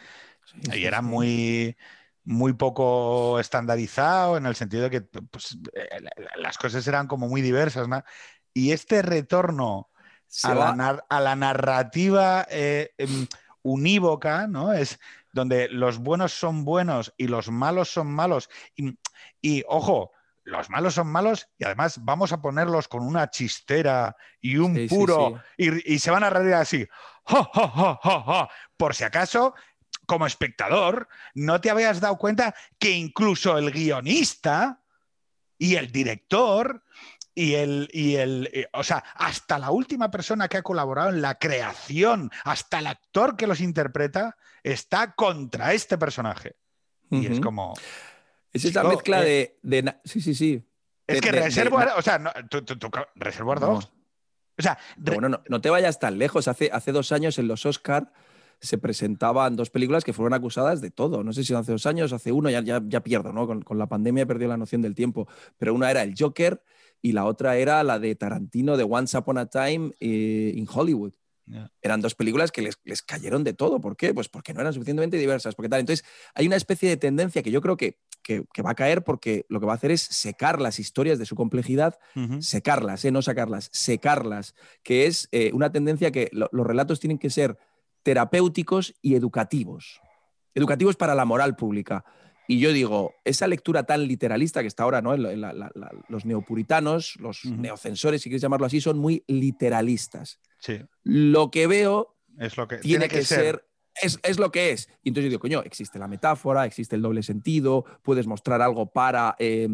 era muy, muy poco estandarizado en el sentido de que pues, las cosas eran como muy diversas, ¿no? Y este retorno a la, a la, narrativa em, unívoca, ¿no? Es donde los buenos son buenos y los malos son malos. Y, ojo, los malos son malos y además vamos a ponerlos con una chistera y un puro Y, se van a reír así. Por si acaso, como espectador, no te habías dado cuenta que incluso el guionista y el director y el, y el eh, o sea, hasta la última persona que ha colaborado en la creación, hasta el actor que los interpreta, está contra este personaje. Y es como. Es esa mezcla eh, de, Sí, sí, sí. Es que Reservoir, o sea, no, Reservoir 2. O sea, bueno, no, te vayas tan lejos. Hace, hace dos años en los Oscar se presentaban dos películas que fueron acusadas de todo. No sé si hace dos años, hace uno, ya, ya, ya pierdo, ¿no? Con, con la pandemia perdió la noción del tiempo. Pero una era el Joker y la otra era la de Tarantino de Once Upon a Time eh, in Hollywood. Eran dos películas que les, les cayeron de todo. ¿Por qué? Pues porque no eran suficientemente diversas. Porque tal. Entonces, hay una especie de tendencia que yo creo que, que- que va a caer porque lo que va a hacer es secar las historias de su complejidad, secarlas, ¿eh? no sacarlas, secarlas, que es eh, una tendencia que lo- los relatos tienen que ser terapéuticos y educativos. Educativos para la moral pública. Y yo digo, esa lectura tan literalista que está ahora, ¿no? La- la- la- los neopuritanos, los neocensores, si quieres llamarlo así, son muy literalistas. Sí, Lo que veo es lo que tiene, que, ser, es, es lo que es. Y entonces yo digo, coño, existe la metáfora, existe el doble sentido, puedes mostrar algo para, eh,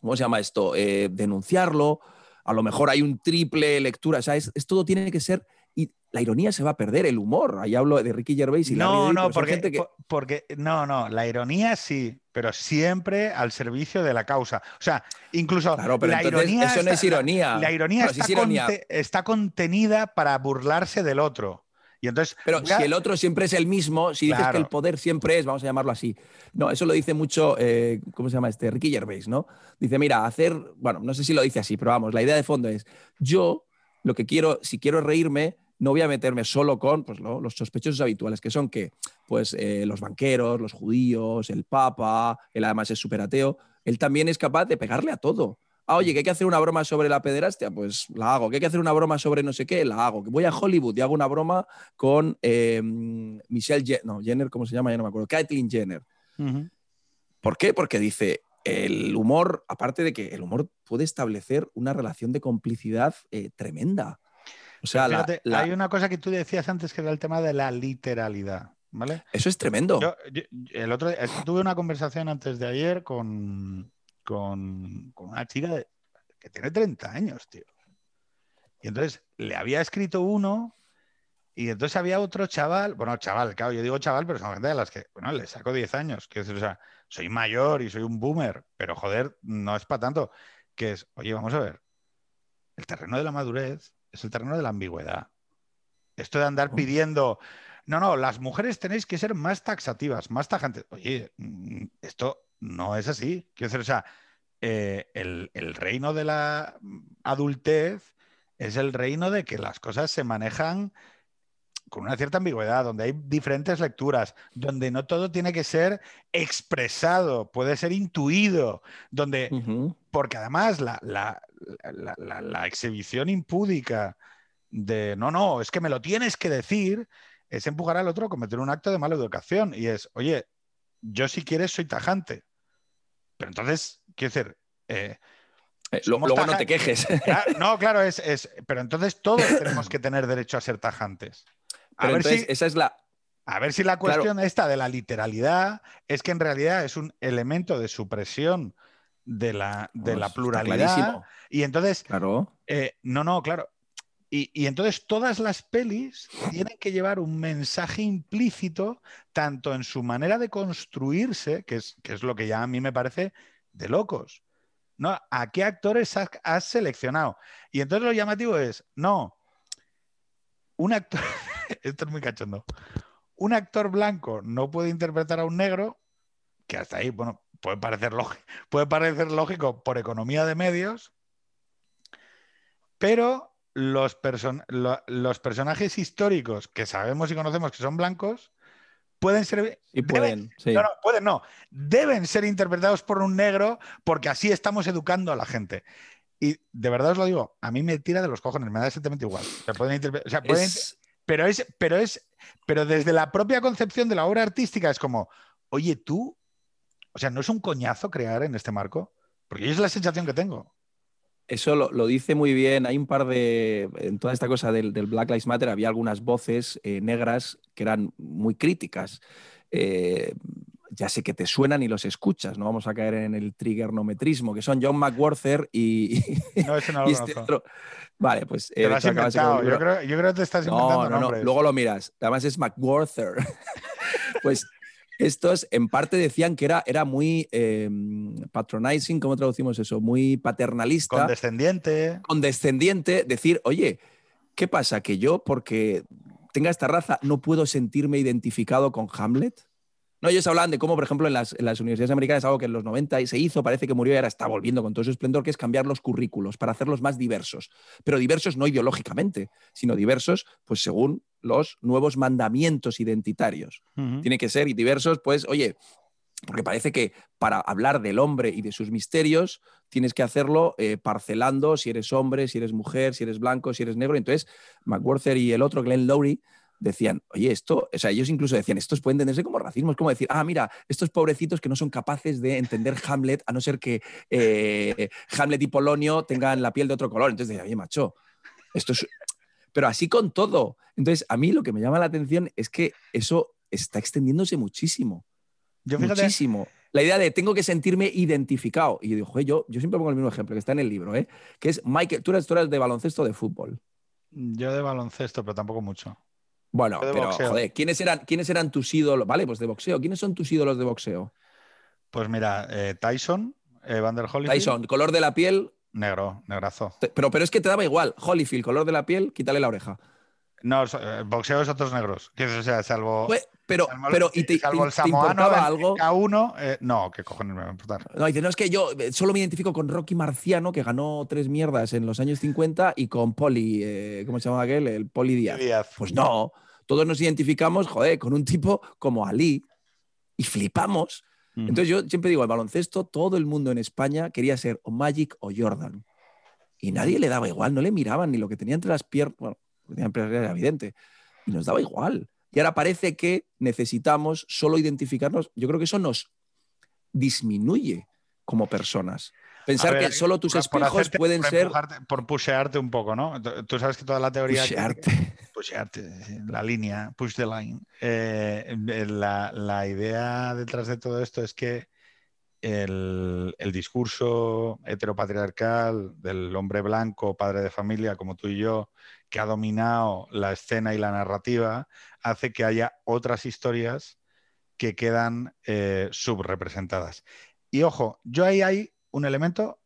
¿cómo se llama esto? Eh, denunciarlo. A lo mejor hay un triple lectura. O sea, es, es- todo tiene que ser. Y la ironía se va a perder, el humor. Ahí hablo de Ricky Gervais y Larry No, David, no, son porque, gente que- po- porque no, no, la ironía sí, pero siempre al servicio de la causa. O sea, incluso Claro, pero la ironía eso no está- es ironía. La, la ironía, está, es ironía. conte- está contenida para burlarse del otro. Y entonces, Pero si el otro siempre es el mismo, si dices Claro. que el poder siempre es, vamos a llamarlo así. No, eso lo dice mucho, eh, ¿cómo se llama este? Ricky Gervais, ¿no? Dice, mira, hacer, bueno, no sé si lo dice así, pero vamos, la idea de fondo es, yo lo que quiero, si quiero reírme, no voy a meterme solo con pues, lo- los sospechosos habituales, que son que, pues, eh, los banqueros, los judíos, el papa, él además es súper ateo, él también es capaz de pegarle a todo. Ah, oye, que hay que hacer una broma sobre la pederastia, pues la hago. Que hay que hacer una broma sobre no sé qué, la hago. Que voy a Hollywood y hago una broma con eh, Michelle Jenner, no, Jenner, ¿cómo se llama? Ya no me acuerdo. Caitlyn Jenner. ¿Por qué? Porque dice, el humor, aparte de que el humor puede establecer una relación de complicidad eh, tremenda. O sea, la- Fíjate, la- hay una cosa que tú decías antes que era el tema de la literalidad, ¿vale? eso es tremendo. Yo, yo- el otro, es que tuve una conversación antes de ayer con, con, con una chica de- que tiene 30 años, tío. Y entonces le había escrito uno y entonces había otro chaval, bueno, chaval, claro, yo digo chaval, pero son gente de las que, bueno, le saco 10 años, quiero decir, o sea, soy mayor y soy un boomer, pero joder, no es para tanto, que es, oye, vamos a ver, el terreno de la madurez es el terreno de la ambigüedad. Esto de andar Oh. pidiendo, no, no, las mujeres tenéis que ser más taxativas, más tajantes. Oye, mm, esto no es así. Quiero decir, o sea, eh, el, el reino de la adultez es el reino de que las cosas se manejan con una cierta ambigüedad, donde hay diferentes lecturas, donde no todo tiene que ser expresado, puede ser intuido, donde porque además la, la- la- exhibición impúdica de no, no, es que me lo tienes que decir, es empujar al otro a cometer un acto de mala educación. Y es, oye, yo si quieres soy tajante. Pero entonces, quiero decir, eh, Eh, luego no te quejes. claro, no, claro, es, es- pero entonces todos tenemos que tener derecho a ser tajantes. A Pero ver entonces, si, esa es la, a ver si la Claro. cuestión esta de la literalidad es que en realidad es un elemento de supresión de la, de la pluralidad. Y entonces, Claro. eh, no, no, claro. Y, y entonces todas las pelis tienen que llevar un mensaje implícito, tanto en su manera de construirse, que es, que es lo que ya a mí me parece de locos. ¿No? ¿A qué actores has, has seleccionado? Y entonces lo llamativo es, no, un actor, esto es muy cachondo, un actor blanco no puede interpretar a un negro, que hasta ahí, bueno, puede parecer, lógico, puede parecer lógico por economía de medios, pero los, person- lo- los personajes históricos que sabemos y conocemos que son blancos pueden ser... Y deben- pueden, sí. No, no, pueden no. Deben ser interpretados por un negro porque así estamos educando a la gente. Y de verdad os lo digo, a mí me tira de los cojones, me da exactamente igual. O sea, pueden o sea, pueden- Es- pero es, pero es, pero desde la propia concepción de la obra artística es como, oye, tú, o sea, ¿no es un coñazo crear en este marco? Porque es la sensación que tengo. Eso lo, lo dice muy bien. Hay un par de. En toda esta cosa del, del Black Lives Matter había algunas voces eh, negras que eran muy críticas. Eh, ya sé que te suenan y los escuchas, no vamos a caer en el triggernometrismo, que son John McWhorter y, No, no lo y este otro. Vale, pues. eh, Te de lo has inventado. Yo creo, yo creo que te estás No, inventando no, no. nombres. Luego lo miras. Además es McWhorter. pues estos en parte decían que era, era muy eh, patronizing, ¿cómo traducimos eso? Muy paternalista Condescendiente. condescendiente decir, oye, ¿qué pasa? Que yo, porque tenga esta raza, no puedo sentirme identificado con Hamlet. No, ellos hablan de cómo, por ejemplo, en las, en las, universidades americanas, algo que en los 90 se hizo, parece que murió y ahora está volviendo con todo su esplendor, que es cambiar los currículos para hacerlos más diversos. Pero diversos no ideológicamente, sino diversos, pues según los nuevos mandamientos identitarios. Uh -huh. Tiene que ser diversos, pues, oye, porque parece que para hablar del hombre y de sus misterios tienes que hacerlo eh, parcelando si eres hombre, si eres mujer, si eres blanco, si eres negro. Entonces, McWhorter y el otro, Glenn Lowry, decían, oye, esto, o sea, ellos incluso decían, estos pueden entenderse como racismo, es como decir, ah, mira, estos pobrecitos que no son capaces de entender Hamlet, a no ser que eh, Hamlet y Polonio tengan la piel de otro color. Entonces decía, oye, macho, esto es... Pero así con todo. Entonces, a mí lo que me llama la atención es que eso está extendiéndose muchísimo. Yo fíjate, muchísimo. La idea de tengo que sentirme identificado. Y yo digo, yo, yo siempre pongo el mismo ejemplo que está en el libro, ¿eh? que es Michael, tú eres, tú eres de baloncesto o de fútbol. Yo de baloncesto, pero tampoco mucho. Bueno, pero boxeo. joder, ¿quiénes eran, ¿quiénes eran tus ídolos? Vale, pues de boxeo. ¿Quiénes son tus ídolos de boxeo? Pues mira, eh, Tyson, Evander Holyfield. Tyson, color de la piel. Negro, negrazo. Pero, pero es que te daba igual. Holyfield, color de la piel, quítale la oreja. No, el boxeo es otros negros. O sea, salvo. Pues, pero, salvo, pero ¿y te, salvo el te samoano, el algo? K1, eh, no, ¿qué cojones me va a importar? No, dice, no, es que yo eh, solo me identifico con Rocky Marciano, que ganó tres mierdas en los años 50, y con Poli, eh, ¿cómo se llama aquel? El Poli Díaz. Díaz. Pues no, todos nos identificamos, joder, con un tipo como Ali, y flipamos. Entonces yo siempre digo, el baloncesto, todo el mundo en España quería ser o Magic o Jordan. Y nadie le daba igual, no le miraban ni lo que tenía entre las piernas, bueno, las piernas era evidente, y nos daba igual. Y ahora parece que necesitamos solo identificarnos. Yo creo que eso nos disminuye como personas. Pensar ver, que solo tus espejos hacerte- pueden por ser. por pushearte un poco, ¿no? Tú- sabes que toda la teoría. Pushearte. Pushearte, sí, la línea, push the line. Eh, la, la idea detrás de todo esto es que el, el discurso heteropatriarcal del hombre blanco, padre de familia, como tú y yo, que ha dominado la escena y la narrativa, hace que haya otras historias que quedan eh, subrepresentadas. Y ojo, yo ahí hay un elemento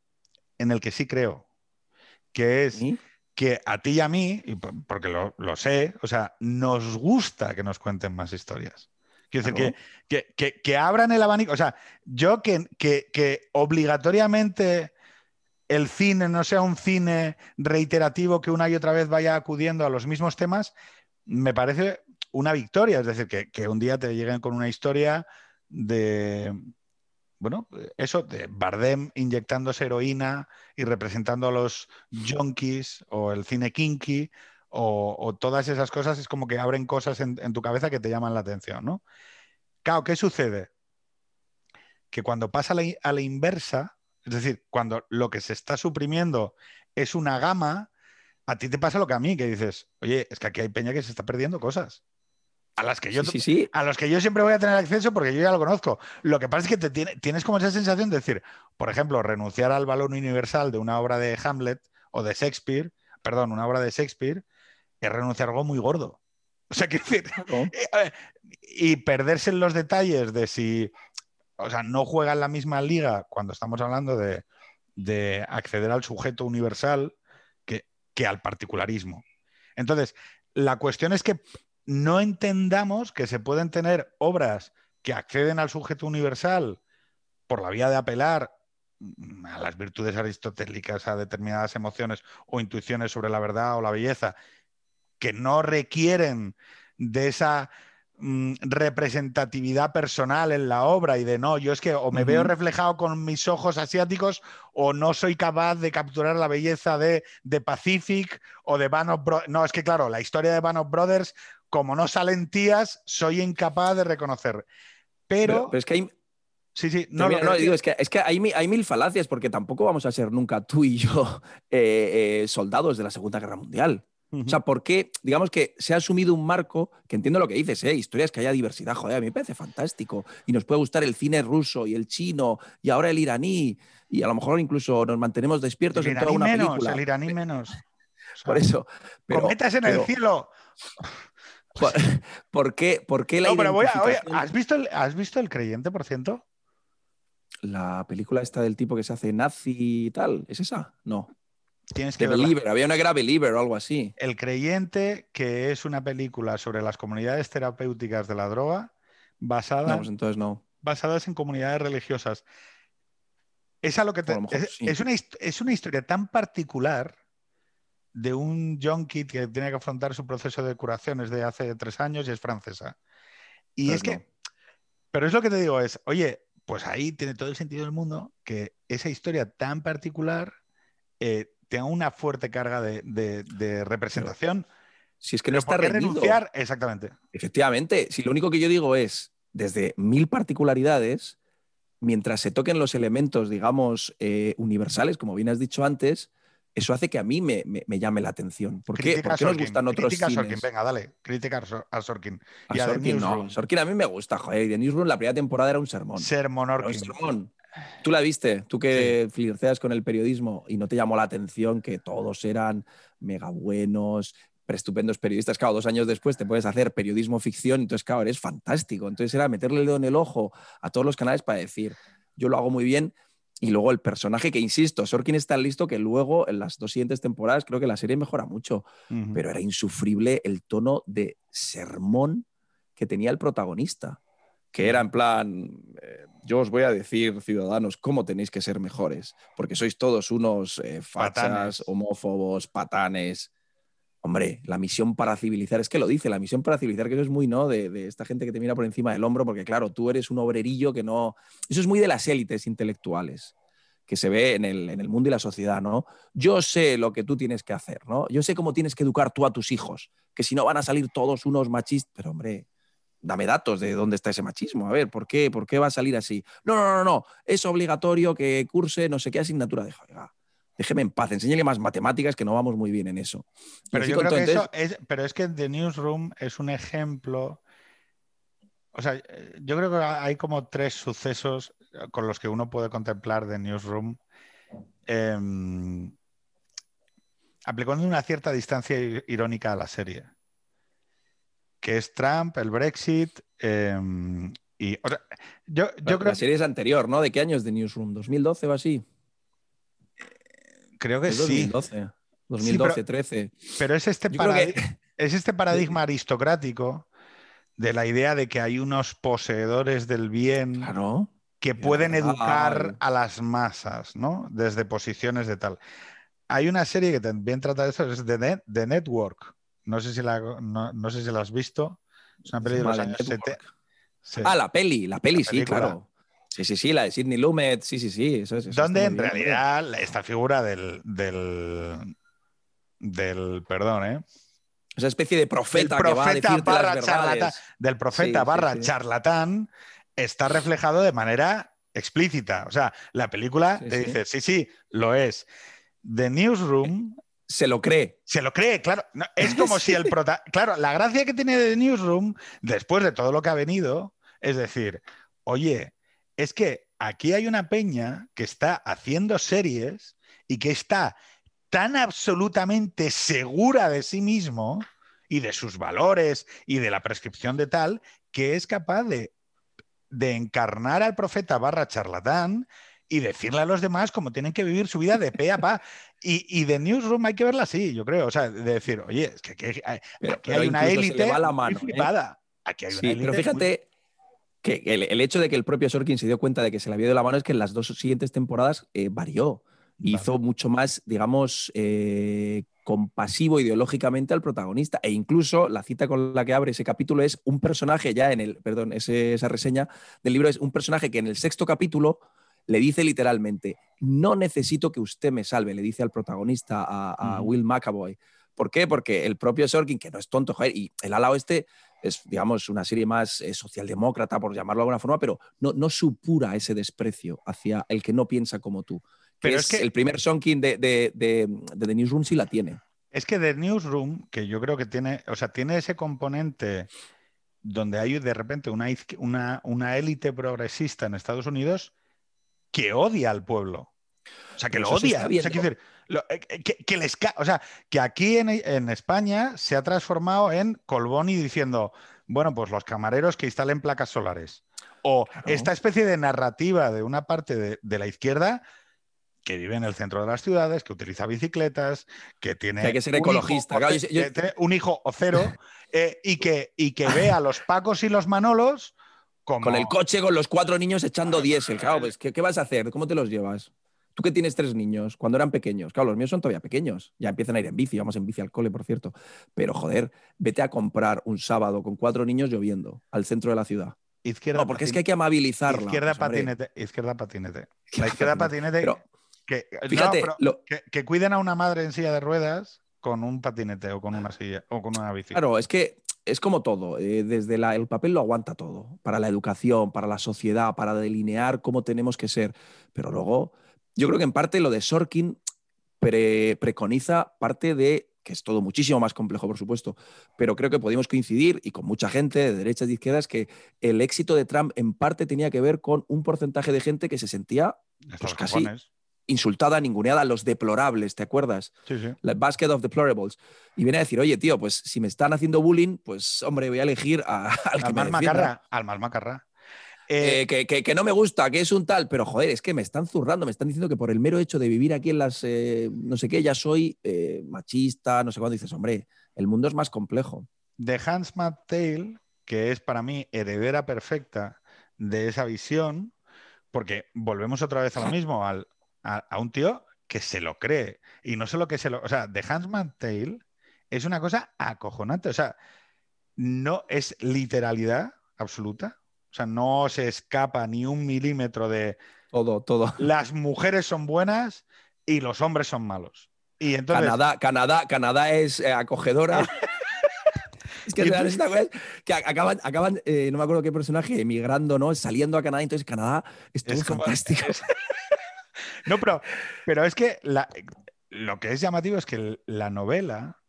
en el que sí creo, que es ¿Sí? que a ti y a mí, porque lo, lo sé, o sea, nos gusta que nos cuenten más historias. Quiero decir, que, que, que- que abran el abanico. O sea, yo que, que, que obligatoriamente el cine no sea un cine reiterativo que una y otra vez vaya acudiendo a los mismos temas, me parece una victoria. Es decir, que, que un día te lleguen con una historia de, bueno, eso, de Bardem inyectándose heroína y representando a los junkies o el cine kinky o, o todas esas cosas, es como que abren cosas en, en tu cabeza que te llaman la atención, ¿no? Claro, ¿qué sucede? Que cuando pasa a la, a la inversa, es decir, cuando lo que se está suprimiendo es una gama, a ti te pasa lo que a mí, que dices, oye, es que aquí hay peña que se está perdiendo cosas. A las que yo Sí, sí, sí. a los que yo siempre voy a tener acceso porque yo ya lo conozco. Lo que pasa es que te tiene- tienes como esa sensación de decir, por ejemplo, renunciar al valor universal de una obra de Hamlet o de Shakespeare, perdón, una obra de Shakespeare, es renunciar a algo muy gordo. O sea, quiero decir, y perderse en los detalles de si, o sea, no juega en la misma liga cuando estamos hablando de, de acceder al sujeto universal que, que al particularismo. Entonces, la cuestión es que no entendamos que se pueden tener obras que acceden al sujeto universal por la vía de apelar a las virtudes aristotélicas, a determinadas emociones o intuiciones sobre la verdad o la belleza, que no requieren de esa mm, representatividad personal en la obra y de no, yo es que o me veo reflejado con mis ojos asiáticos o no soy capaz de capturar la belleza de, de Pacific o de of Brothers. No, es que claro, la historia de of Brothers, como no salen tías, soy incapaz de reconocer. Pero, Pero, pero es que hay, sí, sí, No, no, digo, es que, es que hay, hay mil falacias porque tampoco vamos a ser nunca tú y yo eh, eh, soldados de la Segunda Guerra Mundial. O sea, ¿por qué? Digamos que se ha asumido un marco, que entiendo lo que dices, ¿eh? historias que haya diversidad, joder, a mí me parece fantástico. Y nos puede gustar el cine ruso y el chino y ahora el iraní y a lo mejor incluso nos mantenemos despiertos el en toda iraní una menos, película. el iraní menos. O sea, Por eso. Pero, cometas en pero, el cielo. ¿por, por qué, por qué la No, pero voy a- oye, ¿has, visto el, ¿has visto el creyente, por ciento? La película esta del tipo que se hace nazi y tal, ¿es esa? No. Tienes que The verla. Believer, había una era Believer o algo así. El creyente, que es una película sobre las comunidades terapéuticas de la droga, basada, No, pues entonces no. basadas en comunidades religiosas. Es, a lo que te- A lo mejor es, sí. es una, es una historia tan particular de un junkie que tiene que afrontar su proceso de curación es de hace tres años y es francesa. Y es que, pero es lo que te digo, es, oye, pues ahí tiene todo el sentido del mundo que esa historia tan particular eh, tenga una fuerte carga de, de- de representación. Si es que no Pero está ¿por qué renunciar? Exactamente. Efectivamente, si lo único que yo digo es, desde mil particularidades, mientras se toquen los elementos, digamos, eh, universales, como bien has dicho antes, eso hace que a mí me, me- me llame la atención. ¿Por qué, Crítica ¿Por a qué nos gustan otros crítica a Sorkin, cines? venga, dale, crítica a Sor- a Sorkin. A y a The Sorkin no, Newsroom. Sorkin a mí me gusta, joder. y The Newsroom, la primera temporada era un sermón. Sermon Era un Orkin. sermón. Tú la viste, tú que flirteas con el periodismo y no te llamó la atención que todos eran mega buenos, estupendos periodistas. Claro, dos años después te puedes hacer periodismo ficción, entonces, claro, eres fantástico. Entonces era meterle el dedo en el ojo a todos los canales para decir, yo lo hago muy bien. Y luego el personaje que, insisto, Sorkin es tan listo que luego en las dos siguientes temporadas creo que la serie mejora mucho pero era insufrible el tono de sermón que tenía el protagonista, que era en plan, eh, yo os voy a decir, ciudadanos, cómo tenéis que ser mejores, porque sois todos unos eh, fachas, Patanes. homófobos, patanes. Hombre, la misión para civilizar, es que lo dice, la misión para civilizar, que eso es muy, ¿no? De, de esta gente que te mira por encima del hombro, porque claro, tú eres un obrerillo que no... Eso es muy de las élites intelectuales que se ve en el, en el mundo y la sociedad, ¿no? Yo sé lo que tú tienes que hacer, ¿no? Yo sé cómo tienes que educar tú a tus hijos, que si no van a salir todos unos machistas, pero hombre, dame datos de dónde está ese machismo, a ver, ¿por qué, por qué va a salir así? No, no, no, no, es obligatorio que curse no sé qué asignatura, oiga, déjeme en paz, enséñale más matemáticas que no vamos muy bien en eso. Pero yo creo que eso es, pero es que The Newsroom es un ejemplo. O sea, yo creo que hay como tres sucesos con los que uno puede contemplar The Newsroom. em, aplicando una cierta distancia irónica a la serie. Que es Trump, el Brexit. em, y, o sea, yo, creo, la serie es anterior, ¿no? ¿De qué año es de Newsroom? ¿2012 o así? creo que Es sí. 2012, 2012, pero- 13. Pero es este, que- es este paradigma aristocrático de la idea de que hay unos poseedores del bien Claro. que pueden educar a las masas, ¿no? Desde posiciones de tal. Hay una serie que también trata de eso, es The, Net- The Network. No sé, si la, no, no sé si la has visto. Es una peli de los años Network. 70. Sí. Ah, la peli, la peli, La sí, claro. Sí, sí, sí, la de Sidney Lumet, sí, sí, sí. Eso, es- eso donde en bien, realidad esta figura del, del, del perdón, ¿eh? Esa especie de profeta, El que va a profeta decirte barra las charlatán. del profeta Sí, barra sí. charlatán está reflejado de manera explícita. O sea, la película te dice, sí, sí, lo es. The Newsroom Se lo cree. se lo cree, claro. No, es como si el prota... Claro, la gracia que tiene The Newsroom, después de todo lo que ha venido, es decir, oye, es que aquí hay una peña que está haciendo series y que está tan absolutamente segura de sí mismo y de sus valores y de la prescripción de tal, que es capaz de, de encarnar al profeta barra charlatán y decirle a los demás cómo tienen que vivir su vida de pe a pa. Y, y de Newsroom hay que verla así, yo creo. O sea, de decir, oye, es que aquí, hay- aquí Pero- hay pero una élite muy ¿eh? flipada. Aquí hay una Sí, élite pero muy- fíjate que el, el hecho de que el propio Sorkin se dio cuenta de que se le había ido la mano es que en las dos siguientes temporadas eh, varió. Vale. Hizo mucho más, digamos, eh, compasivo ideológicamente al protagonista. E incluso la cita con la que abre ese capítulo es un personaje ya en el, perdón, ese- esa reseña del libro es un personaje que en el sexto capítulo le dice literalmente, no necesito que usted me salve, le dice al protagonista, a. Will McAvoy. ¿Por qué? Porque el propio Sorkin, que no es tonto, joder, y el ala oeste es, digamos, una serie más eh, socialdemócrata, por llamarlo de alguna forma, pero no, no supura ese desprecio hacia el que no piensa como tú. Que Pero es, es que- el primer Sonkin de, de, de, de The Newsroom sí la tiene. Es que The Newsroom, que yo creo que tiene, o sea, tiene ese componente donde hay de repente una, una, una élite progresista en Estados Unidos que odia al pueblo. O sea, que Pero lo se odia. está O sea, decir, lo- eh, que, que les ca- o sea, que aquí en, en España se ha transformado en Colboni diciendo, bueno, pues los camareros que instalen placas solares. O Claro. esta especie de narrativa de una parte de, de la izquierda que vive en el centro de las ciudades, que utiliza bicicletas, que tiene. Que hay que ser un ecologista. hijo Claro, o- yo- yo- que tiene un hijo o cero eh, y, que, y que ve a los Pacos y los Manolos Con el coche, con los cuatro niños echando diésel. Claro, pues, ¿qué, qué vas a hacer? ¿Cómo te los llevas? Tú que tienes tres niños, cuando eran pequeños. Claro, los míos son todavía pequeños. Ya empiezan a ir en bici, vamos en bici al cole, por cierto. Pero, joder, vete a comprar un sábado con cuatro niños lloviendo al centro de la ciudad. Izquierda, No, porque es que hay que amabilizarla. Izquierda pues, hombre. patinete. Izquierda patinete. La Izquierda izquierda patinete. Pero, que, fíjate, pero lo- que, que cuiden a una madre en silla de ruedas con un patinete o con una silla o con una bici. Claro, es que es como todo. eh, desde la- el papel lo aguanta todo. Para la educación, para la sociedad, para delinear cómo tenemos que ser. Pero luego, yo creo que en parte lo de Sorkin pre- preconiza parte de que es todo muchísimo más complejo, por supuesto, pero creo que podemos coincidir, y con mucha gente de derechas y de izquierdas, que el éxito de Trump en parte tenía que ver con un porcentaje de gente que se sentía pues casi- cojones. Insultada, ninguneada, los deplorables, ¿te acuerdas? Sí, sí. la basket of deplorables. Y viene a decir, oye, tío, pues si me están haciendo bullying, pues hombre, voy a elegir a- al que Al más macarra. Al más macarra. Eh, Eh, que, que- que no me gusta, que es un tal, pero joder, es que me están zurrando, me están diciendo que por el mero hecho de vivir aquí en las, eh, no sé qué, ya soy machista, no sé cuándo dices, hombre, el mundo es más complejo. The Handmaid's Tale, que es para mí heredera perfecta de esa visión, porque volvemos otra vez a lo mismo, al- a, a un tío que se lo cree. Y no solo que se lo... O sea, The Handmaid's Tale es una cosa acojonante. O sea, no es literalidad absoluta. O sea, no se escapa ni un milímetro de Todo, todo. las mujeres son buenas y los hombres son malos. Y entonces... Canadá, Canadá, Canadá es eh, acogedora. es que acaban, acaban eh, no me acuerdo qué personaje, emigrando, ¿no? Saliendo a Canadá, entonces Canadá es todo Es fantástico. No, pero, pero es que la- lo que es llamativo es que la novela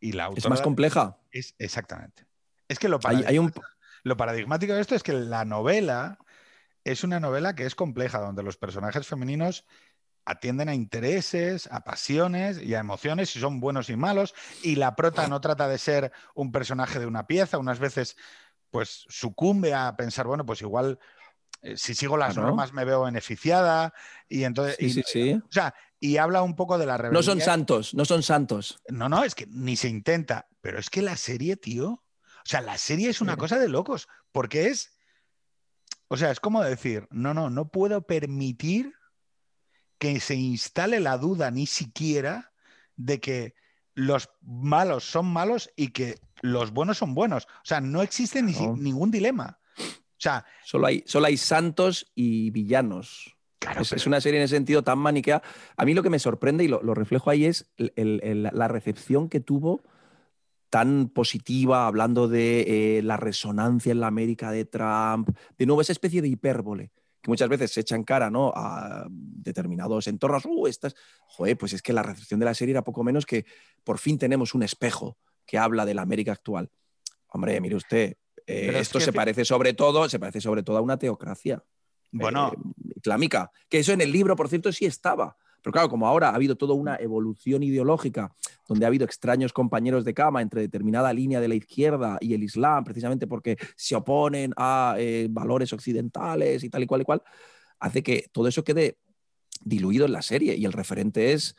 y la Es autora más compleja. es exactamente. Es que lo, Hay, hay un, paradigmático- lo paradigmático de esto es que la novela es una novela que es compleja, donde los personajes femeninos atienden a intereses, a pasiones y a emociones, y son buenos y malos, y la prota no trata de ser un personaje de una pieza, unas veces pues sucumbe a pensar, bueno, pues igual si sigo las Claro. normas me veo beneficiada, y entonces... sí, y- sí, sí. O sea, y habla un poco de la rebelión. No son santos, no son santos. No, no, es que ni se intenta. Pero es que la serie, tío. O sea, la serie es una cosa de locos. Porque es. O sea, es como decir, no, no, no puedo permitir que se instale la duda ni siquiera de que los malos son malos y que los buenos son buenos. O sea, no existe ni ningún dilema. Sea, Solo hay, solo hay santos y villanos. claro, Es, pero- es una serie en ese sentido tan maniquea. A mí lo que me sorprende y lo, lo reflejo ahí es el- el- el- la recepción que tuvo tan positiva, hablando de eh, la resonancia en la América de Trump, de nuevo esa especie de hipérbole que muchas veces se echan cara ¿no? a determinados entornos. Uh, estas... Joder, pues es que la recepción de la serie era poco menos que por fin tenemos un espejo que habla de la América actual. Hombre, mire usted, eh, Pero es esto que se parece sobre todo, se parece sobre todo a una teocracia bueno, eh, islámica. Que eso en el libro, por cierto, sí estaba. Pero claro, como ahora ha habido toda una evolución ideológica, donde ha habido extraños compañeros de cama entre determinada línea de la izquierda y el Islam, precisamente porque se oponen a eh, valores occidentales y tal y cual y cual, hace que todo eso quede diluido en la serie. Y el referente es,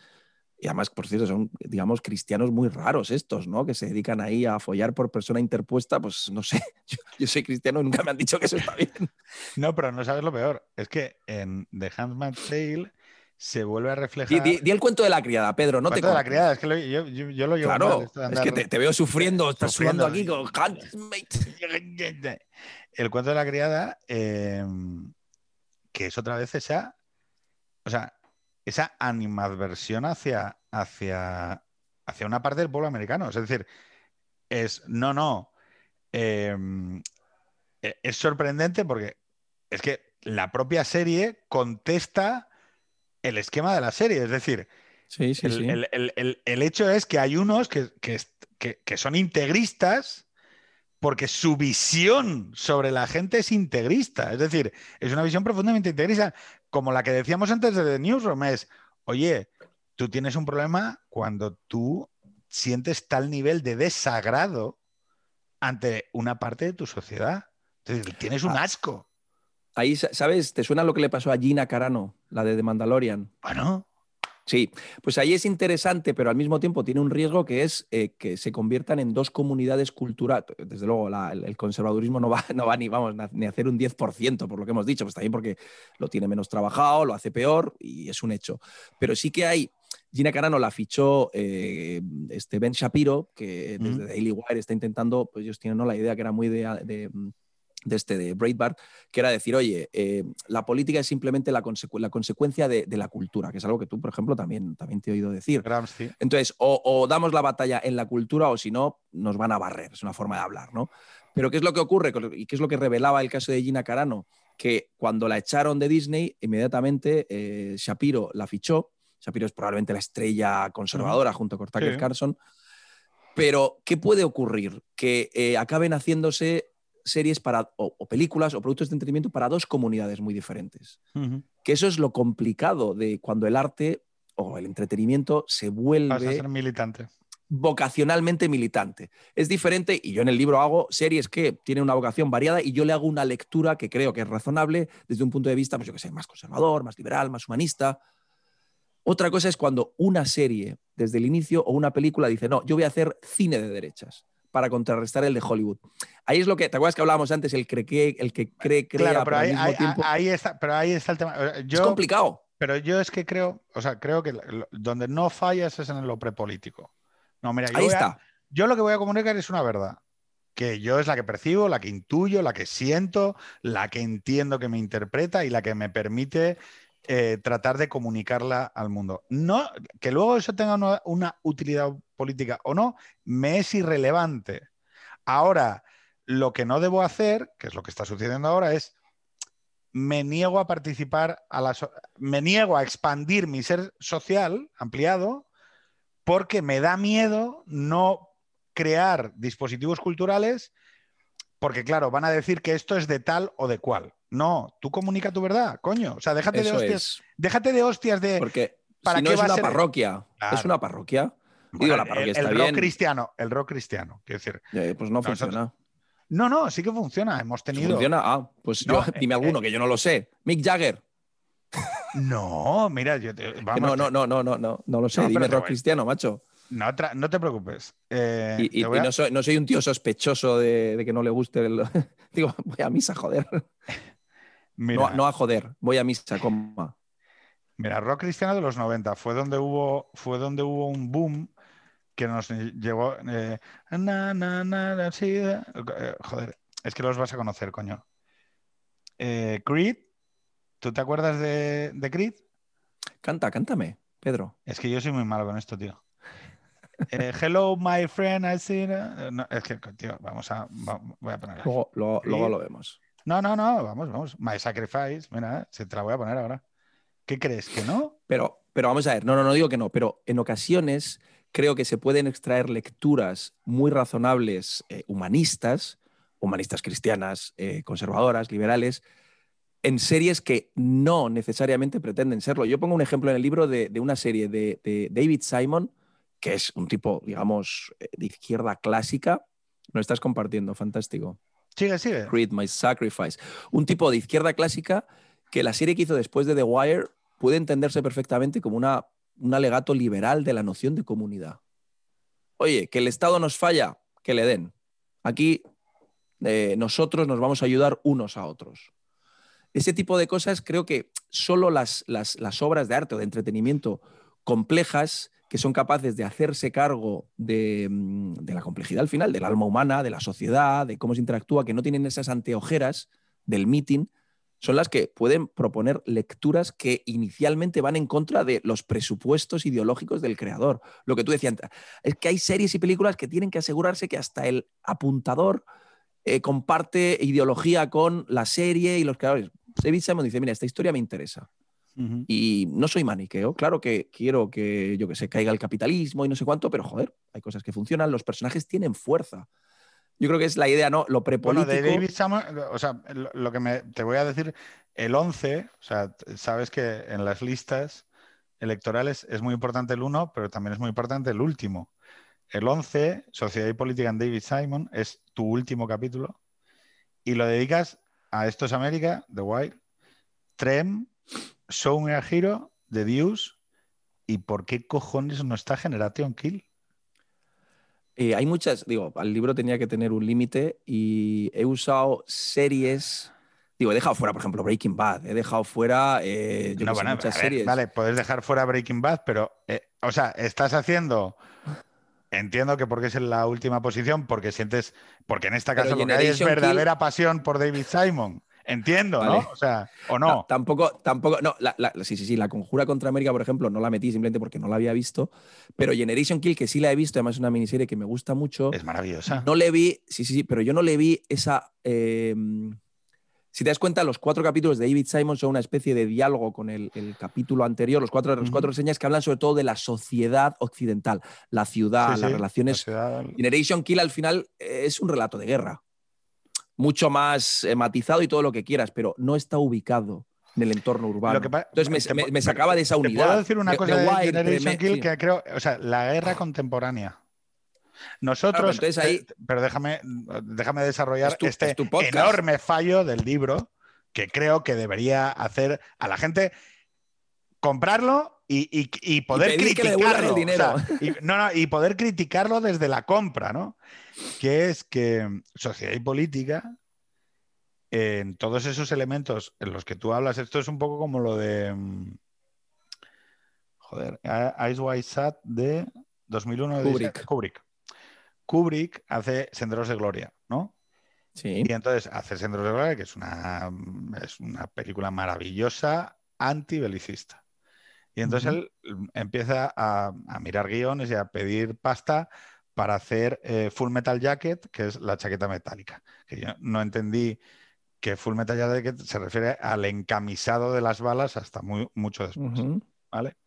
y además, por cierto, son, digamos, cristianos muy raros estos, ¿no? Que se dedican ahí a follar por persona interpuesta, pues no sé, yo, yo soy cristiano y nunca me han dicho que eso está bien. no, pero no sabes lo peor. Es que en The Handmaid's Tale se vuelve a reflejar. Di, di- di el cuento de la criada, Pedro, no te Cuento de la criada, es que lo- yo, yo- yo lo llevo Claro, es que te, te veo sufriendo, estás Sufriendo. sudando aquí con handmate. El cuento de la criada, eh, que es otra vez esa, o sea, esa animadversión hacia, hacia, hacia una parte del pueblo americano. Es decir, es, no, no, eh, eh, es sorprendente porque es que la propia serie contesta el esquema de la serie. Es decir, Sí, sí, el, sí. el- el- el- el hecho es que hay unos que, que- que son integristas porque su visión sobre la gente es integrista. Es decir, es una visión profundamente integrista, como la que decíamos antes de The Newsroom, es, oye, tú tienes un problema cuando tú sientes tal nivel de desagrado ante una parte de tu sociedad. Es decir, tienes un Ah. asco. ahí, ¿sabes? ¿Te suena lo que le pasó a Gina Carano, la de The Mandalorian? Bueno. Sí, pues ahí es interesante, pero al mismo tiempo tiene un riesgo que es eh, que se conviertan en dos comunidades culturales. Desde luego, el, conservadurismo no va, no va ni, vamos, ni a hacer un 10%, por lo que hemos dicho, pues también porque lo tiene menos trabajado, lo hace peor y es un hecho. Pero sí que hay Gina Carano la fichó eh, este Ben Shapiro, que desde Daily Wire está intentando, pues ellos tienen la idea que era muy de, de este de Breitbart, que era decir, oye, eh, la política es simplemente la, la consecuencia de, la cultura, que es algo que tú, por ejemplo, también, también te he oído decir. Entonces, o, damos la batalla en la cultura o si no, nos van a barrer, es una forma de hablar, ¿no? Pero ¿qué es lo que ocurre y qué es lo que revelaba el caso de Gina Carano? Que cuando la echaron de Disney, inmediatamente eh, Shapiro la fichó. Shapiro es probablemente la estrella conservadora junto con Tucker Carlson. Pero, ¿qué puede ocurrir? Que eh, acaben haciéndose series para, o, películas o productos de entretenimiento para dos comunidades muy diferentes. Que eso es lo complicado de cuando el arte o el entretenimiento se vuelve... a ser militante. Vocacionalmente militante. Es diferente y yo en el libro hago series que tienen una vocación variada y yo le hago una lectura que creo que es razonable desde un punto de vista, pues yo que sé, más conservador, más liberal, más humanista. Otra cosa es cuando una serie desde el inicio o una película dice, no, yo voy a hacer cine de derechas para contrarrestar el de Hollywood. Ahí es lo que, ¿te acuerdas que hablábamos antes? El, cree, el que cree, crea, claro, pero, ahí, ahí, está, pero ahí está el tema. es complicado. Pero yo es que creo, o sea, creo que donde no fallas es en lo prepolítico. No, mira, yo ahí está. yo lo que voy a comunicar es una verdad que yo es la que percibo, la que intuyo, la que siento, la que entiendo que me interpreta y la que me permite eh, tratar de comunicarla al mundo. No, que luego eso tenga una, utilidad política o no, me es irrelevante. Ahora, lo que no debo hacer, que es lo que está sucediendo ahora, es me niego a participar, a la me niego a expandir mi ser social ampliado porque me da miedo no crear dispositivos culturales porque claro, van a decir que esto es de tal o de cual. No, tú comunica tu verdad, coño. O sea, déjate de hostias. Déjate de hostias de. Porque ¿para no es una parroquia. Es una parroquia. Digo, la parroquia el, el rock cristiano, el rock cristiano, quiero decir. Eh, pues no, funciona. No, no, sí que funciona. Hemos tenido. ¿Funciona? Ah, pues dime eh, alguno, eh, que yo no lo sé. Mick Jagger. No, mira, yo no, no, no, no, no, no, no lo sé. dime rock cristiano, macho. No, no te preocupes. y, no, soy, un tío sospechoso de, de, que no le guste el... Digo, voy a misa, joder no, a joder, voy a misa, coma. Mira, rock cristiano de los 90 fue donde hubo, fue donde hubo un boom que nos llevó. Eh, eh, joder, es que los vas a conocer, coño. Eh, Creed, ¿tú te acuerdas de, Creed? Canta, cántame, Pedro. Es que yo soy muy malo con esto, tío. hello, my friend, I see. es que, tío, vamos a. voy a poner. luego lo vemos. No, no, no, vamos, vamos. My Sacrifice, mira, se te la voy a poner ahora. ¿Qué crees? ¿Que no? Pero, pero vamos a ver, no, no, no digo que no, pero en ocasiones creo que se pueden extraer lecturas muy razonables, eh, humanistas, humanistas cristianas, eh, conservadoras, liberales, en series que no necesariamente pretenden serlo. Yo pongo un ejemplo en el libro de, una serie de, de, David Simon, que es un tipo, digamos, eh, de izquierda clásica. Lo estás compartiendo, fantástico. Sigue, sigue. Creed My Sacrifice. Un tipo de izquierda clásica que la serie que hizo después de The Wire puede entenderse perfectamente como una, un alegato liberal de la noción de comunidad. Oye, que el Estado nos falla, que le den. Aquí eh, nosotros nos vamos a ayudar unos a otros. Ese tipo de cosas creo que solo las, las, obras de arte o de entretenimiento complejas que son capaces de hacerse cargo mm, de, la complejidad al final, del alma humana, de la sociedad, de cómo se interactúa, que no tienen esas anteojeras del meeting, son las que pueden proponer lecturas que inicialmente van en contra de los presupuestos ideológicos del creador. Lo que tú decías, es que hay series y películas que tienen que asegurarse que hasta el apuntador eh, comparte ideología con la serie y los creadores. David Simon dice, mira, esta historia me interesa. Y no soy maniqueo, claro que quiero que, yo que sé, caiga el capitalismo y no sé cuánto, pero joder, hay cosas que funcionan, los personajes tienen fuerza. Yo creo que es la idea, ¿no? Lo prepolítico. Bueno, de David Simon, o sea, lo, que me, te voy a decir, el 11, o sea, sabes que en las listas electorales es muy importante el 1, pero también es muy importante el último. El 11, Sociedad y Política en David Simon, es tu último capítulo y lo dedicas a Esto es América, The Wire, Trem, Show Me a Hero, The Deuce. ¿Y por qué cojones no está Generation Kill? Eh, hay muchas, digo, el libro tenía que tener un límite y he usado series. Digo, he dejado fuera, por ejemplo, Breaking Bad. He dejado fuera eh, yo No, sé, muchas ver, series. Vale, puedes dejar fuera Breaking Bad, pero, eh, o sea, estás haciendo. Entiendo que porque es en la última posición, porque sientes. Porque en esta casa lo que hay es Kill- verdadera pasión por David Simon. Entiendo, Vale. ¿no? O sea, o No, no. tampoco, tampoco, no, la- la- sí, sí, sí, la Conjura contra América, por ejemplo, no la metí simplemente porque no la había visto, pero Generation Kill, que sí la he visto, además es una miniserie que me gusta mucho, Es maravillosa. no le vi, sí, sí, sí, pero yo no le vi esa... eh, si te das cuenta, los cuatro capítulos de David Simon son una especie de diálogo con el, el capítulo anterior, los cuatro, los cuatro reseñas que hablan sobre todo de la sociedad occidental, la ciudad, Sí, las sí, relaciones la ciudad- Generation Kill al final es un relato de guerra. Mucho más eh, matizado y todo lo que quieras, pero no está ubicado en el entorno urbano. Que Entonces me, te sacaba de esa Te unidad. puedo decir una De- cosa de de, Generation Kill sí. que creo, o sea, la guerra contemporánea. Nosotros, Claro, entonces ahí- eh, pero déjame, déjame desarrollar Es tu- este es enorme fallo del libro que creo que debería hacer a la gente comprarlo y, y- y poder criticarlo. el dinero. o sea, y, no, no, y poder criticarlo desde la compra, ¿no? Que es que sociedad y política, en todos esos elementos en los que tú hablas, esto es un poco como lo de. mm, Joder, Eyes Wide Shut de 2001 de Kubrick. Kubrick. Kubrick hace Senderos de Gloria, ¿no? Sí. Y entonces hace Senderos de Gloria, que es una, es una película maravillosa, antibelicista. Y entonces él mm, empieza a, a mirar guiones y a pedir pasta para hacer eh, Full Metal Jacket, que es la chaqueta metálica. Que yo no entendí que Full Metal Jacket se refiere al encamisado de las balas hasta muy, mucho después. ¿vale?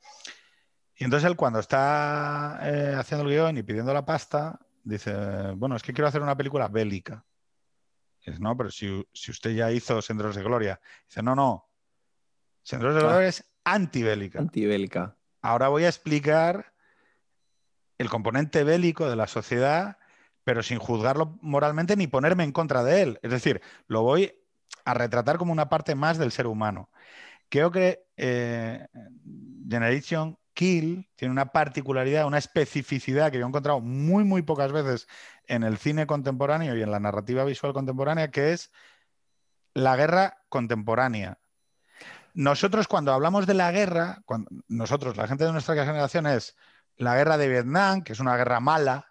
Y entonces él cuando está eh, haciendo el guion y pidiendo la pasta, dice, bueno, es que quiero hacer una película bélica. Y dice, no, pero si, si usted ya hizo Senderos de Gloria. Dice, no, no. Senderos de Ah. Gloria es antibélica. Antibélica. Ahora voy a explicar el componente bélico de la sociedad, pero sin juzgarlo moralmente ni ponerme en contra de él. Es decir, lo voy a retratar como una parte más del ser humano. Creo que eh, Generation Kill tiene una particularidad, una especificidad que yo he encontrado muy, muy pocas veces en el cine contemporáneo y en la narrativa visual contemporánea, que es la guerra contemporánea. Nosotros cuando hablamos de la guerra, cuando, nosotros, la gente de nuestra generación es la guerra de Vietnam, que es una guerra mala,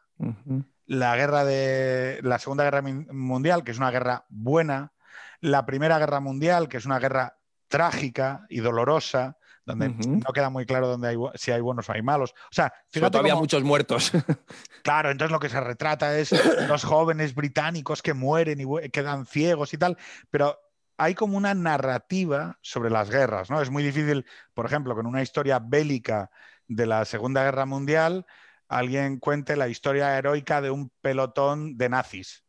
la guerra de la Segunda Guerra Mundial, que es una guerra buena, la Primera Guerra Mundial, que es una guerra trágica y dolorosa, donde no queda muy claro dónde hay, si hay buenos o hay malos. O sea, fíjate había muchos muertos. Claro, entonces lo que se retrata es los jóvenes británicos que mueren y quedan ciegos y tal, pero hay como una narrativa sobre las guerras, ¿no? Es muy difícil, por ejemplo, con una historia bélica de la Segunda Guerra Mundial, alguien cuente la historia heroica de un pelotón de nazis.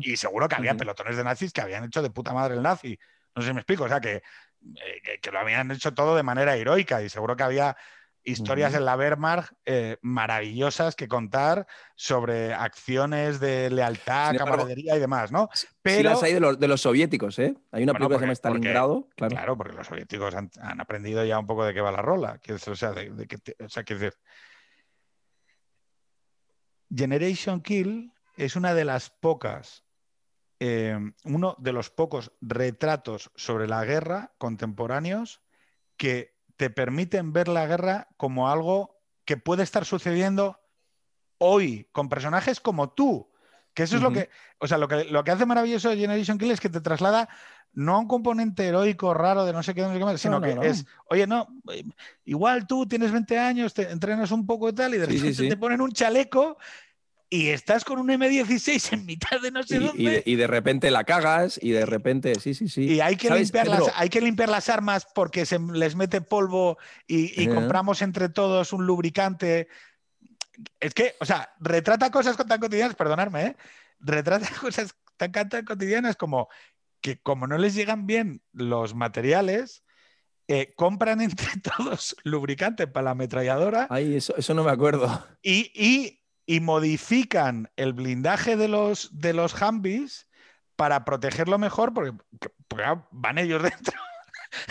Y seguro que había pelotones de nazis que habían hecho de puta madre el nazi. No sé si me explico, o sea, que, eh, que, que lo habían hecho todo de manera heroica y seguro que había historias en la Wehrmacht eh, maravillosas que contar sobre acciones de lealtad, embargo, camaradería y demás, ¿no? Sí Pero, las hay de los, de los soviéticos, ¿eh? Hay una Bueno, película que se llama Stalingrado, claro. claro, porque los soviéticos han, han aprendido ya un poco de qué va la rola. que o sea, de, de que te- o sea, quiero decir, Generation Kill es una de las pocas, eh, uno de los pocos retratos sobre la guerra contemporáneos que te permiten ver la guerra como algo que puede estar sucediendo hoy con personajes como tú. Que eso es lo que, o sea, lo que, lo que hace maravilloso de Generation Kill es que te traslada no a un componente heroico raro de no sé qué, no sé qué más, sino no, que no. es, oye, no, igual tú tienes 20 años, te entrenas un poco y tal, y de Sí, sí, repente sí. te ponen un chaleco y estás con un M16 en mitad de no sé Y, dónde. y de, y de repente la cagas y de repente, sí, sí, sí. Y hay que, ¿Sabes, limpiar las, hay que limpiar las armas porque se les mete polvo y, y compramos entre todos un lubricante. Es que, o sea, retrata cosas tan cotidianas, perdonadme, ¿eh? retrata cosas tan, tan cotidianas como que como no les llegan bien los materiales, eh, compran entre todos lubricante para la ametralladora Ay, eso, eso no me acuerdo. y, y- y modifican el blindaje de los, de los Humvees para protegerlo mejor, porque, porque van ellos dentro.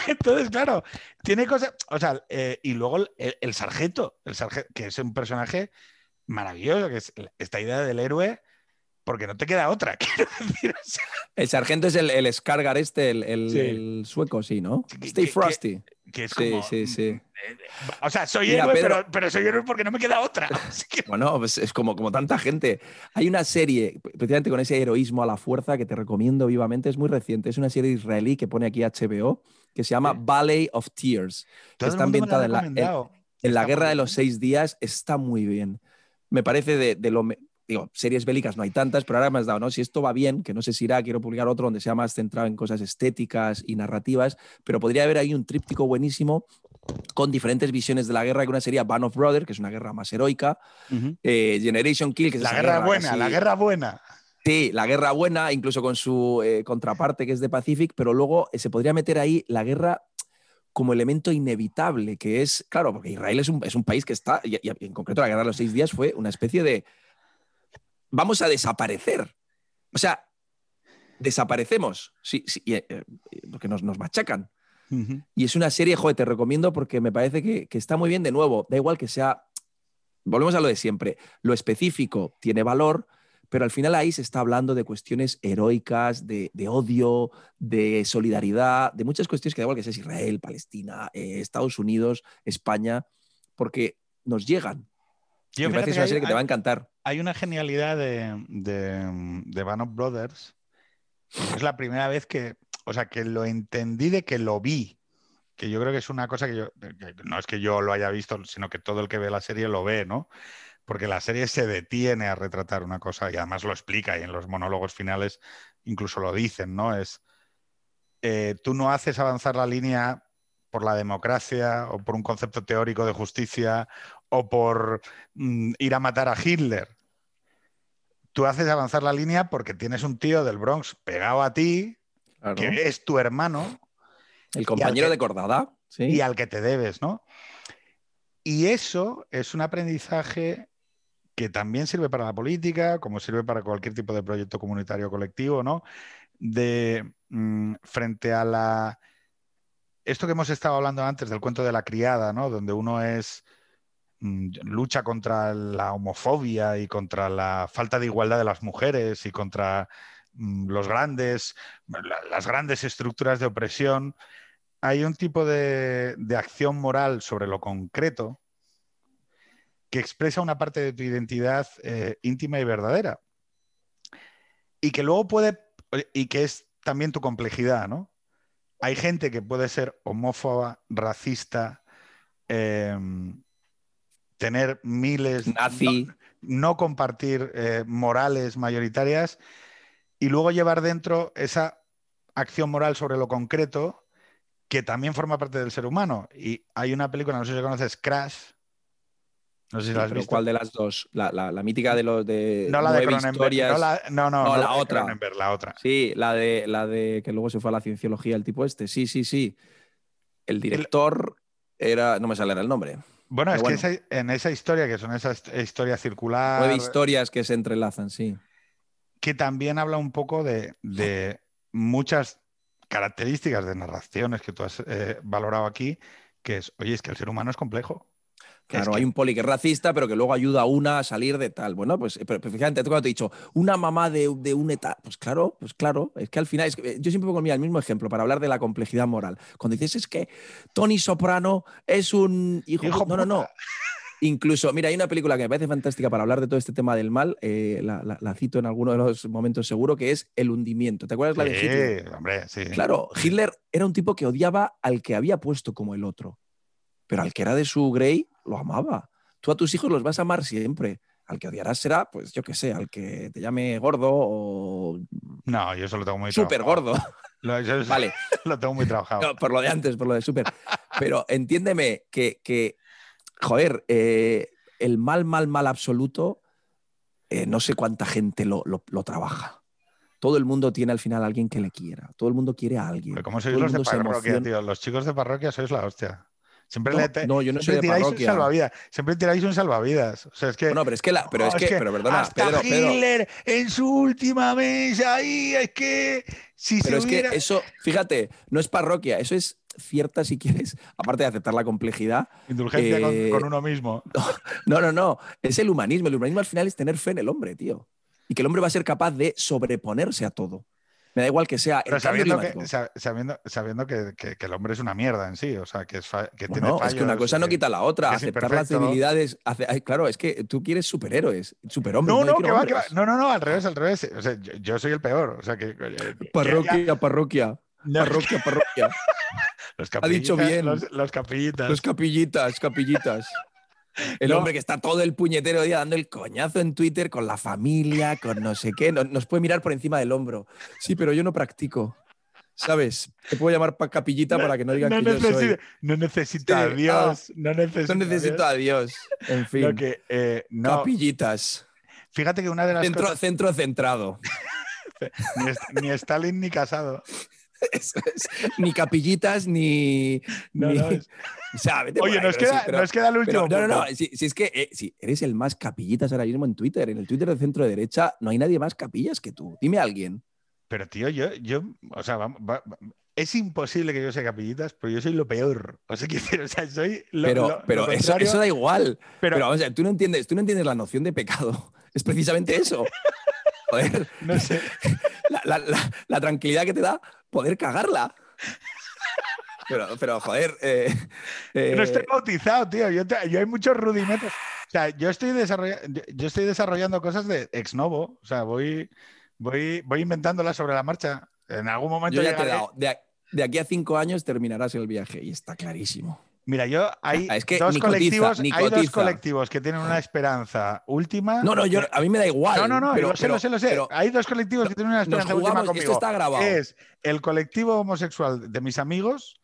Entonces, claro, tiene cosas. O sea, eh, y luego el, sargento, el sargento, que es un personaje maravilloso, que es esta idea del héroe, porque no te queda otra, quiero decir. El sargento es el, el Skargar este, el, sueco, sí, ¿no? Stay Frosty. Que, es sí, sí, sí. Mm, eh, o sea, soy héroe, pero, soy héroe porque no me queda otra. Bueno, pues es como, como tanta gente. Hay una serie, precisamente con ese heroísmo a la fuerza, que te recomiendo vivamente, es muy reciente. Es una serie israelí que pone aquí HBO, que se llama Valley of Tears, que está ambientada en la, en, la Guerra de los Seis Días. Está muy bien. Me parece de, lo... Digo, series bélicas no hay tantas, pero ahora me has dado, ¿no? Si esto va bien, que no sé si irá, quiero publicar otro donde sea más centrado en cosas estéticas y narrativas, pero podría haber ahí un tríptico buenísimo con diferentes visiones de la guerra, que una sería Band of Brothers, que es una guerra más heroica, eh, Generation Kill, que es la guerra, buena, la guerra buena. Sí, la guerra buena, incluso con su eh, contraparte que es de Pacific, pero luego eh, se podría meter ahí la guerra como elemento inevitable, que es, claro, porque Israel es un, es un país que está, y, en concreto la guerra de los seis días fue una especie de, vamos a desaparecer. O sea, desaparecemos, sí, sí eh, porque nos, nos machacan. Y es una serie, joder, te recomiendo porque me parece que, que, está muy bien de nuevo. Da igual que sea, volvemos a lo de siempre, lo específico tiene valor, pero al final ahí se está hablando de cuestiones heroicas, de, odio, de solidaridad, de muchas cuestiones que da igual que sea Israel, Palestina, eh, Estados Unidos, España, porque nos llegan. Me parece que es una serie que te va a encantar. Hay una genialidad de, de, de Band of Brothers. Es la primera vez que, o sea, que lo entendí de que lo vi. Que yo creo que es una cosa que yo, no es que yo lo haya visto, sino que todo el que ve la serie lo ve, ¿no? porque la serie se detiene a retratar una cosa y además lo explica y en los monólogos finales incluso lo dicen, ¿no? Es, eh, tú no haces avanzar la línea por la democracia o por un concepto teórico de justicia o por mm, ir a matar a Hitler. Tú haces avanzar la línea porque tienes un tío del Bronx pegado a ti, que es tu hermano. El compañero de cordada. ¿sí? Y al que te debes, ¿no? Y eso es un aprendizaje que también sirve para la política, como sirve para cualquier tipo de proyecto comunitario colectivo, ¿no? De mm, frente a la esto que hemos estado hablando antes del cuento de la criada, ¿no? Donde uno es lucha contra la homofobia y contra la falta de igualdad de las mujeres y contra mm, los grandes, las grandes estructuras de opresión. Hay un tipo de, de acción moral sobre lo concreto que expresa una parte de tu identidad eh, íntima y verdadera. Y que luego puede, y que es también tu complejidad, ¿no? Hay gente que puede ser homófoba, racista, em, tener miles, Nazi. No, compartir eh, morales mayoritarias y luego llevar dentro esa acción moral sobre lo concreto que también forma parte del ser humano. Y hay una película, no sé si conoces, Crash, no sé si la has visto. ¿Cuál de las dos? La, mítica de los de. No la de Cronenberg. No, no, no, la otra. la otra. Sí, la de, la de que luego se fue a la cienciología el tipo este. Sí, sí, sí. El director era. No me sale el nombre. Bueno, es que en esa historia, que son esas historias circulares. Nueve historias que se entrelazan, sí. Que también habla un poco de, muchas características de narraciones que tú has eh, valorado aquí, que es, oye, es que el ser humano es complejo. Claro, hay un poli que es racista, pero que luego ayuda a una a salir de tal. Bueno, pues, pero, fíjate, cuando te he dicho, una mamá de, de un eta, pues claro, pues claro, es que al final, es que, yo siempre pongo el mismo ejemplo para hablar de la complejidad moral. Cuando dices es que Tony Soprano es un hijo, no, no, no. Incluso, mira, hay una película que me parece fantástica para hablar de todo este tema del mal, eh, la, cito en alguno de los momentos seguro, que es El hundimiento. ¿Te acuerdas la de Hitler? Hombre, sí. Claro, Hitler era un tipo que odiaba al que había puesto como el otro, pero al que era de su Grey lo amaba. Tú a tus hijos los vas a amar siempre. Al que odiarás será, pues yo qué sé, al que te llame gordo o. No, yo eso lo tengo muy Súper gordo. vale. Lo tengo muy trabajado. por lo de antes, por lo de súper. Pero entiéndeme que, que joder, eh, el mal, mal, mal absoluto, eh, no sé cuánta gente lo, lo, trabaja. Todo el mundo tiene al final a alguien que le quiera. Todo el mundo quiere a alguien. ¿Cómo sois los de parroquia, tío? Los chicos de parroquia sois la hostia. Siempre No, le te- no, yo no soy de tiráis un parroquia. salvavidas. Siempre tiráis un salvavidas. O sea, es que. No, pero es que, la, pero Oh, es que, pero perdona, hasta Pedro, Pedro, Hitler en su última mesa ahí, es que si pero se es hubiera... que eso, fíjate, no es parroquia, eso es cierta, si quieres, aparte de aceptar la complejidad. Indulgencia con- eh, con, uno mismo. No, no, no, es el humanismo. El humanismo al final es tener fe en el hombre, tío. Y que el hombre va a ser capaz de sobreponerse a todo. Me da igual que sea Pero el sabiendo, que, sa- sabiendo, sabiendo que, que- que el hombre es una mierda en sí, o sea, que, es fa- que tiene Bueno, es que una fallos, cosa no quita la otra. Aceptar las debilidades. hace- claro, es que tú quieres superhéroes, superhombres. No, no, que va, que va. No, no, no, al revés, al revés. O sea, yo, yo soy el peor. O sea, que. Parroquia, parroquia. No, Parroquia, parroquia. los ha dicho capillitas, bien. Los, los capillitas. Los capillitas, capillitas. El No. hombre que está todo el puñetero día dando el coñazo en Twitter con la familia, con no sé qué. Nos, nos puede mirar por encima del hombro. Sí, pero yo no practico. ¿Sabes? Te puedo llamar pa capillita para que no digan no, que yo soy. no necesito Sí, a Dios. no necesito, No necesito a Dios. En fin. Lo que, eh, no, Capillitas. fíjate que una de las Centro, cosas. centro centrado. Ni, ni Stalin ni casado. Es. Ni capillitas, ni. No, ni- no, es- por Oye, pero sí, queda, nos queda el pero último. no, no, no. Si, si es que eh, si eres el más capillitas ahora mismo en Twitter, en el Twitter del centro de derecha, no hay nadie más capillas que tú. Dime a alguien. Pero, tío, yo, yo, o sea, va- va- es imposible que yo sea capillitas, pero yo soy lo peor. O sea, o soy lo, Pero, lo- pero lo eso, eso da igual. pero- Pero, vamos a ver, tú no entiendes, tú no entiendes la noción de pecado. Es precisamente eso. Joder, no sé. la, la- la- la tranquilidad que te da poder cagarla. Pero, pero joder. eh, Yo no estoy eh, bautizado, tío. Yo, te- yo hay muchos rudimentos. O sea, yo estoy, desarrolla- yo, estoy desarrollando cosas de ex novo. O sea, voy, voy, voy inventándolas sobre la marcha. En algún momento yo ya te he llegaré- dado. De, a- de aquí a cinco años terminarás el viaje y está clarísimo. Mira, yo hay Ah, es que dos colectivos, ni hay dos cotiza. colectivos que tienen una esperanza última. No, no, yo, a mí me da igual. No, no, no, pero- lo sé, pero- lo sé, lo sé. pero Hay dos colectivos que tienen una esperanza última jugamos, conmigo. esto está grabado. Es el colectivo homosexual de mis amigos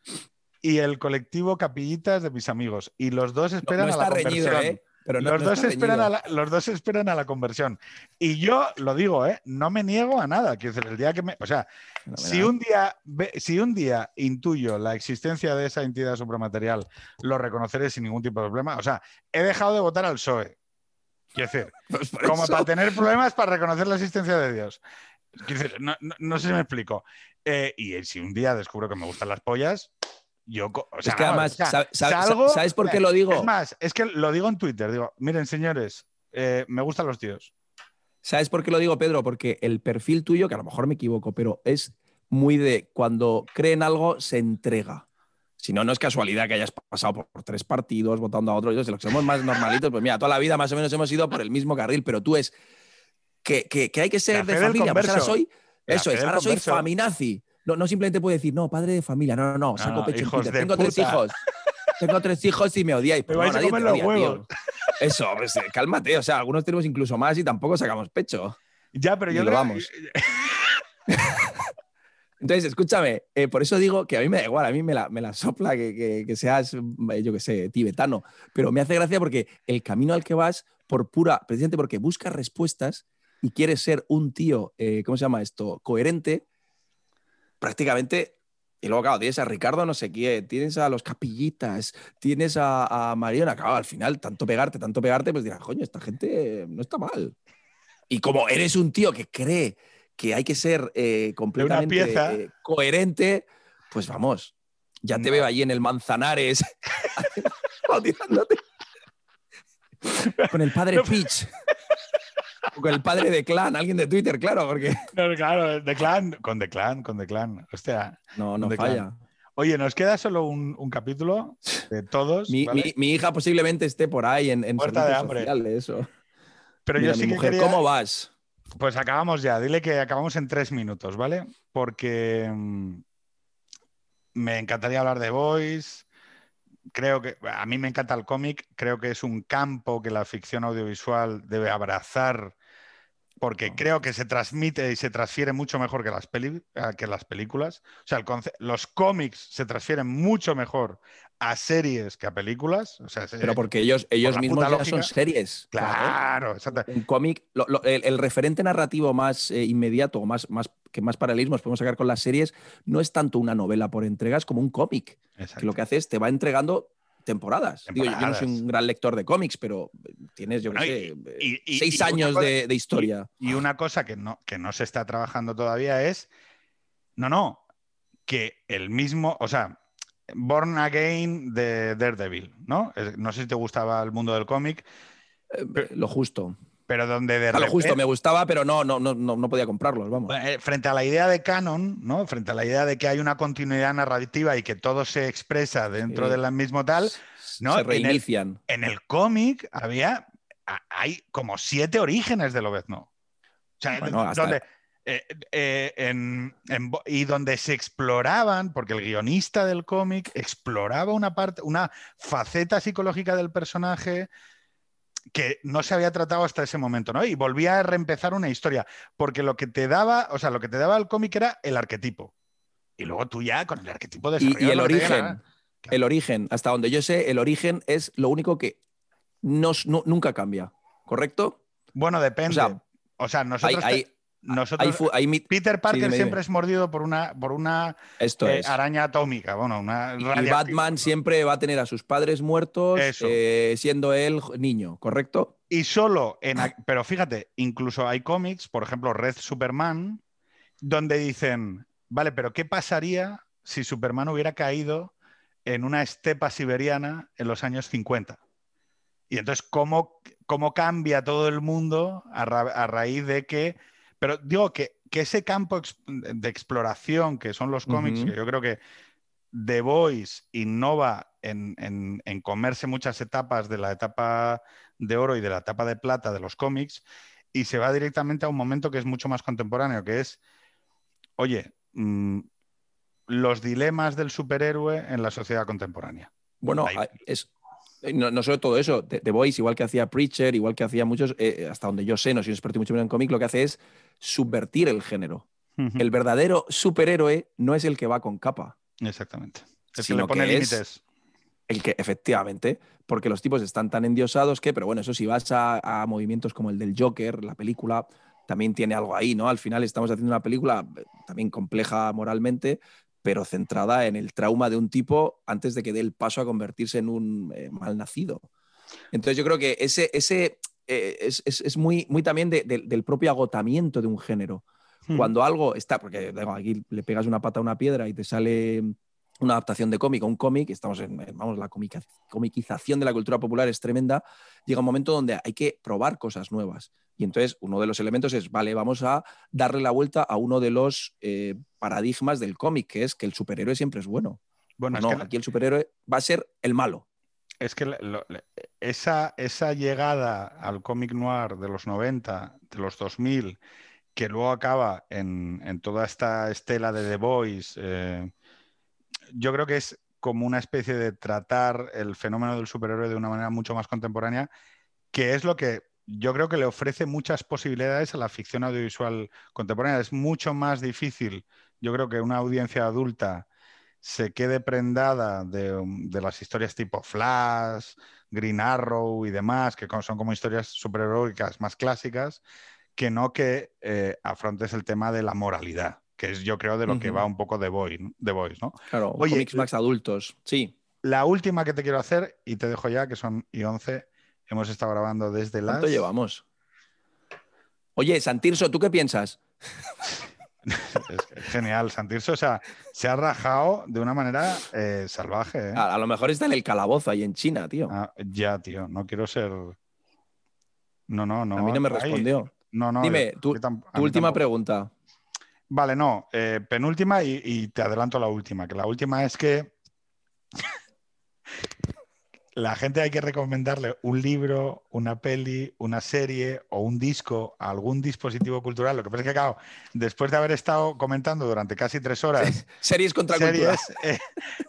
y el colectivo capillitas de mis amigos. Y los dos no, esperan a la reñido, conversión. ¿eh? Pero no- los, no dos esperan a la, los dos esperan a la conversión. Y yo lo digo, ¿eh? no me niego a nada. Quiero decir, el día que me. O sea, si un, día, si un día intuyo la existencia de esa entidad supramaterial, lo reconoceré sin ningún tipo de problema. O sea, he dejado de votar al PSOE. Quiero decir, Pues como eso- para tener problemas para reconocer la existencia de Dios. Quiero decir, no, no- no sé si me explico. Eh, y si un día descubro que me gustan las pollas, yo. O sea, es que además, o sea, salgo- ¿sabes por qué lo digo? Es más, es que lo digo en Twitter. Digo, miren, señores, eh, me gustan los tíos. ¿Sabes por qué lo digo, Pedro? Porque el perfil tuyo, que a lo mejor me equivoco, pero es muy de cuando cree en algo, se entrega. Si no, no es casualidad que hayas pasado por, por tres partidos votando a otros. Yo, si los que somos más normalitos, pues mira, toda la vida más o menos hemos ido por el mismo carril, pero tú es que, que- que hay que ser La de familia. Pues ahora soy, La eso es, ahora soy faminazi. No, no simplemente puedo decir, no, padre de familia. No, no, no, saco no, pecho en Tengo tres hijos. Tengo tres hijos y me odiáis. Pues Me no, a comer los odia, tío. huevos. Eso, pues, eh, cálmate. O sea, algunos tenemos incluso más y tampoco sacamos pecho. Ya, pero yo lo creo- vamos. Entonces, escúchame, eh, por eso digo que a mí me da igual, a mí me la, me la sopla que, que- que seas, yo qué sé, tibetano, pero me hace gracia porque el camino al que vas, por pura, precisamente porque buscas respuestas y quieres ser un tío, eh, ¿cómo se llama esto? Coherente, prácticamente, y luego, claro, tienes a Ricardo no sé quién, tienes a los capillitas, tienes a, a Mariona, claro, al final, tanto pegarte, tanto pegarte, pues dirás, coño, esta gente no está mal. Y como eres un tío que cree que hay que ser eh, completamente pieza. eh, coherente, pues vamos, ya te No. veo allí en el Manzanares bautizándote. con el padre No. Peach. Con el padre de Clan, alguien de Twitter, claro, porque No, claro, The Clan, con The Clan, con The Clan. Hostia. no, no De falla. Oye, nos queda solo un, un capítulo de todos. Mi, ¿vale? mi- mi hija posiblemente esté por ahí en, en Muerta de hambre. sociales, eso. pero Mira, yo sí mi que mujer, quería- ¿cómo vas? Pues acabamos ya. Dile que acabamos en tres minutos, ¿vale? Porque mm, me encantaría hablar de Voice. Creo que a mí me encanta el cómic. Creo que es un campo que la ficción audiovisual debe abrazar porque creo que se transmite y se transfiere mucho mejor que las, peli- eh, que las películas. O sea, el los cómics se transfieren mucho mejor a series que a películas. O sea, se- Pero porque ellos, ellos mismos ya son series. Claro, exacto. Un cómic, lo- lo- el, el referente narrativo más eh, inmediato, o más, más, que más paralelismos podemos sacar con las series, no es tanto una novela por entregas como un cómic. Que lo que hace es te va entregando temporadas. Digo, yo no soy un gran lector de cómics, pero tienes, yo qué sé, y- y- seis años cosa- de, de historia. Y una cosa que no, que no se está trabajando todavía es, no, no, que el mismo, o sea, Born Again de Daredevil, ¿no? No sé si te gustaba el mundo del cómic, Eh, lo justo. Pero donde de A lo justo, me gustaba, pero no, no, no, no, no podía comprarlos, vamos. Eh, frente a la idea de canon, ¿no? Frente a la idea de que hay una continuidad narrativa y que todo se expresa dentro Sí. del mismo tal, ¿no? Se reinician. en el cómic había, hay como siete orígenes de Lobezno. O sea, Bueno, hasta- donde, eh, eh, en- en y donde se exploraban, porque el guionista del cómic exploraba una parte, una faceta psicológica del personaje que no se había tratado hasta ese momento, ¿no? Y volvía a reempezar una historia, porque lo que te daba, o sea, lo que te daba el cómic era el arquetipo. Y luego tú ya con el arquetipo Y, desarrollas y el origen, el origen, hasta donde yo sé, el origen es lo único que nu- nunca cambia, ¿correcto? Bueno, depende. O sea, O sea, Hay, nosotros, te- hay, nosotros Peter Parker dime, siempre dime. es mordido por una, por una esto eh, es. araña atómica, bueno, una Y radiactiva. Batman siempre va a tener a sus padres muertos eh, siendo él niño, ¿correcto? Y solo en. a- Pero fíjate, incluso hay cómics, por ejemplo, Red Superman, donde dicen, vale, pero ¿qué pasaría si Superman hubiera caído en una estepa siberiana en los años 50? Y entonces, ¿cómo, cómo cambia todo el mundo a, ra- a raíz de que... Pero digo que, que ese campo ex- de exploración que son los cómics, que yo creo que The Voice innova en, en- en comerse muchas etapas de la etapa de oro y de la etapa de plata de los cómics y se va directamente a un momento que es mucho más contemporáneo, que es, oye, mm, los dilemas del superhéroe en la sociedad contemporánea. Bueno, Ahí. a- es, eh, no, no solo todo eso, The, Voice, igual que hacía Preacher, igual que hacía muchos, eh, hasta donde yo sé, no soy un experto mucho menos en cómic, lo que hace es subvertir el género. El verdadero superhéroe no es el que va con capa, Exactamente. Es que le pone límites. el que efectivamente, porque los tipos están tan endiosados que, pero bueno, eso si vas a, a movimientos como el del Joker, la película, también tiene algo ahí, ¿no? Al final estamos haciendo una película eh, también compleja moralmente, pero centrada en el trauma de un tipo antes de que dé el paso a convertirse en un eh, malnacido. Entonces yo creo que ese, ese eh, es, es- es muy, muy también de- de- del propio agotamiento de un género. Cuando algo está, porque digo, aquí le pegas una pata a una piedra y te sale una adaptación de cómic o un cómic, estamos en, vamos, la comica- comiquización de la cultura popular es tremenda, llega un momento donde hay que probar cosas nuevas. Y entonces uno de los elementos es, vale, vamos a darle la vuelta a uno de los eh, paradigmas del cómic, que es que el superhéroe siempre es bueno. Bueno, no, es que, aquí el superhéroe va a ser el malo. Es que esa, esa llegada al cómic noir de los 90, de los 2000, que luego acaba en, en toda esta estela de The Boys, eh, yo creo que es como una especie de tratar el fenómeno del superhéroe de una manera mucho más contemporánea, que es lo que yo creo que le ofrece muchas posibilidades a la ficción audiovisual contemporánea. Es mucho más difícil, yo creo que una audiencia adulta se quede prendada de, um, de las historias tipo Flash, Green Arrow y demás, que son como historias superheroicas más clásicas, que no que eh, afrontes el tema de la moralidad, que es yo creo de lo que va un poco de Boys, ¿no? Claro, Oye, más adultos. Sí. La última que te quiero hacer, y te dejo ya, que son y 11, hemos estado grabando desde las... ¿Cuánto llevamos? Oye, Santirso, ¿tú qué piensas? Es genial, Santirso, o sea, se ha rajado de una manera eh, salvaje. ¿eh? A, a lo mejor está en el calabozo ahí en China, tío. Ah, ya, tío, no quiero ser... No, no, no. a mí no me ay, respondió. no, no. Dime, yo- tu, última tampoco. pregunta. Vale, no, eh, penúltima y, y te adelanto la última, que la última es que la gente hay que recomendarle un libro, una peli, una serie o un disco algún dispositivo cultural. Lo que pasa es que, claro, después de haber estado comentando durante casi tres horas Series contra cultura. series, eh,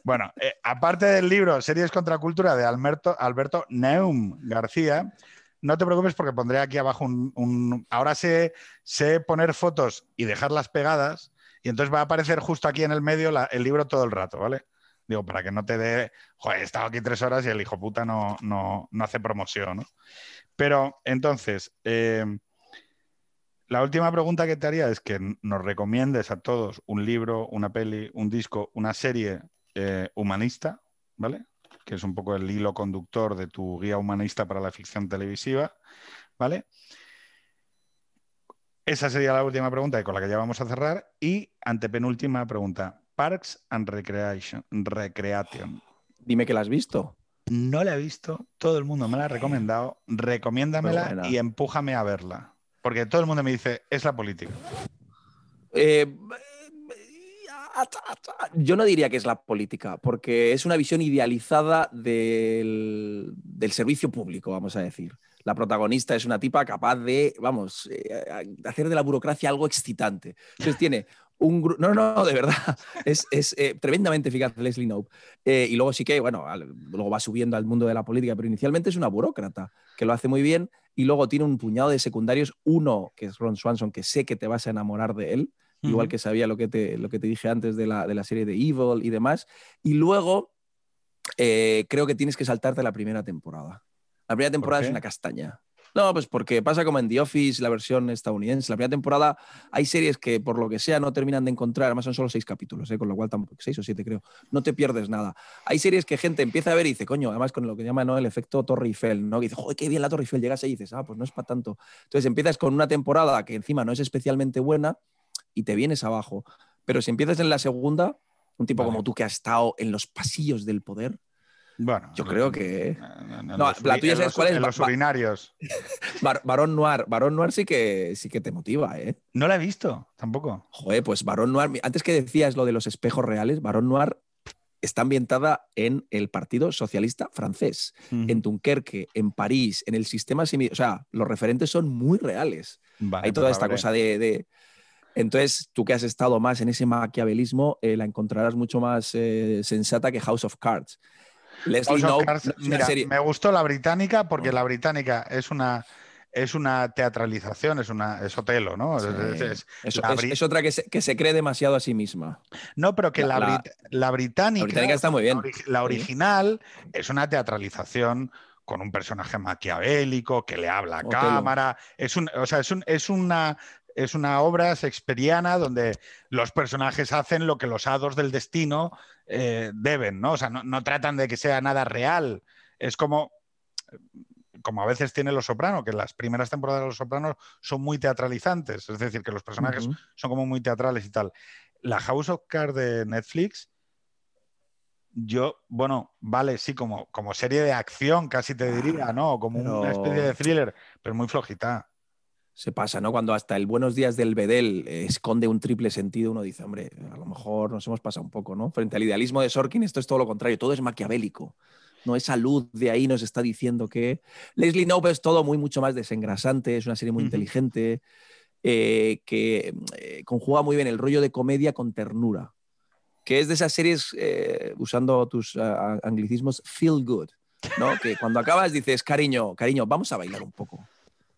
bueno, eh, aparte del libro Series contra Cultura de Alberto, Alberto Neum García, no te preocupes porque pondré aquí abajo un... un- ahora sé, sé poner fotos y dejarlas pegadas y entonces va a aparecer justo aquí en el medio la- el libro todo el rato, ¿vale? Digo, para que no te dé, joder, he estado aquí tres horas y el hijo puta no, no, no hace promoción, ¿no? Pero entonces, eh, la última pregunta que te haría es que nos recomiendes a todos un libro, una peli, un disco, una serie eh, humanista, ¿vale? que es un poco el hilo conductor de tu guía humanista para la ficción televisiva, ¿vale? Esa sería la última pregunta y con la que ya vamos a cerrar. Y antepenúltima pregunta. Parks and Recreation. Recreation. Dime que la has visto. No la he visto, todo el mundo me la ha recomendado. Recomiéndamela y empújame a verla. Porque todo el mundo me dice, es la política. Eh, yo no diría que es la política, porque es una visión idealizada del, del servicio público, vamos a decir la protagonista es una tipa capaz de, vamos, eh, hacer de la burocracia algo excitante. Entonces tiene un grupo... No, no, de verdad, es, eh, tremendamente eficaz Leslie Knope. Eh, y luego sí que, bueno, luego va subiendo al mundo de la política, pero inicialmente es una burócrata que lo hace muy bien y luego tiene un puñado de secundarios, uno que es Ron Swanson, que sé que te vas a enamorar de él, igual que sabía lo que te, lo que te dije antes de la, de la serie de Evil y demás. Y luego creo que tienes que saltarte la primera temporada. La primera temporada es una castaña. No, pues porque pasa como en The Office, la versión estadounidense. La primera temporada hay series que por lo que sea no terminan de encontrar, además son solo seis capítulos, ¿eh? con lo cual tampoco, seis o siete creo, no te pierdes nada. Hay series que gente empieza a ver y dice, coño, además con lo que llama ¿no? el efecto Torre Eiffel, ¿no? Que dice, joder, qué bien la Torre Eiffel, llegas ahí y dices, ah, pues no es para tanto. Entonces empiezas con una temporada que encima no es especialmente buena y te vienes abajo. Pero si empiezas en la segunda, un tipo como tú que ha estado en los pasillos del poder, bueno, yo creo que. No, la tuya es cuál es. En los urinarios. Barón Noir. Barón Noir sí que, sí que te motiva, ¿eh? No la he visto, tampoco. Joder, pues Barón Noir. Antes que decías lo de los espejos reales, Barón Noir está ambientada en el Partido Socialista francés, en Dunkerque, en París, en el sistema. O sea, los referentes son muy reales. Hay toda pues esta cosa de, Entonces, tú que has estado más en ese maquiavelismo, eh, la encontrarás mucho más eh, sensata que House of Cards. Leslie me gustó la británica porque la británica es una es una teatralización, es una es Otelo, ¿no? Es, otra que se, que se, cree demasiado a sí misma. No, pero que la, la, británica, está muy bien. La, original es una teatralización con un personaje maquiavélico que le habla a cámara. Es un, o sea, es, un, es una es una obra shakespeariana donde los personajes hacen lo que los hados del destino eh, deben, ¿no? O sea, no, tratan de que sea nada real. Es como, como a veces tiene Los Sopranos, que las primeras temporadas de Los Sopranos son muy teatralizantes, es decir, que los personajes son como muy teatrales y tal. La House of Cards de Netflix, yo, bueno, vale, sí, como, como serie de acción, casi te diría, ¿no? Como una especie de thriller, pero muy flojita se pasa, ¿no? Cuando hasta el Buenos Días del Bedel eh, esconde un triple sentido, uno dice, hombre, a lo mejor nos hemos pasado un poco, ¿no? Frente al idealismo de Sorkin, esto es todo lo contrario, todo es maquiavélico. No, esa luz de ahí nos está diciendo que Leslie Knope es todo muy mucho más desengrasante, es una serie muy inteligente, eh, que eh, conjuga muy bien el rollo de comedia con ternura, que es de esas series, usando tus anglicismos, feel good, ¿no? Que cuando acabas dices, cariño, cariño, vamos a bailar un poco.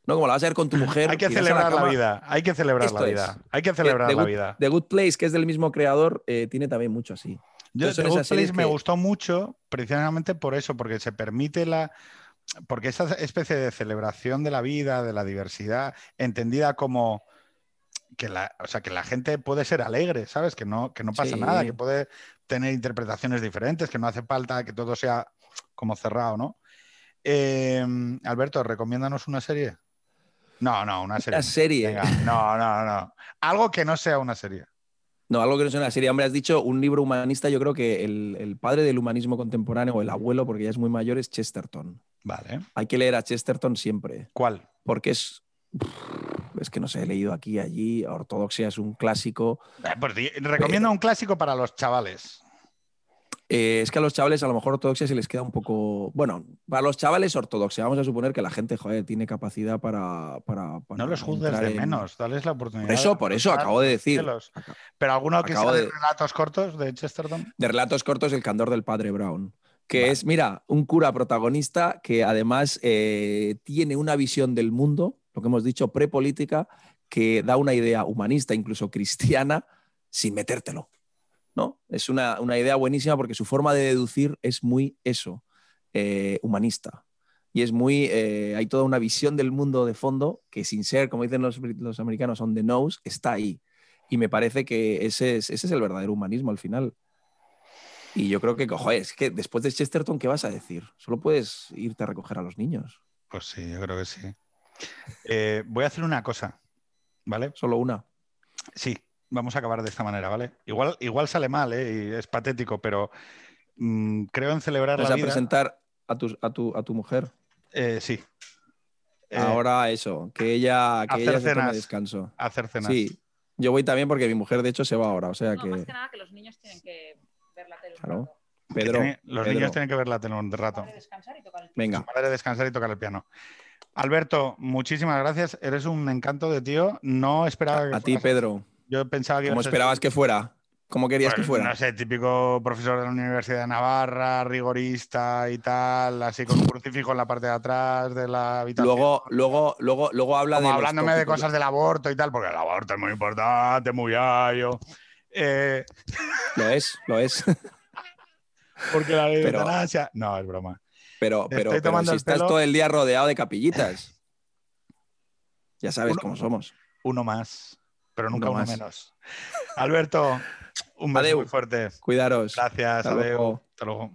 ¿No? Como la vas a ver con tu mujer. hay que celebrar la, vida, hay que celebrar la vida, hay que celebrar la vida. The Good Place, que es del mismo creador, eh, tiene también mucho así. Yo, The Good Place me gustó mucho precisamente por eso, porque se permite la... Porque esa especie de celebración de la vida, de la diversidad, entendida como que la, o sea, que la gente puede ser alegre, ¿sabes? Que no, que no pasa nada, que puede tener interpretaciones diferentes, que no hace falta que todo sea como cerrado, ¿no? Eh, Alberto, recomiéndanos una serie. No, no, una serie. Una serie. no, no, no. Algo que no sea una serie. No, algo que no sea una serie. Hombre, has dicho un libro humanista. Yo creo que el, padre del humanismo contemporáneo, o el abuelo, porque ya es muy mayor, es Chesterton. Vale. Hay que leer a Chesterton siempre. ¿Cuál? Porque es. Es que no sé, he leído aquí y allí. Ortodoxia es un clásico. Eh, pues, recomiendo un clásico para los chavales. Eh, es que a los chavales a lo mejor ortodoxia se les queda un poco. Bueno, para los chavales ortodoxia, vamos a suponer que la gente, joder, tiene capacidad para. para, no los juzgues de menos, dales la oportunidad. Por eso, por eso acabo de decir. Pero alguno que sea de... relatos cortos de Chesterton. De relatos cortos, El candor del padre Brown. Que es, mira, un cura protagonista que además eh, tiene una visión del mundo, lo que hemos dicho, prepolítica, que da una idea humanista, incluso cristiana, sin metértelo. ¿No? Es una, idea buenísima porque su forma de deducir es muy eso, eh, humanista. Y es muy, eh, hay toda una visión del mundo de fondo que sin ser, como dicen los, los americanos, on the nose, está ahí. Y me parece que ese es, ese es el verdadero humanismo al final. Y yo creo que, joder, es que después de Chesterton, ¿qué vas a decir? Solo puedes irte a recoger a los niños. Pues sí, yo creo que sí. Eh, voy a hacer una cosa, ¿vale? Solo una. Sí, vamos a acabar de esta manera, ¿vale? Igual, igual sale mal, ¿eh? Y es patético, pero mm, creo en celebrar ¿Vas la a vida. presentar a tu, a tu, a tu mujer? Eh, sí. Eh, Ahora eso, que ella, que hacer ella se tome cenas. descanso. hacer cenas. Sí, yo voy también porque mi mujer de hecho se va ahora, o sea No, que... más que nada que los niños tienen que ver la tele un Claro. Pedro, tiene- los Pedro, niños tienen que ver la tele un rato. Para descansar y tocar el venga, Madre descansar y tocar el piano. Alberto, muchísimas gracias. Eres un encanto de tío. No esperaba que a ti Pedro, Yo pensaba que ¿cómo esperabas que fuera? ¿Cómo querías Pues, que fuera? No sé, típico profesor de la Universidad de Navarra, rigorista y tal, así con un crucifijo en la parte de atrás de la habitación. Luego, luego, luego, luego habla Como de hablándome de cosas del aborto y tal, porque el aborto es muy importante, muy ayo. Eh, Lo es, lo es. porque la ley de eutanasia. No, es broma. Pero, pero, pero si estás pelo. todo el día rodeado de capillitas. Ya sabes Uno- cómo somos. Uno más, pero nunca Uno uno, más. menos. Alberto, un beso Adeu. muy fuerte. Cuidaros. Gracias, Hasta adeu. luego. Hasta luego.